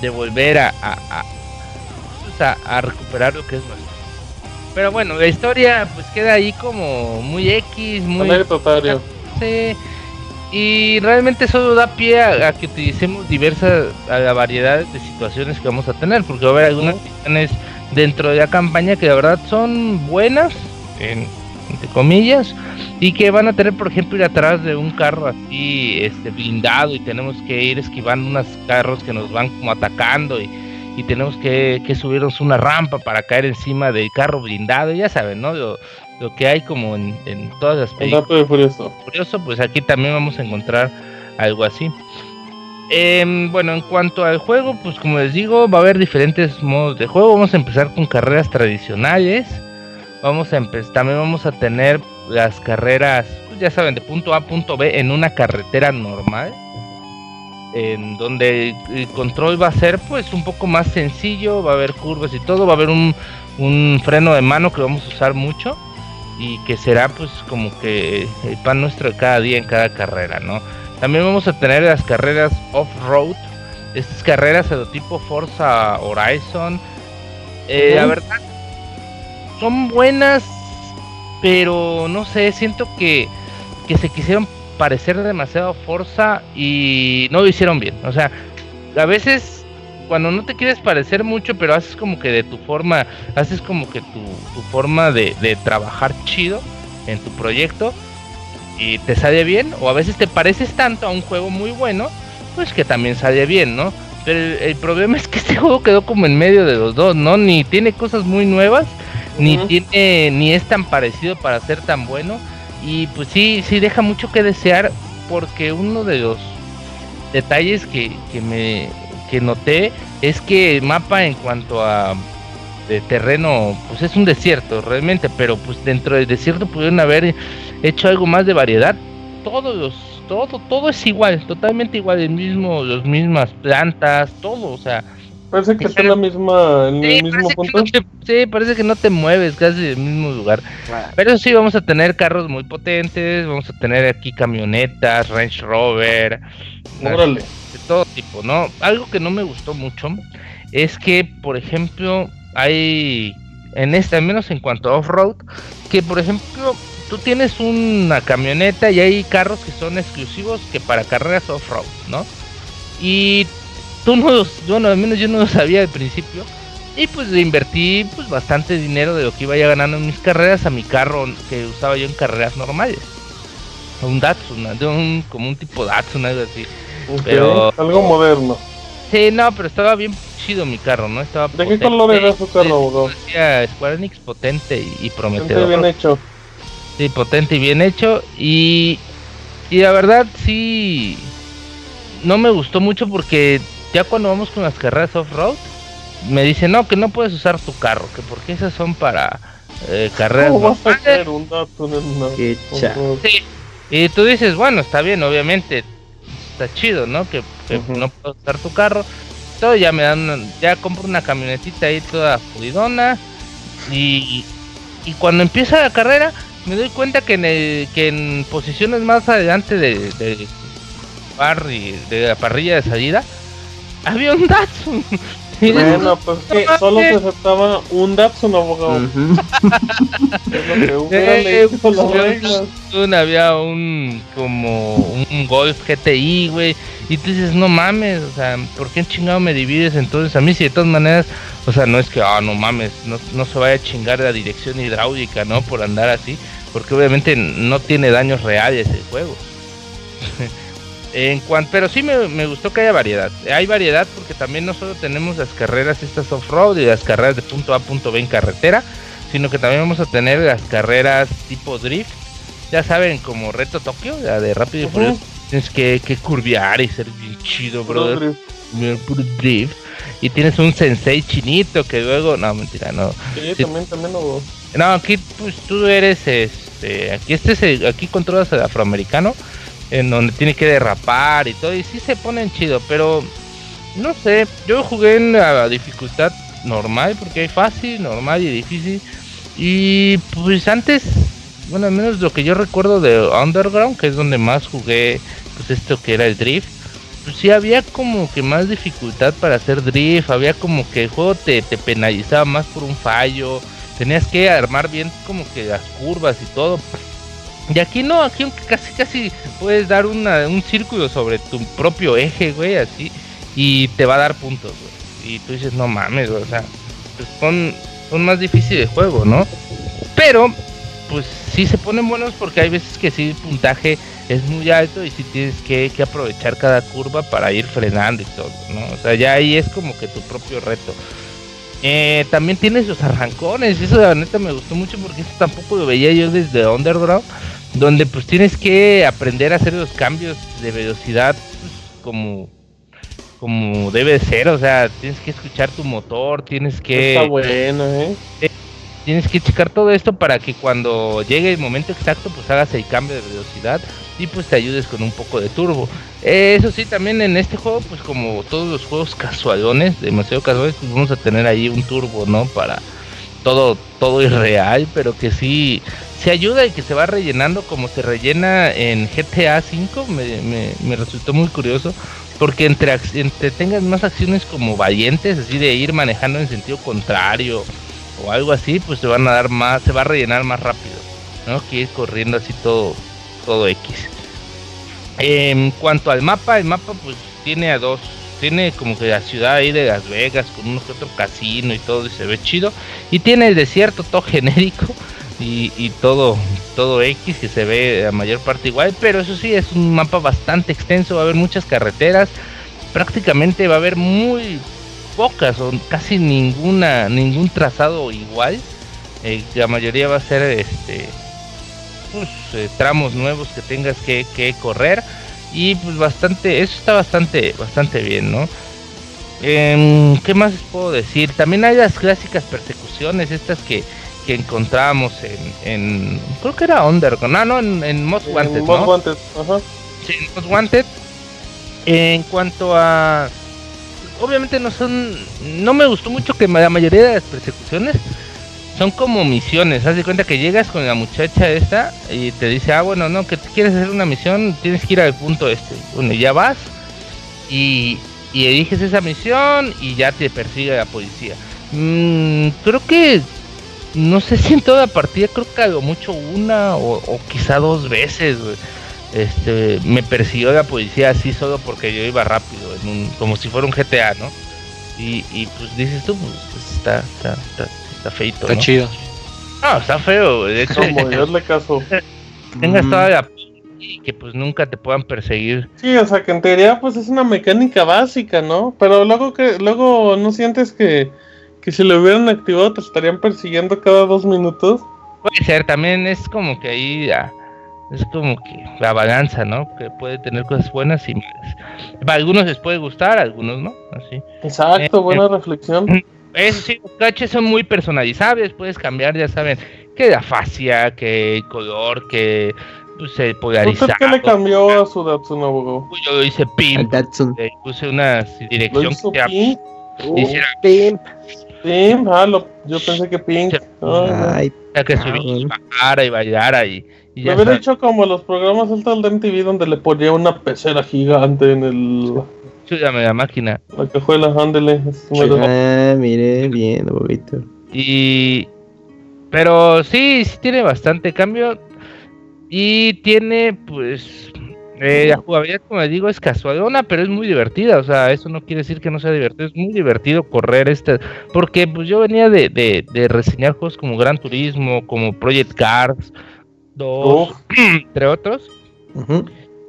de volver a, a, pues, a, a, recuperar lo que es nuestro. Pero bueno, la historia pues queda ahí como muy X, muy... Sí, y realmente eso da pie a, que utilicemos diversas, a la variedad de situaciones que vamos a tener, porque va a haber algunas situaciones dentro de la campaña que de verdad son buenas, entre comillas, y que van a tener, por ejemplo, ir atrás de un carro así este, blindado y tenemos que ir esquivando unos carros que nos van como atacando y, y tenemos que, que, subirnos una rampa para caer encima del carro blindado, ya saben, ¿no? lo que hay como en, todas las películas. de Furioso. Furioso, pues aquí también vamos a encontrar algo así. Em, bueno, en cuanto al juego, pues como les digo, va a haber diferentes modos de juego. Vamos a empezar con carreras tradicionales. Vamos a empezar, también vamos a tener las carreras, pues ya saben, de punto A a punto B en una carretera normal. En donde el control va a ser pues un poco más sencillo, va a haber curvas y todo, va a haber un, un freno de mano que vamos a usar mucho y que será pues como que el pan nuestro de cada día en cada carrera, ¿no? También vamos a tener las carreras off-road, estas carreras de tipo Forza Horizon. Eh, La verdad, son buenas, pero no sé, siento que, que se quisieron parecer demasiado Forza y no lo hicieron bien. O sea, a veces cuando no te quieres parecer mucho, pero haces como que de tu forma, haces como que tu, tu forma de, de, trabajar chido en tu proyecto y te sale bien, o a veces te pareces tanto a un juego muy bueno, pues que también sale bien, ¿no? Pero el, problema es que este [laughs] juego quedó como en medio de los dos, ¿no? Ni tiene cosas muy nuevas, ni tiene, ni es tan parecido para ser tan bueno, y pues sí, sí deja mucho que desear, porque uno de los detalles que, que me que noté es que el mapa en cuanto a de terreno, pues es un desierto realmente, pero pues dentro del desierto pudieron haber hecho algo más de variedad. Todos los, todo, todo es igual, totalmente igual, el mismo, las mismas plantas, todo, o sea, Parece que está en la misma, en el mismo punto. sí, parece que no te mueves casi del mismo lugar. Pero sí, vamos a tener carros muy potentes, vamos a tener aquí camionetas, Range Rover, de todo tipo, ¿no? Algo que no me gustó mucho es que, por ejemplo, hay en este, al menos en cuanto a off-road, que por ejemplo, tú tienes una camioneta y hay carros que son exclusivos que para carreras off-road, ¿no? Y tú no los, bueno, al menos yo no lo sabía al principio. Y pues invertí pues bastante dinero de lo que iba ya ganando en mis carreras a mi carro que usaba yo en carreras normales. Un Datsun, de un, como un tipo Datsun, algo así. pero algo moderno. Sí, no, pero estaba bien chido mi carro, ¿no? Estaba ¿De qué color era su carro, Decía Square Enix potente y, prometedor. bien hecho. Sí, potente y bien hecho. Y, y la verdad sí no me gustó mucho porque ya cuando vamos con las carreras off-road, me dicen, no, que no puedes usar tu carro, que porque esas son para eh, carreras. ¿Cómo vas a un Sí. Y tú dices, bueno, está bien, obviamente, está chido, ¿no? Que, no puedo usar tu carro. Todo ya me dan, ya compro una camionetita ahí toda fluidona. Y, y cuando empieza la carrera, me doy cuenta que en, que en posiciones más adelante de, de, de la parrilla de salida, había un Datsun. Bueno, [laughs] pues que solo se aceptaba un Datsun abogado. [laughs] es lo que Había un como un Golf GTI, güey. Y tú dices, no mames, o sea, ¿por qué chingado me divides entonces? A mí si de todas maneras, o sea, no es que, ah, no mames, no, no se vaya a chingar la dirección hidráulica, ¿no? Por andar así, porque obviamente no tiene daños reales el juego. [laughs] En cuanto, pero sí me, gustó que haya variedad. Hay variedad porque también no solo tenemos las carreras estas off-road y las carreras de punto A a punto B en carretera, sino que también vamos a tener las carreras tipo drift. Ya saben, como Reto Tokio, la de Rápido y Furioso. Tienes que, que curviar y ser bien chido, brother. Puro drift. Y tienes un sensei chinito que luego. No, mentira, no. Sí, también, también lo... No, aquí pues tú eres este. Aquí este aquí controlas al afroamericano en donde tiene que derrapar y todo, y sí se ponen chido, pero no sé, yo jugué en la dificultad normal, porque hay fácil, normal y difícil, y pues antes, bueno, al menos lo que yo recuerdo de Underground, que es donde más jugué, pues esto que era el drift, pues sí había como que más dificultad para hacer drift, había como que el juego te, te penalizaba más por un fallo, tenías que armar bien como que las curvas y todo y aquí no, aquí casi casi puedes dar una, un círculo sobre tu propio eje, güey, así, y te va a dar puntos, güey. Y tú dices, no mames, o sea, pues son, son más difíciles de juego, ¿no? Pero, pues sí se ponen buenos porque hay veces que sí el puntaje es muy alto y sí tienes que, que aprovechar cada curva para ir frenando y todo, ¿no? O sea, ya ahí es como que tu propio reto. Eh, también tienes los arrancones, eso de la neta me gustó mucho porque eso tampoco lo veía yo desde Underground donde pues tienes que aprender a hacer los cambios de velocidad pues, como como debe ser, o sea, tienes que escuchar tu motor, tienes que Está bueno, ¿eh? Tienes que checar todo esto para que cuando llegue el momento exacto pues hagas el cambio de velocidad y pues te ayudes con un poco de turbo. eso sí, también en este juego pues como todos los juegos casualones, demasiado casuales, pues vamos a tener ahí un turbo, ¿no? Para todo todo irreal, pero que sí se ayuda y que se va rellenando como se rellena en GTA V, me, me, resultó muy curioso, porque entre, entre tengas más acciones como valientes, así de ir manejando en sentido contrario o algo así, pues se van a dar más, se va a rellenar más rápido, ¿no? Que ir corriendo así todo, todo X. En cuanto al mapa, el mapa pues tiene a dos, tiene como que la ciudad ahí de Las Vegas con uno que otro casino y todo y se ve chido. Y tiene el desierto todo [laughs] genérico y, todo, todo X que se ve a mayor parte igual, pero eso sí es un mapa bastante extenso, va a haber muchas carreteras, prácticamente va a haber muy pocas o casi ninguna, ningún trazado igual, eh, la mayoría va a ser este pues, eh, tramos nuevos que tengas que, correr y pues bastante, eso está bastante, bastante bien, ¿no? Em, ¿Qué más puedo decir? También hay las clásicas persecuciones, estas que que encontramos en, creo que era Underground, ah, no, en, en Most Wanted, Most Wanted, ajá. Sí, en Most Wanted. En cuanto a obviamente no son, no me gustó mucho que la mayoría de las persecuciones son como misiones. Haz de cuenta que llegas con la muchacha esta y te dice, ah, bueno, no, que quieres hacer una misión, tienes que ir al punto este. Bueno, ya vas y, y eliges esa misión y ya te persigue la policía. Mm, creo que, no sé si en toda partida, creo que algo mucho una o, quizá dos veces, Este, me persiguió la policía así solo porque yo iba rápido, en un, como si fuera un GTA, ¿no? Y, y pues dices tú, pues, está, está, está Está feito. Está chido. No, está feo, De hecho, Como Dios le caso. [laughs] Tengas mm. toda la y que pues nunca te puedan perseguir. Sí, o sea que en teoría pues es una mecánica básica, ¿no? Pero luego que luego no sientes que, que si lo hubieran activado te estarían persiguiendo cada dos minutos. Puede ser, también es como que ahí es como que la balanza, ¿no? Que puede tener cosas buenas y malas. Para algunos les puede gustar, algunos no, así. Exacto, buena eh, reflexión. Eso sí, los caches son muy personalizables, puedes cambiar, ya saben, que la fascia, que el color, que pues, se polarizado. ¿Usted qué le cambió a su Datsun Abugo? Yo lo hice pimp. Le puse una dirección ¿Lo hizo que pimp? pimp. Pimp, ah, lo, yo pensé que pink. Ay, Ay que subí y bajara y bailara y, y ya. Me hubiera hecho como los programas altos de MTV donde le ponía una pecera gigante en el Chúyame la máquina. La cajuela, ándele. Ah, mire, bien, bobito. Y. Pero sí, sí tiene bastante cambio. Y tiene, pues. Eh, la jugabilidad, como les digo, es casualona, pero es muy divertida. O sea, eso no quiere decir que no sea divertido. Es muy divertido correr este. Porque pues yo venía de, de, reseñar juegos como Gran Turismo, como Project Cars 2, [clears throat] entre otros.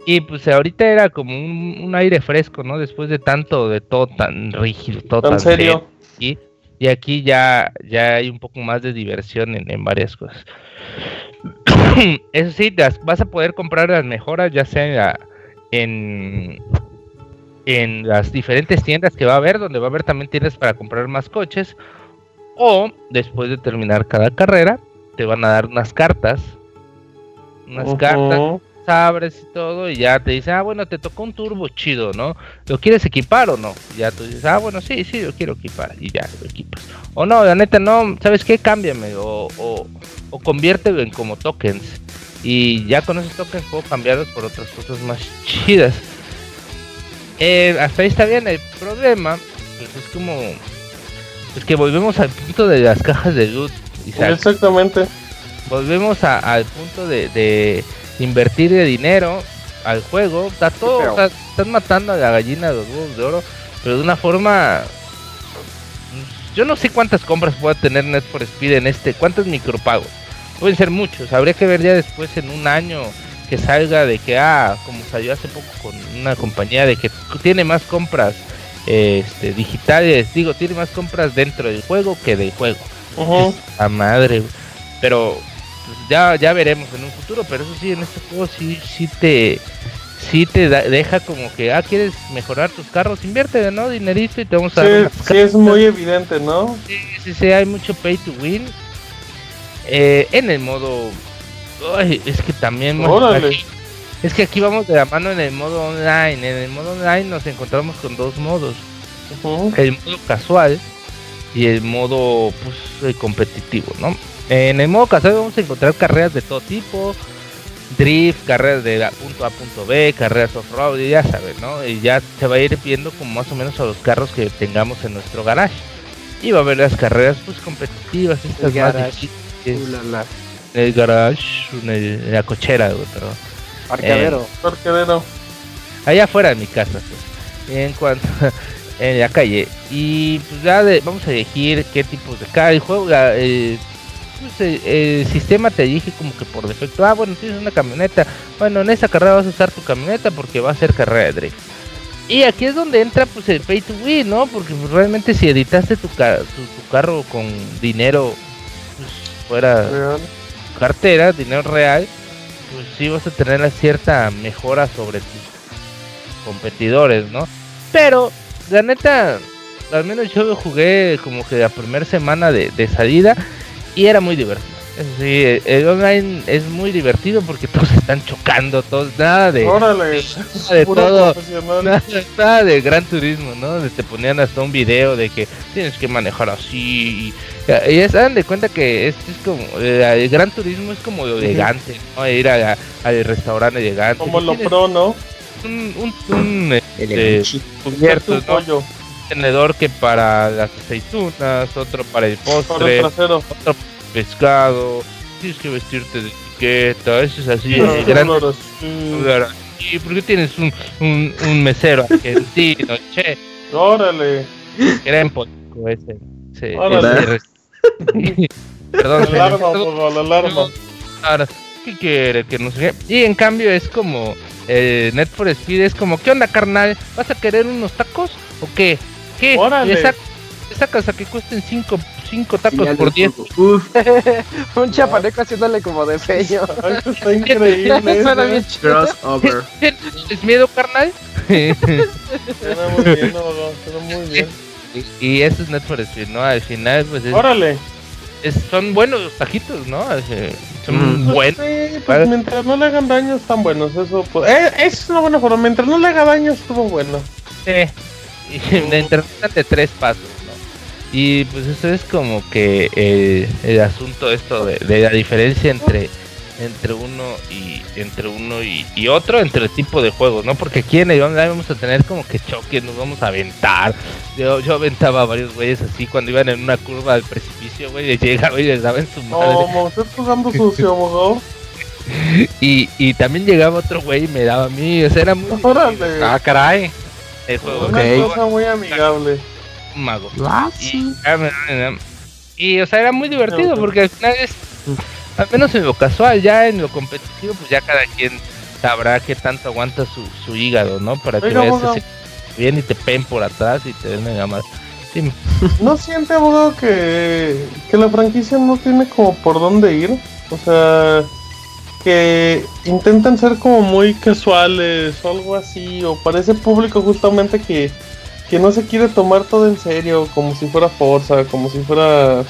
Y pues ahorita era como un, aire fresco, ¿no? Después de tanto, de todo tan rígido, todo tan, serio. Y, y, aquí ya, ya hay un poco más de diversión en, varias cosas. [coughs] Eso sí, vas a poder comprar las mejoras, ya sea en, en las diferentes tiendas que va a haber, donde va a haber también tiendas para comprar más coches. O después de terminar cada carrera, te van a dar unas cartas. Unas cartas abres y todo, y ya te dice, ah, bueno, te tocó un turbo chido, ¿no? ¿Lo quieres equipar o no? ya tú dices, ah, bueno, sí, sí, lo quiero equipar, y ya lo equipas. O no, la neta, no, ¿sabes qué? Cámbiame, o, o, o conviértelo en como tokens. Y ya con esos tokens puedo cambiarlos por otras cosas más chidas. Eh, hasta ahí está bien, el problema, pues es como, es que volvemos al punto de las [laughs] cajas de loot. Exactamente. Volvemos al punto de invertir de dinero al juego. Está todo, están matando a la gallina de los huevos de oro, pero de una forma. Yo no sé cuántas compras puede tener Net for Speed en este, cuántos micropagos. Pueden ser muchos, habría que ver ya después en un año que salga de que, ah, como salió hace poco con una compañía de que tiene más compras este, digitales, digo, tiene más compras dentro del juego que del juego. A madre, pero ya, ya veremos en un futuro, pero eso sí, en este juego sí, sí te, sí te deja como que, ah, quieres mejorar tus carros, invierte, ¿no? Dinerito y te vamos a dar. Sí, es muy evidente, ¿no? Sí, sí, sí, hay mucho pay to win. Eh, en el modo. Ay, es que también. es que aquí vamos de la mano en el modo online. En el modo online nos encontramos con dos modos: el modo casual y el modo pues, competitivo, ¿no? En el modo casual vamos a encontrar carreras de todo tipo, drift, carreras de punto A punto B, carreras off-road, ya sabes, ¿no? Y ya se va a ir viendo como más o menos a los carros que tengamos en nuestro garage. Y va a haber las carreras pues competitivas, estas el más garage. El garage, la cochera, pero... Parqueadero. Eh, Parqueadero. Allá afuera de mi casa, pues. En cuanto [laughs] en la calle. Y pues ya vamos a elegir qué tipos de cada juego. Eh, pues, el, sistema te dije como que por defecto, ah, bueno, tienes una camioneta. Bueno, en esa carrera vas a usar tu camioneta porque va a ser carrera de drift. Y aquí es donde entra pues el pay to win, ¿no? Porque pues, realmente si editaste tu, tu, carro con dinero pues, fuera cartera, dinero real, pues sí vas a tener una cierta mejora sobre tus competidores, ¿no? Pero, la neta, al menos yo jugué como que la primera semana de, de salida y era muy divertido. Sí, el online es muy divertido porque [laughs] todos están chocando, todos, nada de, Órale, nada de todo, nada, de gran turismo, ¿no? Donde te ponían hasta un video de que tienes que manejar así. Y, ya se dan de cuenta que es, es como, eh, el gran turismo es como lo elegante, ¿no? Ir a, al restaurante elegante. Como lo pro, ¿no? Un, un, un, este, cubierto, ¿no? Tenedor que para las aceitunas, otro para el postre, otro pescado, tienes que vestirte de etiqueta, eso es así. No. ¿Y por qué tienes un, un, un mesero argentino, [laughs] che? Órale. Político ese. ese, Órale. ese [laughs] Perdón. La alarma, por la alarma. Ahora, ¿qué quiere? Que no sé qué. Y en cambio es como eh, Net for Speed es como, ¿qué onda, carnal? ¿Vas a querer unos tacos o qué? ¿Qué? Órale. Esa, esa casa que cuesten 5 cinco tacos por 10. [laughs] Un chapaneco haciéndole como de feño. [laughs] Esto está [laughs] increíble. Suena bien chido. Crossover. ¿Es miedo, carnal? Suena muy bien, no, no, suena muy bien. y, y eso es Net for Speed, ¿no? Al final, pues es, Órale. es- son buenos los tajitos, ¿no? Eh, Son Mm. buenos. Sí, pues mientras no le hagan daño están buenos, eso pues, eh, es una buena forma, mientras no le haga daño estuvo bueno. Sí. [laughs] Y de tres pasos, ¿no? Y pues eso es como que eh, el asunto esto de, de la diferencia entre entre uno y entre uno y, y otro entre el tipo de juegos, ¿no? Porque aquí en el online vamos a tener como que choques, nos vamos a aventar. Yo, yo aventaba a varios güeyes así cuando iban en una curva al precipicio, güey, y llegaba y les daba en su madre. No, estás jugando sucio. [laughs] Y, y también llegaba otro güey y me daba a mí, o sea, era muy Órale. Ah, caray. El juego. Una cosa muy amigable. un mago. Ah, Y, sí. y, o sea, era muy divertido porque al final es, al menos en lo casual, ya en lo competitivo, pues ya cada quien sabrá qué tanto aguanta su, su hígado, ¿no? Para que Oiga, así bien y te pen por atrás y te den nada más. Dime. [laughs] ¿No siente, abogado, que, que la franquicia no tiene como por dónde ir? O sea, que intentan ser como muy casuales o algo así, o para ese público justamente que, que no se quiere tomar todo en serio, como si fuera Forza, como si fuera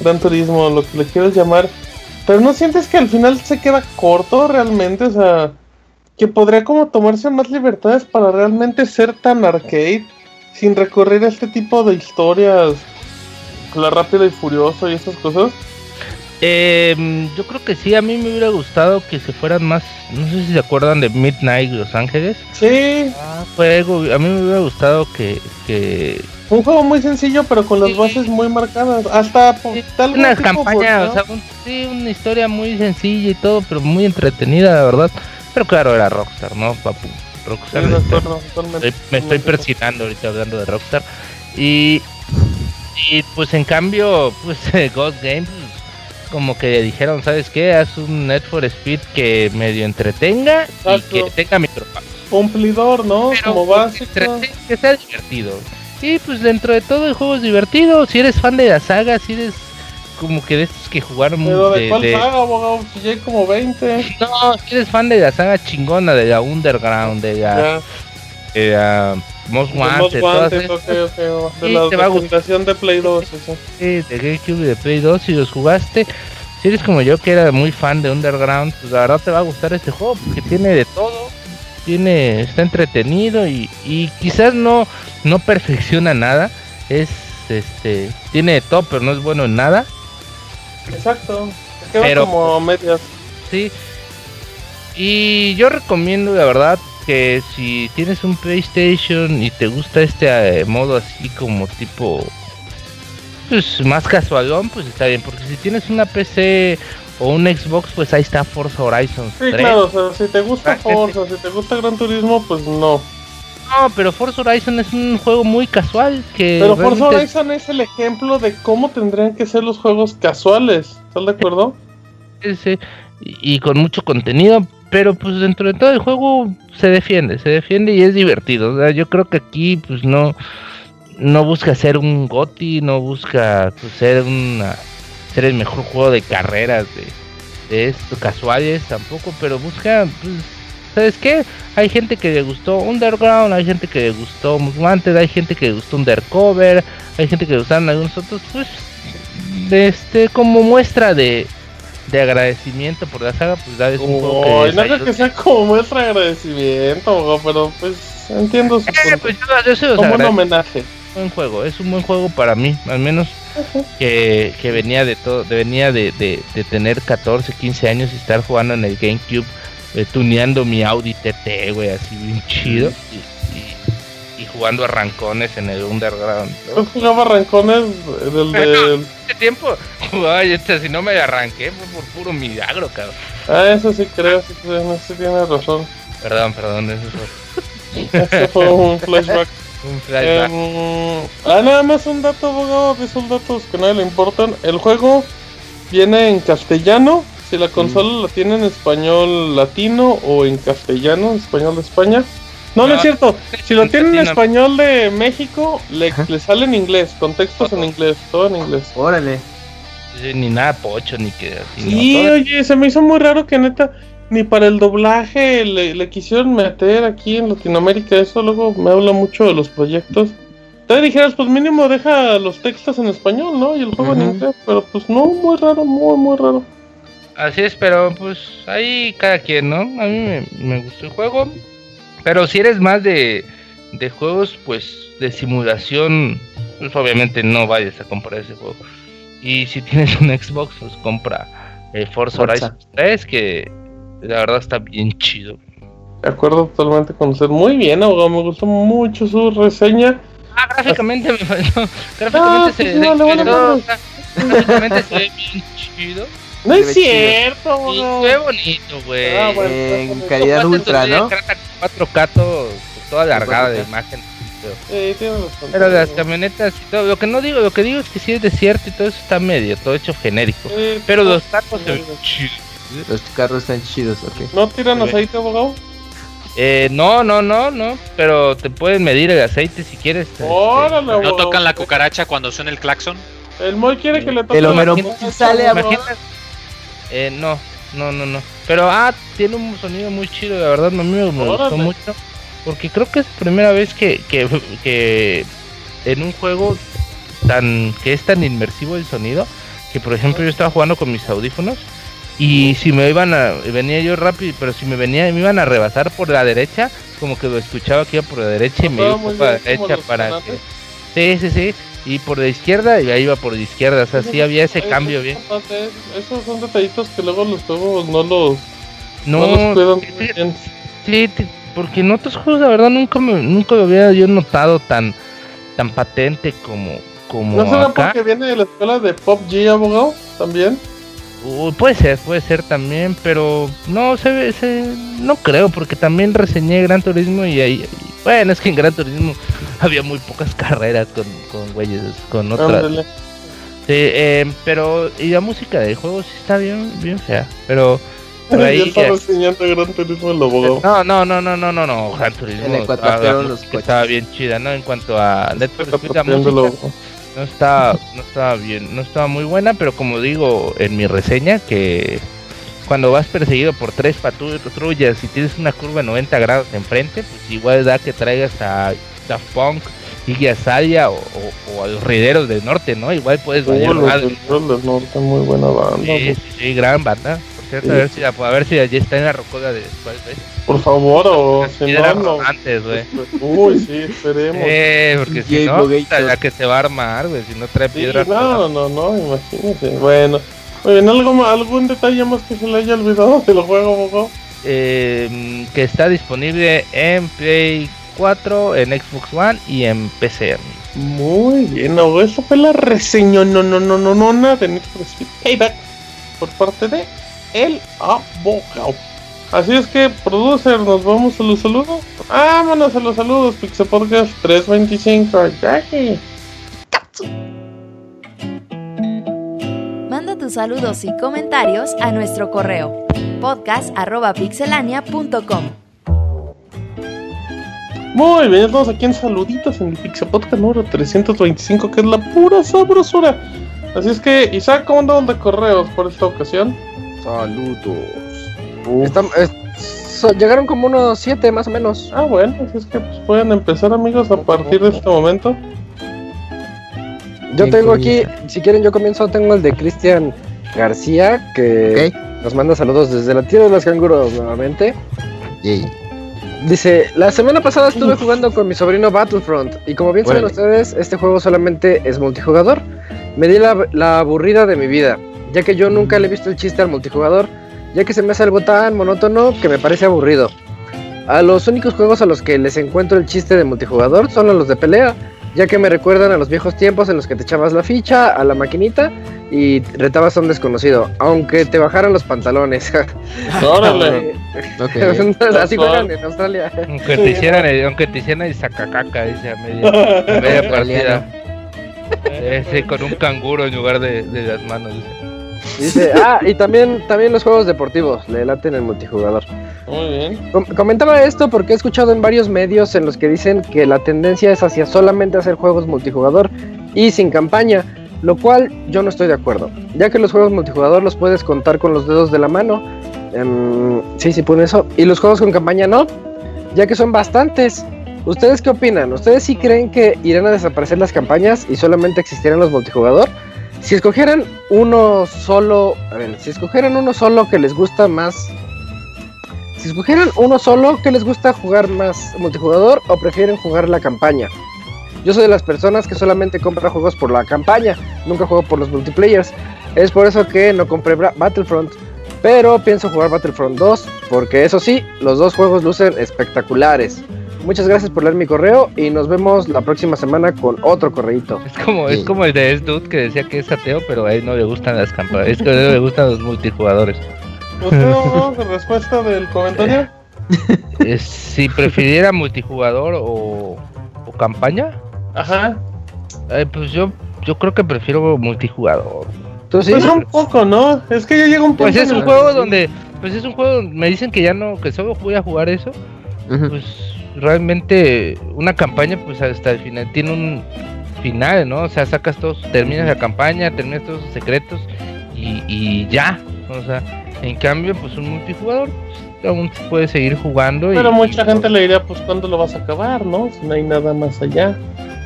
Gran Turismo, lo que le quieras llamar. Pero no sientes que al final se queda corto realmente, o sea, que podría como tomarse más libertades para realmente ser tan arcade sin recurrir a este tipo de historias, la rápida y furioso y esas cosas. Eh, yo creo que sí, a mí me hubiera gustado que se fueran más, no sé si se acuerdan de Midnight Los Ángeles. Sí, Ah, juego, a mí me hubiera gustado que, que un juego muy sencillo pero con las Sí. bases muy marcadas, hasta tal una campaña, o sea, un- sí, una historia muy sencilla y todo, pero muy entretenida, la verdad. Pero claro, era Rockstar, ¿no, papu? Rockstar. estoy- me estoy persinando ahorita hablando de Rockstar. Y, y pues en cambio, pues [laughs] Ghost Games, pues, como que le dijeron, ¿sabes qué? Haz un Net for Speed que medio entretenga y que tenga micropagos. Cumplidor, ¿no? Pero Como básico. que sea divertido. Y pues dentro de todo el juego es divertido. Si eres fan de la saga, si eres como que de estos que jugaron Pero de, de- cuál de- saga, abogado, si ya hay como 20. No, si eres fan de la saga chingona, de la Underground, de la, de la Most Wanted, todas Wanted, esas, ok, ok, de Sí, la de Play 2. eso. de GameCube y de Play 2, si los jugaste, si eres como yo que era muy fan de Underground, pues la verdad te va a gustar este juego porque tiene de todo, tiene, está entretenido y, y quizás no, no perfecciona nada, es este, tiene de todo pero no es bueno en nada, Exacto. Se queda Pero- como medias. sí. Y yo recomiendo la verdad que si tienes un PlayStation y te gusta este eh, modo así como tipo pues más casualón, pues está bien, porque si tienes una PC o un Xbox, pues ahí está Forza Horizon Sí, 3. claro, o sea, si te gusta sí. Forza, si te gusta Gran Turismo, pues no. No, pero Forza Horizon es un juego muy casual que Pero Forza Horizon es el ejemplo de cómo tendrían que ser los juegos casuales. ¿Estás de acuerdo? ese, y, y con mucho contenido, pero pues dentro de todo el juego se defiende, se defiende y es divertido. Yo creo que aquí pues no no busca ser un GOTI, no busca pues, ser una ser el mejor juego de carreras de, esto, casuales tampoco, pero busca pues ¿sabes qué? Hay gente que le gustó Underground, hay gente que le gustó Wanted, hay gente que le gustó Undercover, hay gente que le gustaron algunos otros, pues este como muestra de de agradecimiento por la saga, pues da es un juego que. No creo que sea como muestra de agradecimiento, pero pues entiendo su eh, pues como un homenaje. Un buen juego, es un buen juego para mí, al menos que, que venía de todo, venía de, de, de, tener 14, 15 años y estar jugando en el GameCube, eh, tuneando mi Audi TT, güey, así bien chido. Jugando arrancones en el Underground. ¿no? jugaba arrancones en el de... Este tiempo Ay, este, si no me arranqué fue por puro milagro, cabrón. Ah, eso sí creo, sí, no sé, tiene razón. Perdón, perdón, eso fue. un flashback. [laughs] un flashback. Eh, ah, nada más un dato, abogado, de esos datos que a nadie le importan. El juego viene en castellano. Si la consola la tiene en español latino o en castellano, español de España. No, no, es ah, cierto. Si lo tiene en español de México, le, le sale en inglés, contextos en inglés, todo en inglés. Órale ni nada pocho, ni que así. Sí, oye, se me hizo muy raro que neta, ni para el doblaje le, quisieron meter aquí en Latinoamérica. Eso luego me habla mucho de los proyectos. Te dijeras, pues mínimo deja los textos en español, ¿no? Y el juego en inglés, pero pues no, muy raro, muy, muy raro. Así es, pero pues ahí cada quien, ¿no? A mí me, me gustó el juego. Pero si eres más de, de juegos, pues de simulación, pues obviamente no vayas a comprar ese juego. Y si tienes un Xbox, pues compra eh, Forza Horizon 3, que la verdad está bien chido. De acuerdo totalmente con usted. Muy bien, abogado. Me gustó mucho su reseña. Ah, gráficamente me faltó. Gráficamente, se, ve gráficamente se ve bien chido. No es cierto, abogado. Se ve bonito, güey. Ah, en calidad ultra, ¿no? 4K todo, toda alargada de imagen. Pero las camionetas y todo, lo que no digo, lo que digo es que si es desierto y todo eso está medio, todo hecho genérico. pero los carros se ven chidos. Los carros están chidos, ok. ¿No tiran aceite, abogado? Eh, no, no, no, no, pero te pueden medir el aceite si quieres. Este, ¿No tocan la cucaracha cuando suena el claxon? El Moy quiere que le toque el Homero sale a Eh, no, no, no, no. Pero, ah, tiene un sonido muy chido, la verdad, a mí me gustó mucho. Porque creo que es la primera vez que, que, en un juego tan que es tan inmersivo el sonido que por ejemplo yo estaba jugando con mis audífonos y si me iban a venía yo rápido pero si me venía me iban a rebasar por la derecha como que lo escuchaba aquí por la derecha y me iba por la derecha para que sí sí sí y por la izquierda y ahí iba por la izquierda o sea sí había ese cambio bien esos son detallitos que luego los juegos no los no, los cuidan sí, porque en otros juegos, la verdad, nunca me, nunca lo había yo notado tan, tan patente como, como ¿No será porque viene de la escuela de Pop G, abogado? También. puede ser, puede ser también, pero no se ve, se, no creo, porque también reseñé Gran Turismo y ahí, bueno, es que en Gran Turismo [laughs] había muy pocas carreras con, con güeyes, con otras. Sí, eh, pero y la música del juego sí está bien, bien fea, pero por ahí ya estaba Gran Turismo el abogado. No, no, no, no, no, no, no, Gran Turismo. En estaba, los estaba bien chida, ¿no? En cuanto a Netflix, la música no estaba, no estaba bien, no estaba muy buena, pero como digo en mi reseña que cuando vas perseguido por tres patrullas y tienes una curva de 90 grados enfrente, pues igual da que traigas a Daft Punk, Iggy Azalea o, o, a los Rideros del Norte, ¿no? Igual puedes uh, los del Norte, muy buena banda. Sí, sí, sí, gran banda a ver si a ver si ya está en la rocola de después, Por favor, o si no, no. Antes, güey. Uy, sí, esperemos. Eh, porque si no, la que se va a armar, güey, si no trae piedra. No, no, no, imagínese. Bueno, bien, ¿algo, ¿algún detalle más que se le haya olvidado del juego, Bogo? Eh, que está disponible en Play 4, en Xbox One y en PC. Muy bien, no, eso fue la reseña, no, no, no, no, no, nada de Need for Speed Payback por parte de el abogado. Así es que, producer, nos vamos a los saludos. Vámonos a los saludos, Pixel Podcast 325. Manda saludos y comentarios a nuestro correo podcast.pixelania.com. Muy bien, estamos aquí en saluditos en el Pixel Podcast número 325, que es la pura sabrosura. Así es que, Isaac, ¿cómo andamos de correos por esta ocasión? Saludos. llegaron como unos 7 más o menos. Ah, bueno, así es que pues, pueden empezar, amigos, a partir de este momento. Yo tengo aquí, si quieren, yo comienzo. Tengo el de Cristian García, que nos manda saludos desde la tierra de los canguros nuevamente. Dice, la semana pasada estuve jugando con mi sobrino Battlefront y como bien saben ustedes, este juego solamente es multijugador. Me di la, la, aburrida de mi vida, ya que yo nunca le he visto el chiste al multijugador, ya que se me hace algo tan monótono que me parece aburrido. A los únicos juegos a los que les encuentro el chiste de multijugador son a los de pelea, ya que me recuerdan a los viejos tiempos en los que te echabas la ficha a la maquinita y retabas a un desconocido, aunque te bajaran los pantalones. [laughs] Órale. [laughs] Así juegan en Australia. Aunque te hicieran el, aunque te hicieran el sacacaca, dice a media, media partida. Ese con un canguro en lugar de, de las manos. Dice, [laughs] ah, y también, también los juegos deportivos, le laten el multijugador. Muy bien. comentaba esto porque he escuchado en varios medios en los que dicen que la tendencia es hacia solamente hacer juegos multijugador y sin campaña, lo cual yo no estoy de acuerdo, ya que los juegos multijugador los puedes contar con los dedos de la mano. sí, sí, pone eso. Y los juegos con campaña no, ya que son bastantes. ¿Ustedes qué opinan? ¿Ustedes sí creen que irán a desaparecer las campañas y solamente existirán los multijugador? Si escogieran uno solo, a ver, si escogieran uno solo que les gusta más, si escogieran uno solo que les gusta jugar más multijugador o prefieren jugar la campaña. Yo soy de las personas que solamente compra juegos por la campaña, nunca juego por los multiplayers. Es por eso que no compré Battlefront, pero pienso jugar Battlefront 2, porque eso sí, los dos juegos lucen espectaculares. Muchas gracias por leer mi correo y nos vemos la próxima semana con otro correito. Es como, es como el de S-Dude que decía que es ateo, pero a él no le gustan las campañas. Es que a él le gustan los multijugadores. ¿Usted la respuesta del comentario? si prefiriera multijugador o, campaña. Ajá. pues yo, yo creo que prefiero multijugador. Pues un poco, ¿no? Es que ya llega un pues punto. Pues es un juego donde, pues es un juego donde me dicen que ya no, que solo voy a jugar eso. Pues realmente una campaña pues hasta el final tiene un final, ¿no? O sea, sacas todos, terminas la campaña, terminas todos los secretos y, ya. O sea, en cambio, pues un multijugador pues, aún se puede seguir jugando. Pero mucha gente le diría, pues, ¿cuándo lo vas a acabar, no? Si no hay nada más allá.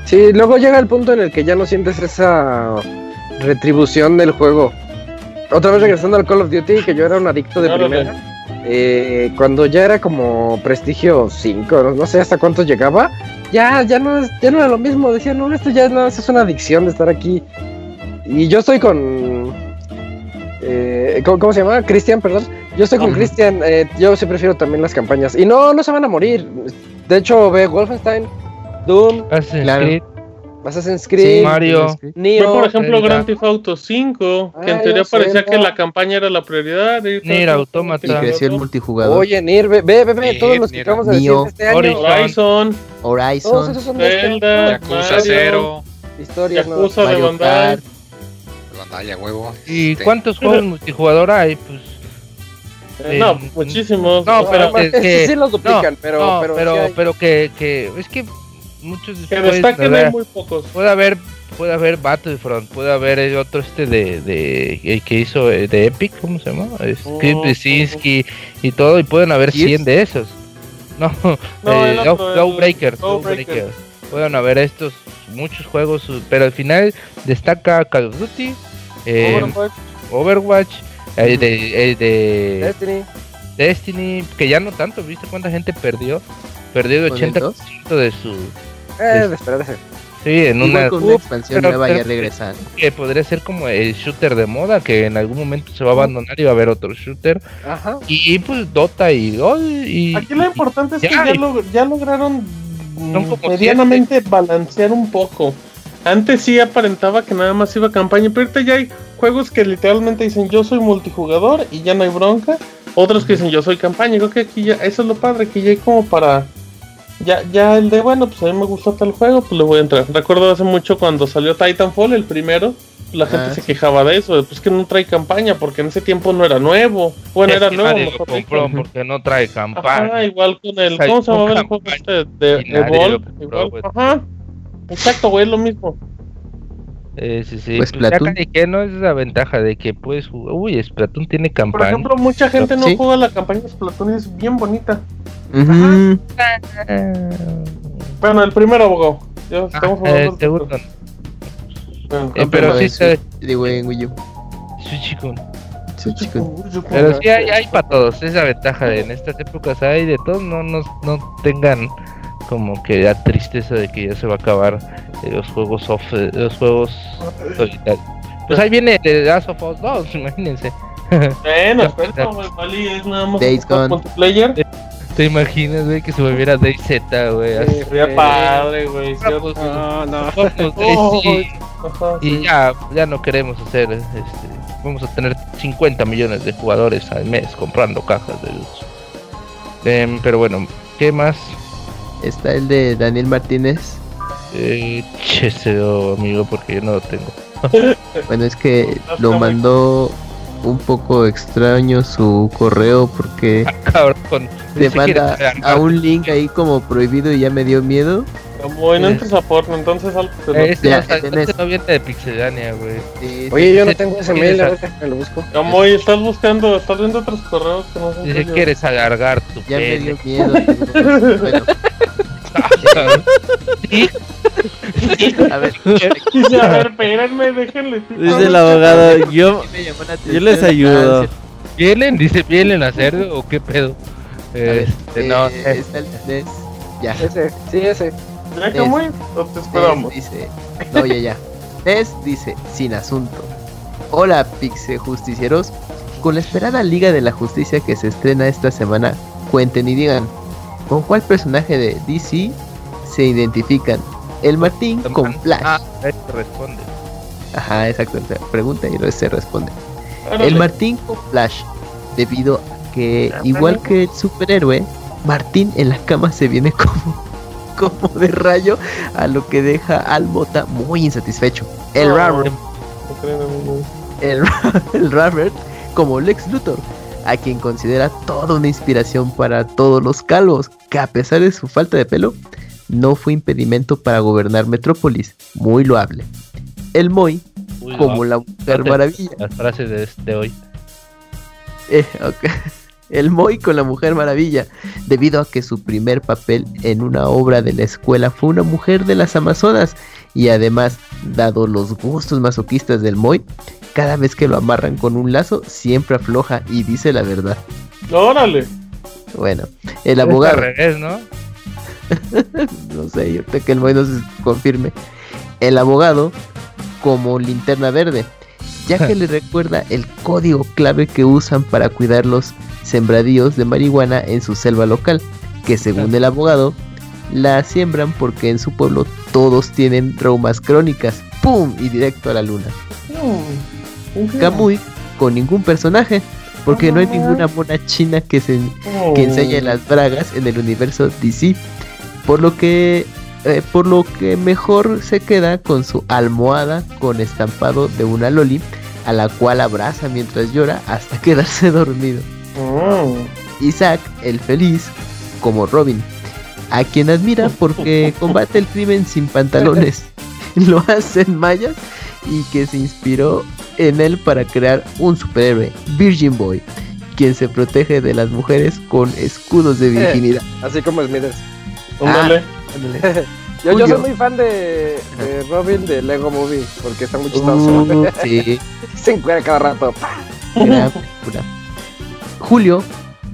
Sí, luego llega el punto en el que ya no sientes esa retribución del juego. Otra vez regresando al Call of Duty, que yo era un adicto de primera eh, cuando ya era como prestigio 5, no sé hasta cuántos llegaba, ya, ya no ya no era lo mismo, decía, no, esto ya no, es una adicción de estar aquí. Y yo estoy con eh, ¿cómo, se llama? Cristian, perdón. Yo estoy con Cristian, eh, yo sí prefiero también las campañas. Y no, no se van a morir. De hecho, ve Wolfenstein, Doom, Assassin's Creed, Mario, Neo, por ejemplo, Grand Theft Auto 5, que en teoría parecía que la campaña era la prioridad. Nier Automata. Y creció el multijugador. Oye, Nier, ve, ve, ve, todos los que acabamos de decir este año. Horizon. Horizon. Todos esos son Zelda, Yakuza 0. Historias, Yakuza de Bandai. Bandai, huevo. ¿Y este. cuántos juegos multijugador hay? Pues... Eh, no, muchísimos. No, pero que, [laughs] sí los duplican, pero, no, pero, pero, pero que, que es que muchos que destaquen hay muy pocos. Puede haber puede haber Battlefront, puede haber el otro este de, de el que hizo eh, de Epic, ¿cómo se llama? Oh, y todo, y pueden haber 100 de esos. [laughs] No, no eh, Breaker, Pueden haber estos muchos juegos, pero al final destaca Call of Duty, eh, Overwatch, el de, el de Destiny. Destiny, que ya no tanto, ¿viste cuánta gente perdió? Perdió el 80% de su eh, de Sí, en una, expansión nueva ya regresar. Que podría ser como el shooter de moda, que en algún momento se va a abandonar y va a haber otro shooter. Ajá. Y, pues Dota y, y Aquí lo importante es que ya, lograron medianamente balancear un poco. Antes sí aparentaba que nada más iba campaña, pero ahorita ya hay juegos que literalmente dicen yo soy multijugador y ya no hay bronca. Otros que dicen yo soy campaña. Creo que aquí ya, eso es lo padre, que ya hay como para ya, ya el de, bueno, pues a mí me gustó tal juego, pues le voy a entrar. Recuerdo hace mucho cuando salió Titanfall, el primero, la gente ah, se quejaba de eso, pues que no trae campaña, porque en ese tiempo no era nuevo. Bueno, era nuevo, mejor compró porque no trae campaña. Ajá, igual con el, ¿cómo se llama el juego este de, de Ajá, exacto, güey, es lo mismo. Eh, sí, sí. Pues, pues Splatoon. que no es la ventaja de que puedes jugar. Uy, Splatoon tiene campaña. Por ejemplo, mucha gente no juega la campaña de Splatoon y es bien bonita. Bueno, el primero abogado. Ya ah, estamos eh, segundo. Eh, pero sí se... Digo en Wii U. Suchikun. Pero sí hay, hay para todos, esa ventaja de en estas épocas hay de todos, no, no, no tengan como que la tristeza de que ya se va a acabar eh, los juegos off, eh, los juegos solitarios. Pues ahí viene The Last of Us 2, [laughs] imagínense. Bueno, espera, es nada más un multiplayer. ¿Te imaginas, güey, que se volviera DayZ, güey? Sí, sería padre, güey. No, no. [laughs] Oh, y ya, ya no queremos hacer, este, vamos a tener 50 millones de jugadores al mes comprando cajas de luz. Em, pero bueno, ¿qué más? Está el de Daniel Martínez. Eh, amigo, porque yo no lo tengo. [laughs] bueno, es que lo mandó un poco extraño su correo porque ah, te manda a un link ahí como prohibido y ya me dio miedo. Como no entres a porno, entonces algo este no, viene de Pixelania, güey. Oye, yo no tengo ese mail, a ver me lo busco. Como estás buscando, estás viendo otros correos que no son Dice, quieres alargar tu Ya me dio miedo. [laughs] A ver, dice, a ver, espérenme, déjenle. Dice el abogado, yo, yo les ayudo. ¿Vienen? Dice, ¿vienen a hacer o qué pedo? Este, no, eh, el Ya. Ese, sí, ese. ¿Ya cómo es? ¿O te esperamos? dice, no, ya, ya. Tess dice, sin asunto. Hola, Pixe Justicieros. Con la esperada Liga de la Justicia que se estrena esta semana, cuenten y digan, ¿con cuál personaje de DC se identifican? El Martín con Flash. Ah, responde. Ajá, exacto. Pregunta y luego se responde. El Martín con Flash, debido a que, igual que el superhéroe, Martín en la cama se viene [laughs] como como de rayo, a lo que deja al Mota muy insatisfecho. El Robert, el, [laughs] el Robert como Lex Luthor, a quien considera toda una inspiración para todos los calvos, que a pesar de su falta de pelo, no fue impedimento para gobernar Metrópolis, muy loable. El Moy, como la Mujer Maravilla. Las frases de, de hoy. [laughs] Eh, okay el Moy con la Mujer Maravilla, debido a que su primer papel en una obra de la escuela fue una mujer de las Amazonas y además, dado los gustos masoquistas del Moy, cada vez que lo amarran con un lazo siempre afloja y dice la verdad. Órale. Bueno, el abogado. ¿no? [laughs] no sé, yo creo que el no se confirme. El abogado como linterna verde, ya que [laughs] le recuerda el código clave que usan para cuidarlos sembradíos de marihuana en su selva local, que según el abogado, la siembran porque en su pueblo todos tienen reumas crónicas. ¡Pum! Y directo a la luna. Kamui con ningún personaje, porque no hay ninguna mona china que, se, que enseñe las bragas en el universo DC. Por lo que eh, por lo que mejor se queda con su almohada con estampado de una loli, a la cual abraza mientras llora hasta [laughs] quedarse dormido. Oh. Isaac, el feliz, como Robin, a quien admira porque [laughs] combate el crimen sin pantalones, [laughs] lo hace en mayas y que se inspiró en él para crear un superhéroe, Virgin Boy, quien se protege de las mujeres con escudos de virginidad. Así como Smithers. Ah, [laughs] yo, yo, soy muy fan de, Robin de Lego Movie porque está muy chistoso. Uh, [laughs] sí. se encuentra cada rato. Julio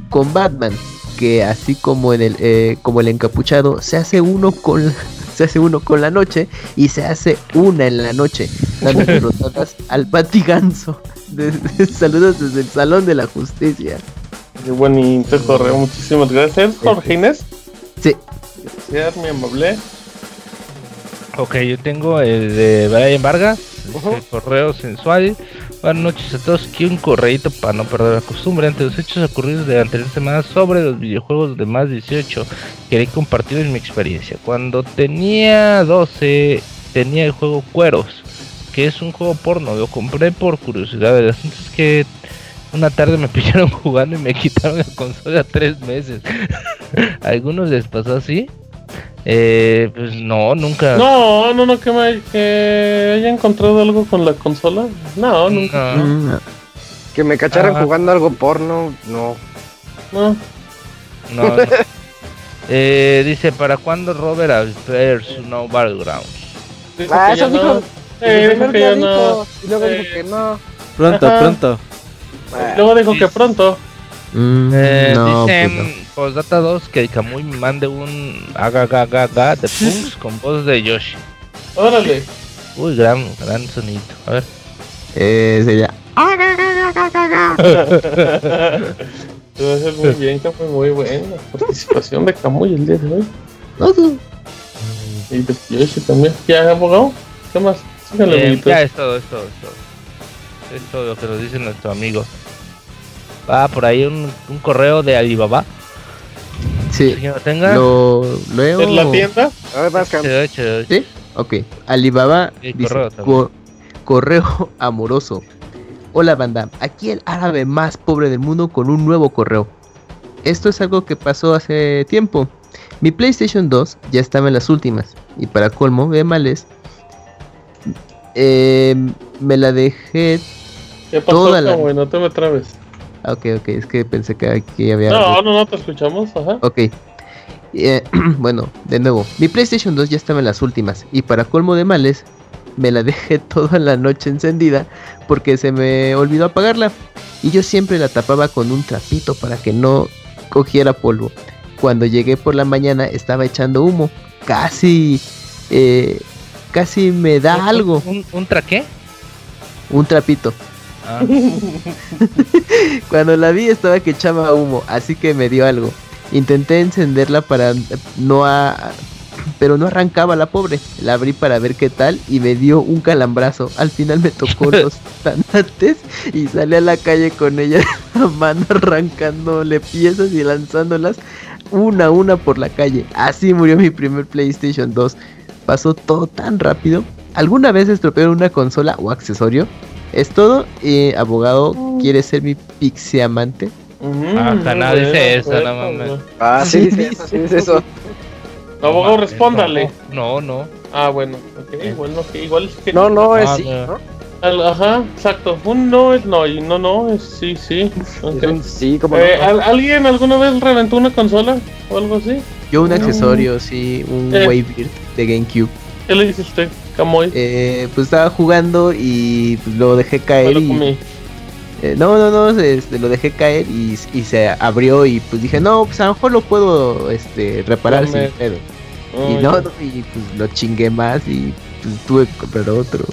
con Batman, que así como en el eh, como el encapuchado se hace uno con [laughs] se hace uno con la noche y se hace una en la noche, dando rotadas al patiganzo. saludos desde el Salón de la Justicia. Qué bonito correo, muchísimas gracias, Jorge Inés. Sí. Gracias, mi amable. Ok, yo tengo el de Brian Vargas, el correo sensual. Buenas noches a todos, aquí un correito para no perder la costumbre. Ante los hechos ocurridos de la anterior semana sobre los videojuegos de más 18, quería compartir mi experiencia. Cuando tenía 12, tenía el juego Cueros, que es un juego porno. Lo compré por curiosidad. El asunto es que una tarde me [laughs] pillaron jugando y me quitaron la consola tres meses. [laughs] algunos les pasó así? Eh, pues no, nunca. No, no, no, que, me, que haya encontrado algo con la consola. No, nunca. Mm, que me cacharan ah. jugando algo porno, no. No. No. [laughs] eh, dice, ¿para cuándo Robert Alpers No Battlegrounds? Ah, eso dijo. Eh, dijo que no. Y luego dijo que no. Pronto, pronto. Luego dijo que pronto. Mm, eh, no, dicen pues Data 2 que el Kamui me mande un agagagaga de Punks con voz de Yoshi. Órale. Uy, gran, gran sonido. A ver. Eh, sería. [laughs] Muy bien, que fue muy buena participación de Kamui el día de hoy. Y de Yoshi también. ¿Ya abogado? ¿Qué más? Eh, ya es todo, es todo, es todo. Es todo lo que nos dice nuestro amigo. Va por ahí un, un correo de Alibaba. Sí. lo tenga. Lo leo. ¿En la tienda? A ver, vas, ¿Sí? Ok. Alibaba dice, correo [laughs] amoroso. Hola banda, aquí el árabe más pobre del mundo con un nuevo correo. Esto es algo que pasó hace tiempo. Mi PlayStation 2 ya estaba en las últimas y para colmo de males eh, me la dejé ¿Qué pasó, toda la... no te me trabes. Ah, ok, ok, es que pensé que aquí había... No, no, no, te escuchamos, ajá. Ok. Eh, [clears throat] bueno, de nuevo, mi PlayStation 2 ya estaba en las últimas y para colmo de males me la dejé [laughs] toda la noche encendida porque se me olvidó apagarla y yo siempre la tapaba con un trapito para que no cogiera polvo. Cuando llegué por la mañana estaba echando humo, casi, eh, casi me da algo. ¿Un, un tra qué? Un trapito. Ah. [laughs] Cuando la vi estaba que echaba humo, así que me dio algo. Intenté encenderla para no a, pero no arrancaba la pobre. La abrí para ver qué tal y me dio un calambrazo. Al final me tocó [laughs] los tanates y salí a la calle con ella [laughs] la mano arrancándole piezas y lanzándolas una a una por la calle. Así murió mi primer PlayStation 2. Pasó todo tan rápido. ¿Alguna vez estropearon una consola o accesorio? Es todo. Eh, abogado, ¿quiere ser mi pixiamante? Hasta nadie dice eso, no mames. Ah, sí, sí, sí, es eso. Abogado, respóndale. No, no. Ah, bueno, ok, bueno, ok, igual es que. No, no, es sí, Ajá, exacto. Un no es no y no, no es sí, sí. Okay. sí, como eh, ¿Alguien alguna vez reventó una consola o algo así? Yo un accesorio, sí, un eh. Wave de GameCube. ¿Qué le dice usted? Eh, pues estaba jugando y pues, lo dejé caer lo y... Eh, no, no, no, este, lo dejé caer y, y, se abrió y pues dije, no, pues a lo mejor lo puedo este, reparar sin pedo. y no, y pues lo chingué más y pues, tuve que comprar otro.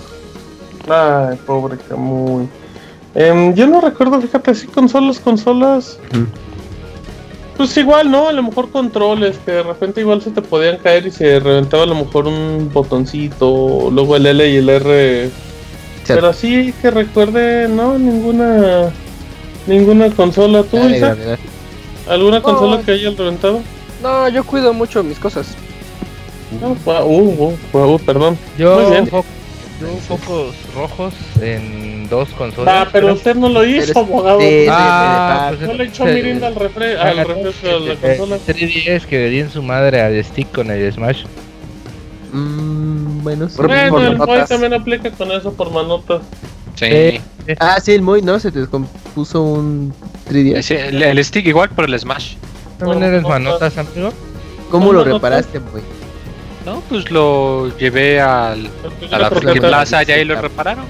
Ay, pobre Camuy. Em, yo no recuerdo, fíjate, si consolas, consolas. Pues igual, ¿no? A lo mejor controles, que de repente igual se te podían caer y se reventaba a lo mejor un botoncito, luego el L y el R pero así que recuerde, no, ninguna ninguna consola. ¿Tú, ¿Alguna consola que haya reventado? No, yo cuido mucho mis cosas. No, uh, uh, uh, perdón. Yo, focos rojos en dos consolas. Ah, pero usted no lo hizo, abogado. ah, pues no le echó mirinda al refresco, al refresco de la consola. 3DS que le di en su madre al stick con el Smash. Mmm, bueno, sí. Bueno, el Moy también aplica con eso por manotas. Sí. Eh, ah, sí, el Moy, ¿no? Se te descompuso un 3DS. Sí, el, stick igual por el Smash. ¿También eres manotas, amigo? ¿Cómo lo reparaste, Moy? No, pues lo llevé al, a la plaza y ahí lo repararon,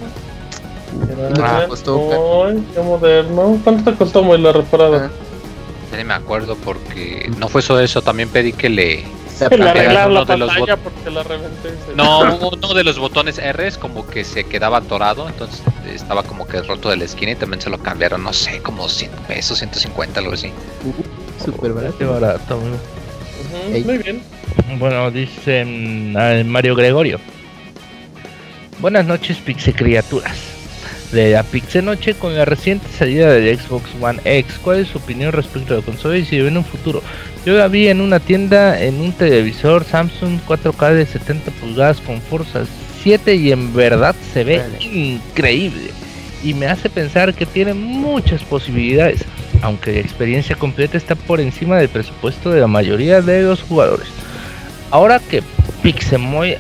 Ah, costó. qué moderno. ¿Cuánto te costó, Moy, la reparada? Ah. Ya ni me acuerdo porque no fue eso eso, también pedí que le le arreglaron la pantalla porque la reventé. No, uno de los botones R es como que se quedaba atorado, entonces estaba como que roto de la esquina y también se lo cambiaron, no sé, como 100 pesos, 150, algo así. Uh, Súper barato. barato. Muy bien. Bueno, dice Mario Gregorio. Buenas noches, Pixe Criaturas de la Pixel Noche con la reciente salida del Xbox One X. ¿Cuál es su opinión respecto a la consola y si ve en un futuro? Yo la vi en una tienda en un televisor Samsung 4K de 70 pulgadas con Forza 7 y en verdad se ve increíble y me hace pensar que tiene muchas posibilidades, aunque la experiencia completa está por encima del presupuesto de la mayoría de los jugadores. Ahora que Pixemoy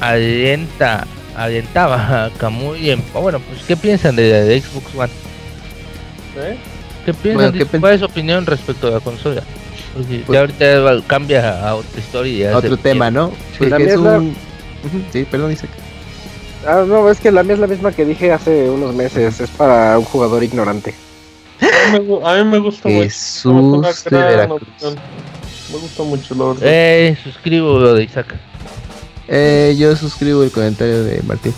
alienta aventaba a Camuy en... Bueno, pues ¿qué piensan de, Xbox One? ¿Eh? ¿Qué piensan? ¿Cuál es su opinión respecto a la consola? Porque pues, ya ahorita cambia a otra historia. A otro tema, ¿no? Pues es un... Sí, perdón, dice Ah, no, es que la mía es la misma que dije hace unos meses. Es para un jugador ignorante. A mí me, gusta mucho. Jesús de Veracruz. Me gusta mucho lo Eh, suscribo lo de Isaac. Eh, yo suscribo el comentario de Martín.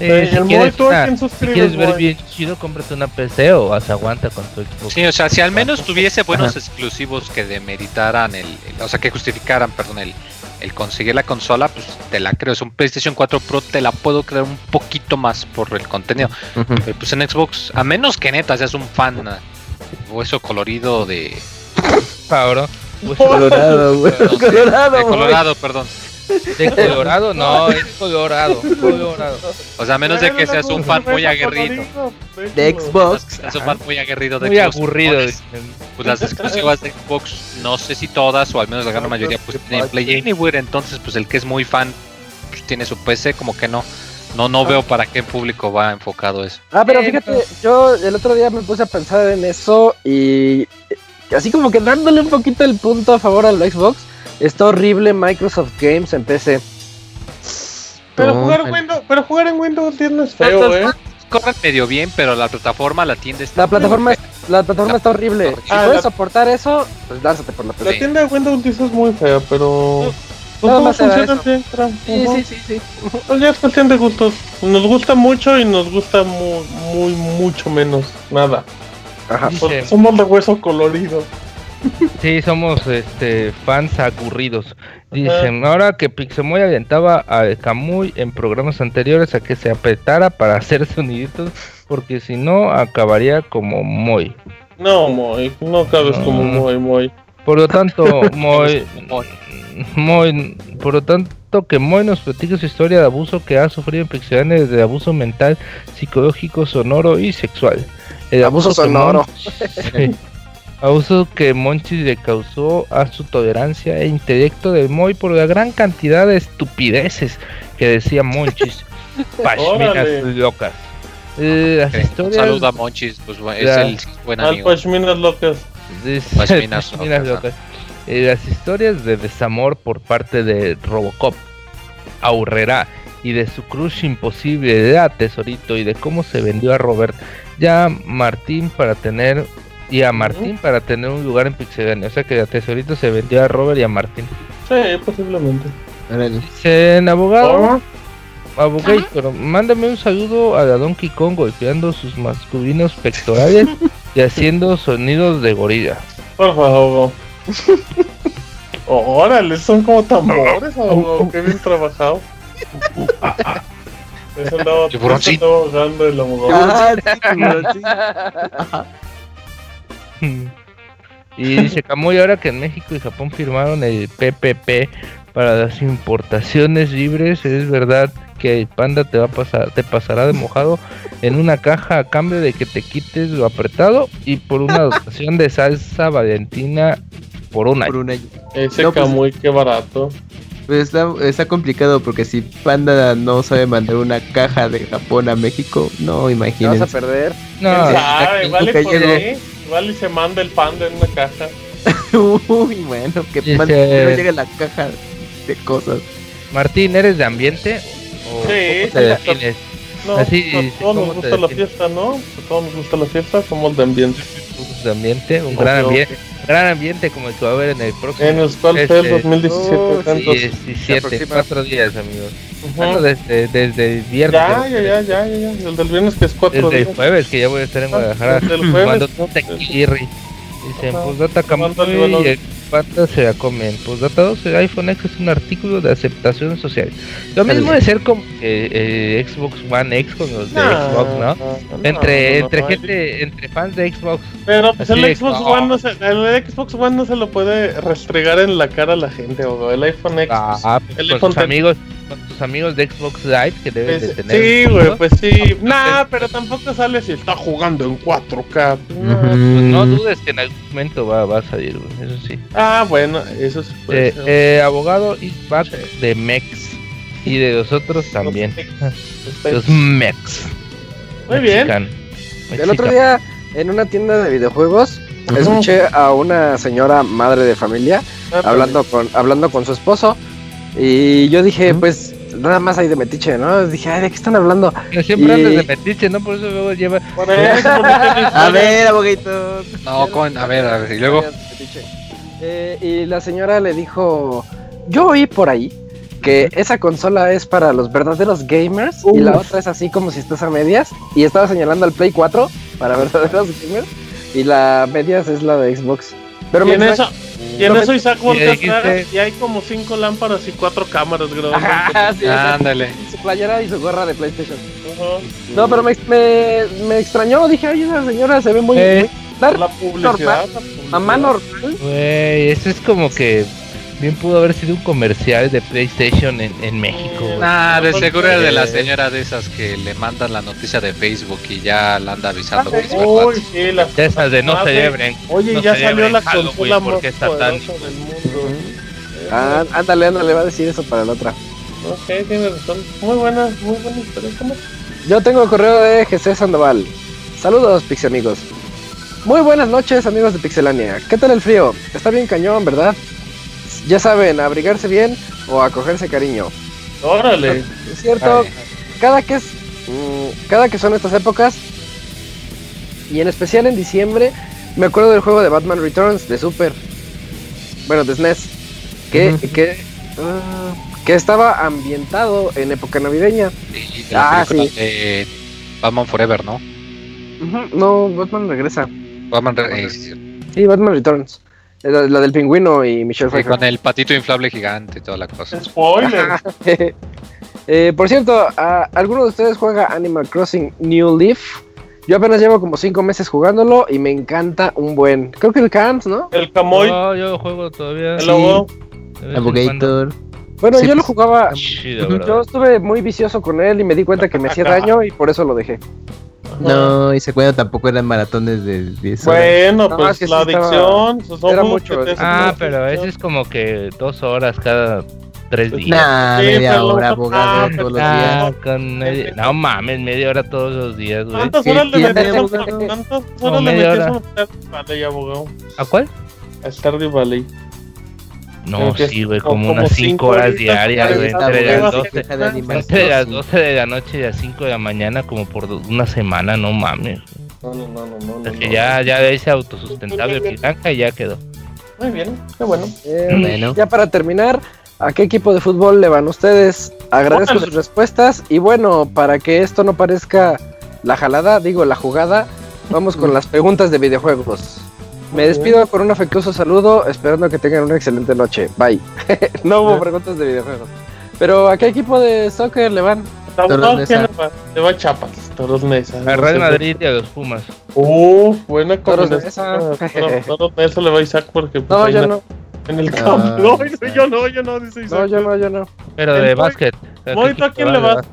Eh, si, quieres, si, quieres, ver bien chido, cómprate una PC o se aguanta con tu Xbox. Sí, o sea, si al menos tuviese buenos exclusivos que demeritaran el, o sea, que justificaran, perdón, el, el conseguir la consola, pues te la creo. Es un PlayStation 4 Pro, te la puedo creer un poquito más por el contenido. pues en Xbox, a menos que neta seas un fan hueso colorido de. Cabrón. colorado, colorado, de Colorado, perdón. De Colorado, no, es Colorado, Colorado. O sea, a menos de que seas un fan muy aguerrido. De Xbox. Seas un fan muy aguerrido de muy aburrido. Pues las exclusivas de Xbox, no sé si todas, o al menos la gran mayoría, pues tienen Play Anywhere. Entonces, pues el que es muy fan, pues tiene su PC, como que no. No, no veo para qué público va enfocado eso. Ah, pero fíjate, yo el otro día me puse a pensar en eso y así como que dándole un poquito el punto a favor al Xbox Está horrible Microsoft Games en PC. Pero, jugar, en Windows, pero jugar en Windows 10 no es feo, ¿eh? Corre medio bien, pero la plataforma la tienda está La plataforma, la plataforma está horrible. Si puedes soportar eso, pues lánzate por la PC. La tienda de Windows 10 es muy fea, pero. Pues Nada más funciona bien, Sí, sí, sí, sí. Pues ya es cuestión de gustos. Nos gusta mucho y nos gusta muy, muy mucho menos. Nada. Ajá. somos de hueso colorido. Sí, somos este fans aburridos. Dicen, ahora que Pixemoy alentaba a Kamui en programas anteriores a que se apretara para [laughs] hacer soniditos, porque si no acabaría como Moy. No, Moy, no cabes como Moy, Moy. Por lo tanto, [laughs] Moy, Moy, por lo tanto que Moy nos platique su historia de abuso que ha sufrido en Pixelania de abuso mental, psicológico, sonoro y sexual. El abuso, sonoro. [laughs] Abuso que Monchis le causó a su tolerancia e intelecto de Moy por la gran cantidad de estupideces que decía Monchis. [laughs] Pashminas locas. Eh, las historias... Saluda a Monchis, pues es el buen amigo. Pashminas locas. Pashminas [laughs] locas. Eh, las historias de desamor por parte de Robocop, Aurrera y de su crush imposible de a Tesorito y de cómo se vendió a Robert ya Martín para tener y a Martín para tener un lugar en Pixelania. O sea que a Tesorito se vendió a Robert y a Martín. Sí, posiblemente. En abogado. Abogator, mándame un saludo a la Donkey Kong golpeando sus masculinos pectorales y haciendo sonidos de gorila. Por favor. [laughs] Órale, son como tambores, abogado. Qué bien trabajado. [laughs] Eso andaba, ahogando el abogado. Ah, [laughs] [laughs] y dice Camuy ahora que en México y Japón firmaron el PPP para las importaciones libres, es verdad que el panda te va a pasar, te pasará de mojado en una caja a cambio de que te quites lo apretado y por una [laughs] dotación de salsa valentina por un año. Ese no, pues, qué barato. Pues está, complicado porque si Panda no sabe mandar una caja de Japón a México, no imagínense. vas a perder? No, vale por Igual y se manda el panda en una caja. [laughs] Uy, bueno, que no llegue la caja de cosas. Martín, ¿eres de ambiente? ¿O sí, te defines? No, Así, a todos nos gusta la fiesta, ¿no? A todos nos gusta la fiesta, somos de ambiente. De ambiente, un gran ambiente gran ambiente como el que va a haber en el próximo. En el cual fue el 2017. 17, cuatro días, amigos. Bueno, desde, desde el viernes. Ya, ya, ya, ya, ya, El del viernes que es cuatro desde días. el jueves que ya voy a estar en Guadalajara. Desde el jueves. Tequirri. Dicen, pues data pata se la comen. Pues data 2, el iPhone X es un artículo de aceptación social. Lo mismo de ser como eh, Xbox One X con los de Xbox, ¿no? entre entre gente, entre fans de Xbox. Pero pues el Xbox One no se, el Xbox One no se lo puede restregar en la cara a la gente, o el iPhone X. Ah, el con tus amigos con tus amigos de Xbox Live que deben de tener. Sí, güey, pues sí. Nah, pero tampoco sale si está jugando en 4K. No, pues no dudes que en algún momento va, va a salir, güey, eso sí. Ah, bueno, eso sí puede eh, eh, abogado is back de Mex y de los otros también. Los Mex. [laughs] Muy bien. El otro día en una tienda de videojuegos escuché a una señora madre de familia ah, hablando con hablando con su esposo y yo dije, pues nada más hay de metiche, ¿no? Dije, ay, ¿de qué están hablando? siempre andas de metiche, ¿no? Por eso luego lleva. a ver, aboguito. No, con, a ver, a ver, y luego. Eh, y la señora le dijo, yo oí por ahí que esa consola es para los verdaderos gamers y la otra es así como si estás a medias y estaba señalando al Play 4 para [laughs] verdaderos gamers y la medias es la de Xbox. Pero en eso, y en eso Isaac y hay como cinco lámparas y cuatro cámaras, creo. [laughs] [laughs] Ándale. Su playera y su gorra de PlayStation. No, pero me, me, me, extrañó, dije, ay, esa señora se ve muy... Eh, la publicidad. Mamá normal. Güey, eso es como que Bien pudo haber sido un comercial de PlayStation en, en México. Ah, de seguro era de la señora de esas que le mandan la noticia de Facebook y ya la anda avisando que es Uy, sí, las de esas de no se celebren. Oye, ya salió la consola porque está tan... del mundo. Ah, ándale, ándale, va a decir eso para la otra. Ok, tiene razón. Muy buena, muy buena historia. ¿Cómo? Yo tengo el correo de GC Sandoval. Saludos, Pixie amigos. Muy buenas noches, amigos de Pixelania. ¿Qué tal el frío? Está bien cañón, ¿verdad? Ya saben, abrigarse bien o acogerse cariño. Órale. Es cierto, cada que es mm, cada que son estas épocas y en especial en diciembre me acuerdo del juego de Batman Returns de Super. Bueno, de SNES. Que, que, ah, que estaba ambientado en época navideña. ah, sí. Batman Forever, ¿no? No, Batman regresa. Batman regresa. Sí, Batman Returns. La, del pingüino y Michelle Pfeiffer. con el patito inflable gigante y toda la cosa. [laughs] Spoiler. [laughs] eh, por cierto, ¿alguno de ustedes juega Animal Crossing New Leaf? Yo apenas llevo como 5 meses jugándolo y me encanta un buen. Creo que el Camps, ¿no? El Camoy. No, yo juego todavía. El Lobo. Bueno, yo lo jugaba. yo estuve muy vicioso con él y me di cuenta que me hacía [laughs] daño y por eso lo dejé. No, y ese cuento tampoco eran maratones de 10 horas. Bueno, pues la adicción. Pues, era mucho. Ah, pero ese es como que dos horas cada tres días. Nah, media hora, abogado, todos los días. No mames, media hora todos los días, güey. ¿Cuántas horas le metías? ¿Cuántas horas le metías a abogado? ¿A cuál? A Stardew Valley. No, sí, güey, como, unas 5 horas diarias, güey. Entre, las 12, de la noche y las 5 de la mañana, como por una semana, no mames. No, no, no, no. Es que ya, ya ese autosustentable piranja y ya quedó. Muy bien, qué bueno. bueno. Ya para terminar, ¿a qué equipo de fútbol le van ustedes? Agradezco sus respuestas y bueno, para que esto no parezca la jalada, digo la jugada, vamos con las preguntas de videojuegos. Me despido con un afectuoso saludo, esperando que tengan una excelente noche. Bye. [laughs] no hubo preguntas de videojuegos. Pero ¿a qué equipo de soccer le van? Le va a Chapas, Toros Mesa. A Real Madrid y a los Pumas. Uf, buena combinación. Toros [laughs] Mesa le va a Isaac porque... Pues, no, yo no. En el campo. [laughs] No, yo no, yo no, dice Isaac. No, yo no, yo no. Pero de básquet. Moy, ¿tú a quién le vas?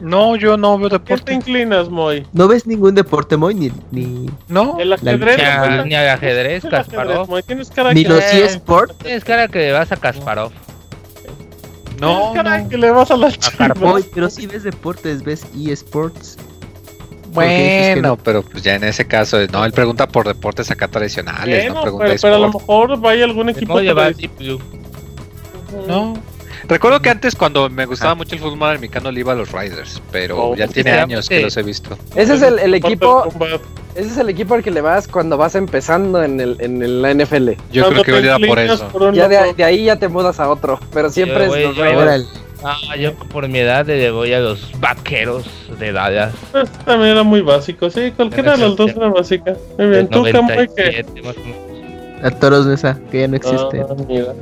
No, yo no veo deporte. ¿Qué te inclinas, Moy? ¿No ves ningún deporte, Moy? Ni, ni... No, el ajedrez. Ni, al ajedrez, Kasparov. Ni los eSports. Tienes cara que le vas a Kasparov. No, cara que le vas a las Moy, pero si ves deportes, ves eSports. Bueno, pero pues ya en ese caso, no, él pregunta por deportes acá tradicionales, no pregunta pero, pero a lo mejor vaya algún equipo. No. Recuerdo que antes cuando me gustaba mucho el fútbol americano le iba a los Riders, pero oh, ya tiene años que los he visto. Ese es el, equipo ese es el equipo al que le vas cuando vas empezando en el en la NFL. Yo creo que voy a por eso. ya de, ahí ya te mudas a otro, pero siempre es los Riders. Ah, yo por mi edad le voy a los vaqueros de Dallas. Pues, también era muy básico, sí, cualquiera de los dos era básica. Muy bien, tú, que. A toros de esa, que ya no existe. Ah,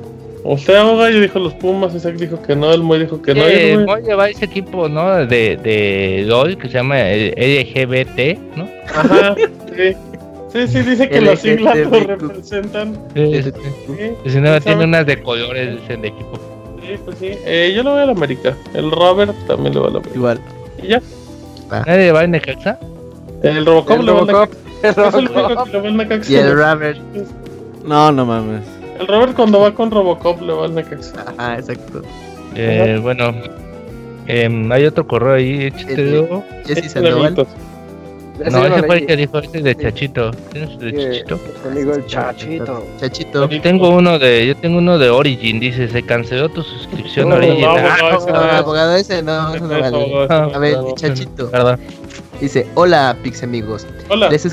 Usted yo dijo los Pumas, Isaac dijo que no, el Moy dijo que no. El Moy lleva ese equipo, ¿no? De, de LOL que se llama LGBT, ¿no? Ajá, sí. Sí, sí, dice que los siglas lo representan. Sí, sí, sí. Si no, tiene unas de colores de equipo. Sí, pues sí. Eh, yo lo voy a la América. El Robert también lo va a la América. Igual. ¿Y ya? Ah. ¿Nadie va a Necaxa? El Robocop le va a Necaxa. Es el único que le va a Necaxa. Y el Robert. No, no mames. El Robert cuando va con Robocop le va al Necaxa. Ah, exacto. Eh, bueno, eh, hay otro correo ahí, échate Jesse Sandoval. no, ese fue el que dijo ese de Chachito. ¿Tienes de Chachito? amigo el Chachito. Chachito. Yo tengo uno de, yo tengo uno de Origin, dice, se canceló tu suscripción [laughs] no, Origin. No, no, abogado ese no, no vale. A ver, Chachito. Perdón. Dice, hola Pix amigos. Hola. Les,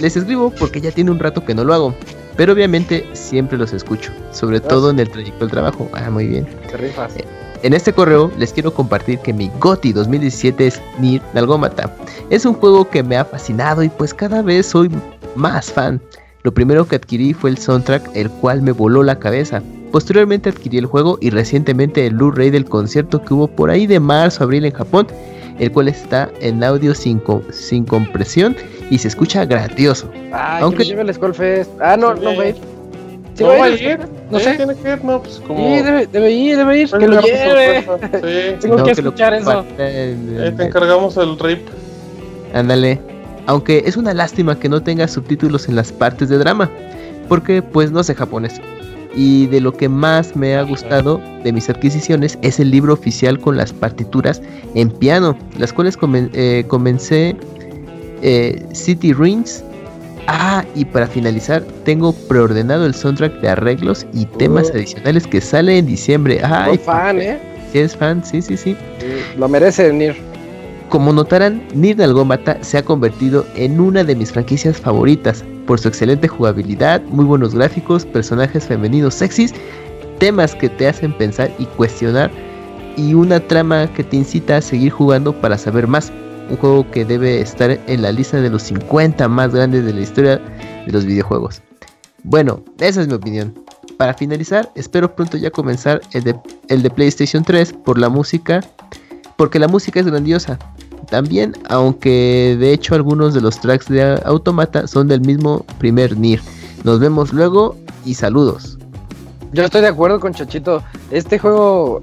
les escribo porque ya tiene un rato que no lo hago. Pero obviamente siempre los escucho, sobre todo en el trayecto del trabajo. Ah, muy bien. Te rifas. Eh, en este correo les quiero compartir que mi GOTI 2017 es Nier Nalgómata. Es un juego que me ha fascinado y pues cada vez soy más fan. Lo primero que adquirí fue el soundtrack, el cual me voló la cabeza. Posteriormente adquirí el juego y recientemente el Blu-ray del concierto que hubo por ahí de marzo abril en Japón, el cual está en audio sin, sin compresión y se escucha grandioso. Ah, Aunque lleve el Skullfest. Ah, no, no, güey. ¿Sí va a ir? No sé. Tiene que ir, no, pues como. Sí, debe, debe ir, debe ir. Que lo lleve. [laughs] Sí. Tengo que escuchar eso. Eh, te encargamos el RIP. Ándale. Aunque es una lástima que no tenga subtítulos en las partes de drama. Porque pues no sé japonés. Y de lo que más me ha gustado de mis adquisiciones es el libro oficial con las partituras en piano, las cuales eh, comencé eh, City Rings Ah, y para finalizar, tengo preordenado el soundtrack de arreglos y temas oh. adicionales que sale en diciembre. Ay, fan, ¿eh? Si es fan, sí, sí, sí. Lo merece Nir. Como notarán, Nir Dalgómata se ha convertido en una de mis franquicias favoritas por su excelente jugabilidad, muy buenos gráficos, personajes femeninos sexys, temas que te hacen pensar y cuestionar y una trama que te incita a seguir jugando para saber más un juego que debe estar en la lista de los 50 más grandes de la historia de los videojuegos. Bueno, esa es mi opinión. Para finalizar, espero pronto ya comenzar el de PlayStation 3 por la música, porque la música es grandiosa. También, aunque de hecho algunos de los tracks de Automata son del mismo primer Nier. Nos vemos luego y saludos. Yo estoy de acuerdo con Chachito. Este juego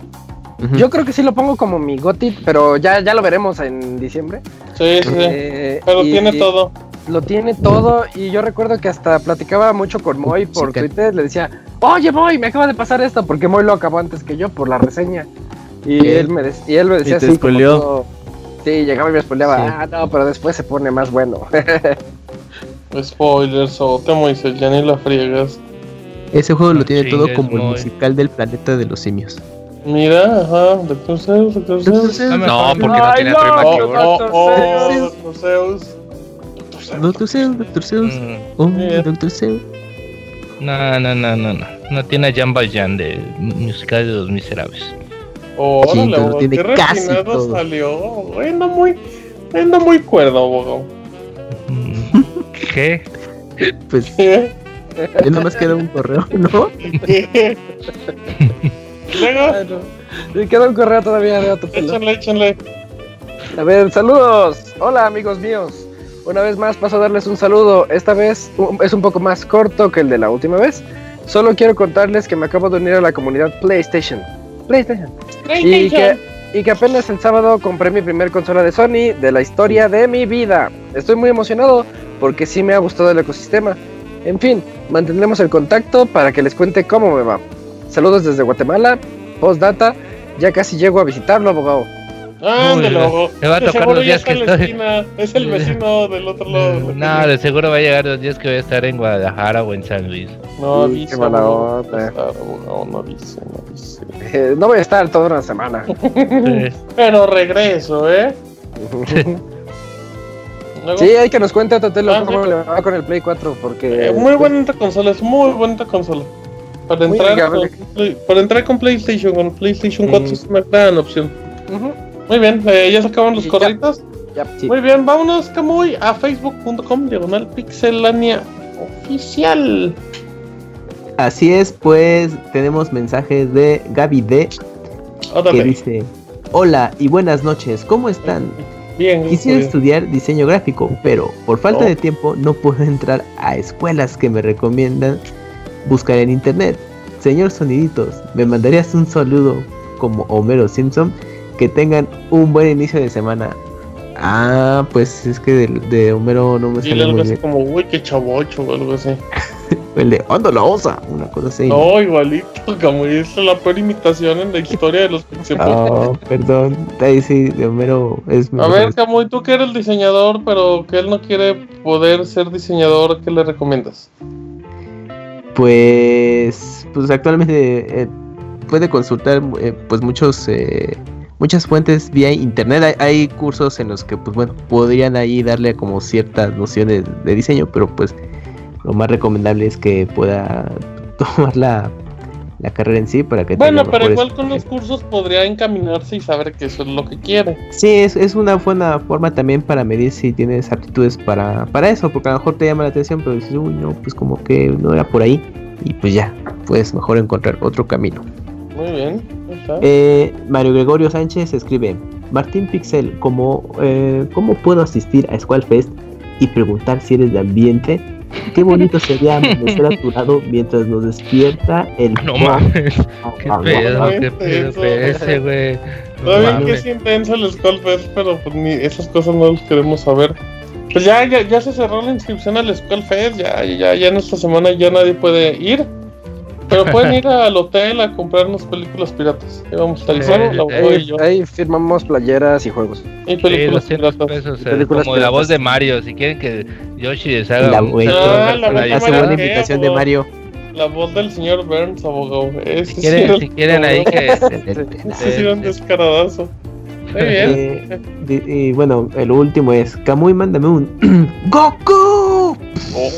yo creo que sí lo pongo como mi GOTI, pero ya, ya lo veremos en diciembre. Sí, sí. Eh, pero tiene todo. Lo tiene todo y yo recuerdo que hasta platicaba mucho con Moy por Twitter, le decía, oye Moy, me acaba de pasar esto, porque Moy lo acabó antes que yo por la reseña. Y, él me, y él me decía así. Como sí, llegaba y me spoileaba, ah, no, pero después se pone más bueno. Spoilers, o te Moisés, ya ni la friegas. Ese juego lo tiene todo como el musical del planeta de los simios. Mira, ajá, Doctor Zeus, Doctor Zeus. No, porque no tiene oh, oh, oh, Doctor Zeus. Doctor Zeus, Doctor Zeus. Oh, Doctor Zeus. No, no, no, no, no. No tiene a Jan Valjean de musical de los miserables. Oh, sí, órale, tiene qué casi todo. salió. Anda muy, anda muy cuerdo, abogado. ¿Qué? Pues. [laughs] ¿Qué? Ya nomás queda un correo, ¿no? Luego. Me queda un correo todavía de otro Échenle, échenle. A ver, saludos. Hola, amigos míos. Una vez más paso a darles un saludo. Esta vez es un poco más corto que el de la última vez. Solo quiero contarles que me acabo de unir a la comunidad PlayStation. PlayStation. Y que, y que apenas el sábado compré mi primer consola de Sony de la historia de mi vida. Estoy muy emocionado porque sí me ha gustado el ecosistema. En fin, mantendremos el contacto para que les cuente cómo me va. Saludos desde Guatemala. Postdata, ya casi llego a visitarlo, abogado. Ándale, Me va a tocar los días que estoy. Es el vecino del otro lado. No, de seguro va a llegar los días que voy a estar en Guadalajara o en San Luis. No avise. No, no avise, no avise. Eh, no voy a estar toda una semana. [laughs] Pero regreso, ¿eh? [laughs] Sí, hay que nos cuente a Totelo ah, cómo le va con el Play 4, porque... Eh, muy buena consola, es muy buena consola. Para entrar, con, para entrar con PlayStation, con PlayStation 4 mm. es una gran opción. Muy bien, eh, ya se acaban los corritos. Muy bien, vámonos, Camuy, a facebook.com diagonal pixelania oficial. Así es, pues tenemos mensajes de Gaby D. Que dice: Hola y buenas noches, ¿cómo están? Bien, Quisiera estudiar diseño gráfico, pero por falta de oh. tiempo no puedo entrar a escuelas que me recomiendan buscar en internet. Señor Soniditos, me mandarías un saludo como Homero Simpson. Que tengan un buen inicio de semana. Ah, pues es que de, Homero no me sale muy bien. como, uy, qué chavocho o algo así. [laughs] el de la Osa, una cosa así. No, igualito, como es la peor imitación en la historia de los Pixel [laughs] Oh, perdón, ahí sí, de Homero es A ver, Camuy, tú que eres el diseñador, pero que él no quiere poder ser diseñador, ¿qué le recomiendas? Pues, pues actualmente eh, puede consultar eh, pues muchos eh, muchas fuentes vía internet. Hay, cursos en los que pues bueno podrían ahí darle como ciertas nociones de diseño, pero pues lo más recomendable es que pueda [laughs] tomar la, carrera en sí para que bueno pero igual con los cursos podría encaminarse y saber que eso es lo que quiere. Sí es, es una buena forma también para medir si tienes aptitudes para, para eso porque a lo mejor te llama la atención pero dices uy no pues como que no era por ahí y pues ya puedes mejor encontrar otro camino. Muy bien eh, Mario Gregorio Sánchez escribe Martín Pixel ¿cómo, eh, ¿cómo puedo asistir a Squall y preguntar si eres de ambiente Qué bonito sería amanecer a tu lado mientras nos despierta el. No mames. Qué pedo, qué pedo, ese, güey. Todavía que es intenso el Skullfest, pero pues ni esas cosas no las queremos saber. Pues ya, ya, ya se cerró la inscripción al Skullfest, ya, ya, ya en esta semana ya nadie puede ir. Pero pueden [laughs] ir al hotel a comprarnos películas piratas. Ahí vamos a estar ahí, ahí, firmamos playeras y juegos. Y películas piratas. Pesos, como la voz de Mario. Si quieren que Yoshi les haga la, un ah, la, buena invitación de Mario. La voz del señor Burns, abogado. si quieren, si quieren ahí que. [laughs] [laughs] Ese sí un descaradazo. Muy bien. Eh, y bueno, el último es Kamui, mándame un [clears throat] ¡Goku!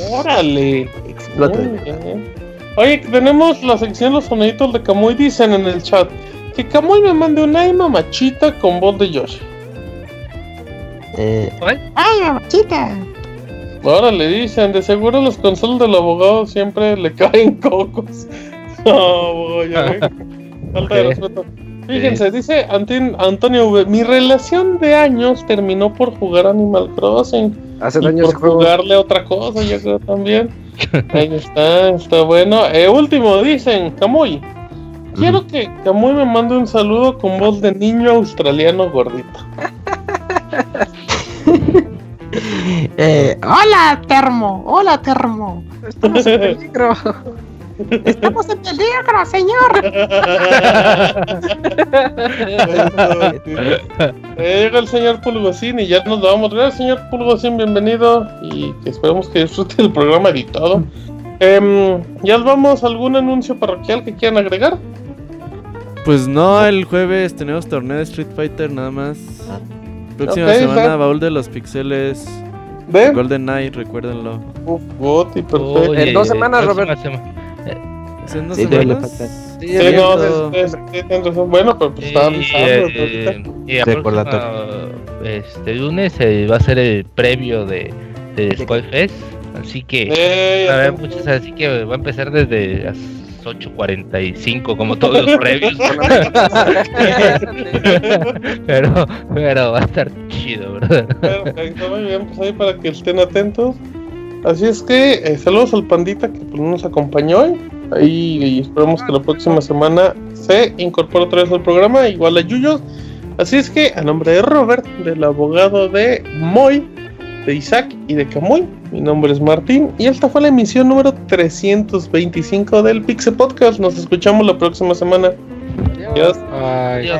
¡Órale! Explota. Oye, tenemos la sección Los soniditos de Kamui. Dicen en el chat que Kamui me mande una ay mamachita con voz de Yoshi. Eh. ¡Ay, mamachita! Ahora le dicen, de seguro los consoles del abogado siempre le [laughs] caen cocos. [laughs] No, voy a ver. Falta de respeto. Fíjense, dice Antonio V, mi relación de años terminó por jugar Animal Crossing. Hace y años por jugarle otra cosa, yo creo también. [laughs] Ahí está, está bueno. Eh, último, dicen, Camuy. Quiero que Camuy me mande un saludo con voz de niño australiano gordito. [laughs] eh, hola, Termo. Hola, Termo. Estamos en peligro. [laughs] Estamos en peligro, señor. [laughs] Llega el señor Pulgocín y ya nos vamos. Gracias, señor Pulgocín, bienvenido. Y que esperemos que disfrute el programa editado. Eh, ¿Ya vamos? ¿Algún anuncio parroquial que quieran agregar? Pues no, el jueves tenemos torneo de Street Fighter nada más. Próxima semana, baúl de los pixeles. Golden Knight, recuérdenlo. Uf, Goti, perfecto. en dos semanas, Robert. ¿En dos semanas? Sí, sí, no, es, es, Bueno, pero pues estaba avisando. Eh, y a este lunes eh, va a ser el previo de, de Squad Fest. Así que, eh, muchas, así que va a empezar desde las 8.45 como todos los previos. [laughs] pero, pero va a estar chido, ¿verdad? Perfecto, muy bien, pues ahí para que estén atentos. Así es que eh, saludos al pandita que pues, nos acompañó hoy. Ahí y esperamos que la próxima semana se incorpore otra vez al programa, igual a Yuyo. Así es que a nombre de Robert, del abogado de Moy, de Isaac y de Camuy, mi nombre es Martín y esta fue la emisión número 325 del Pixel Podcast. Nos escuchamos la próxima semana. Adiós. Adiós.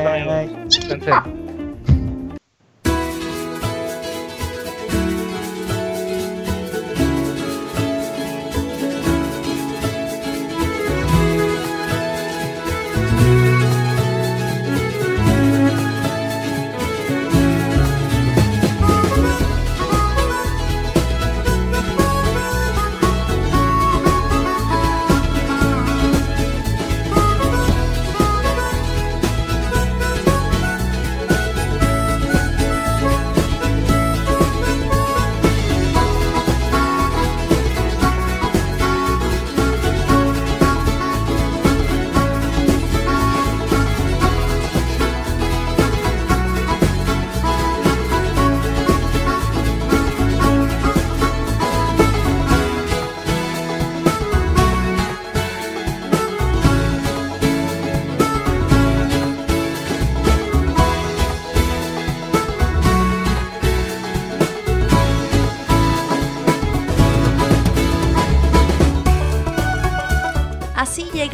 Así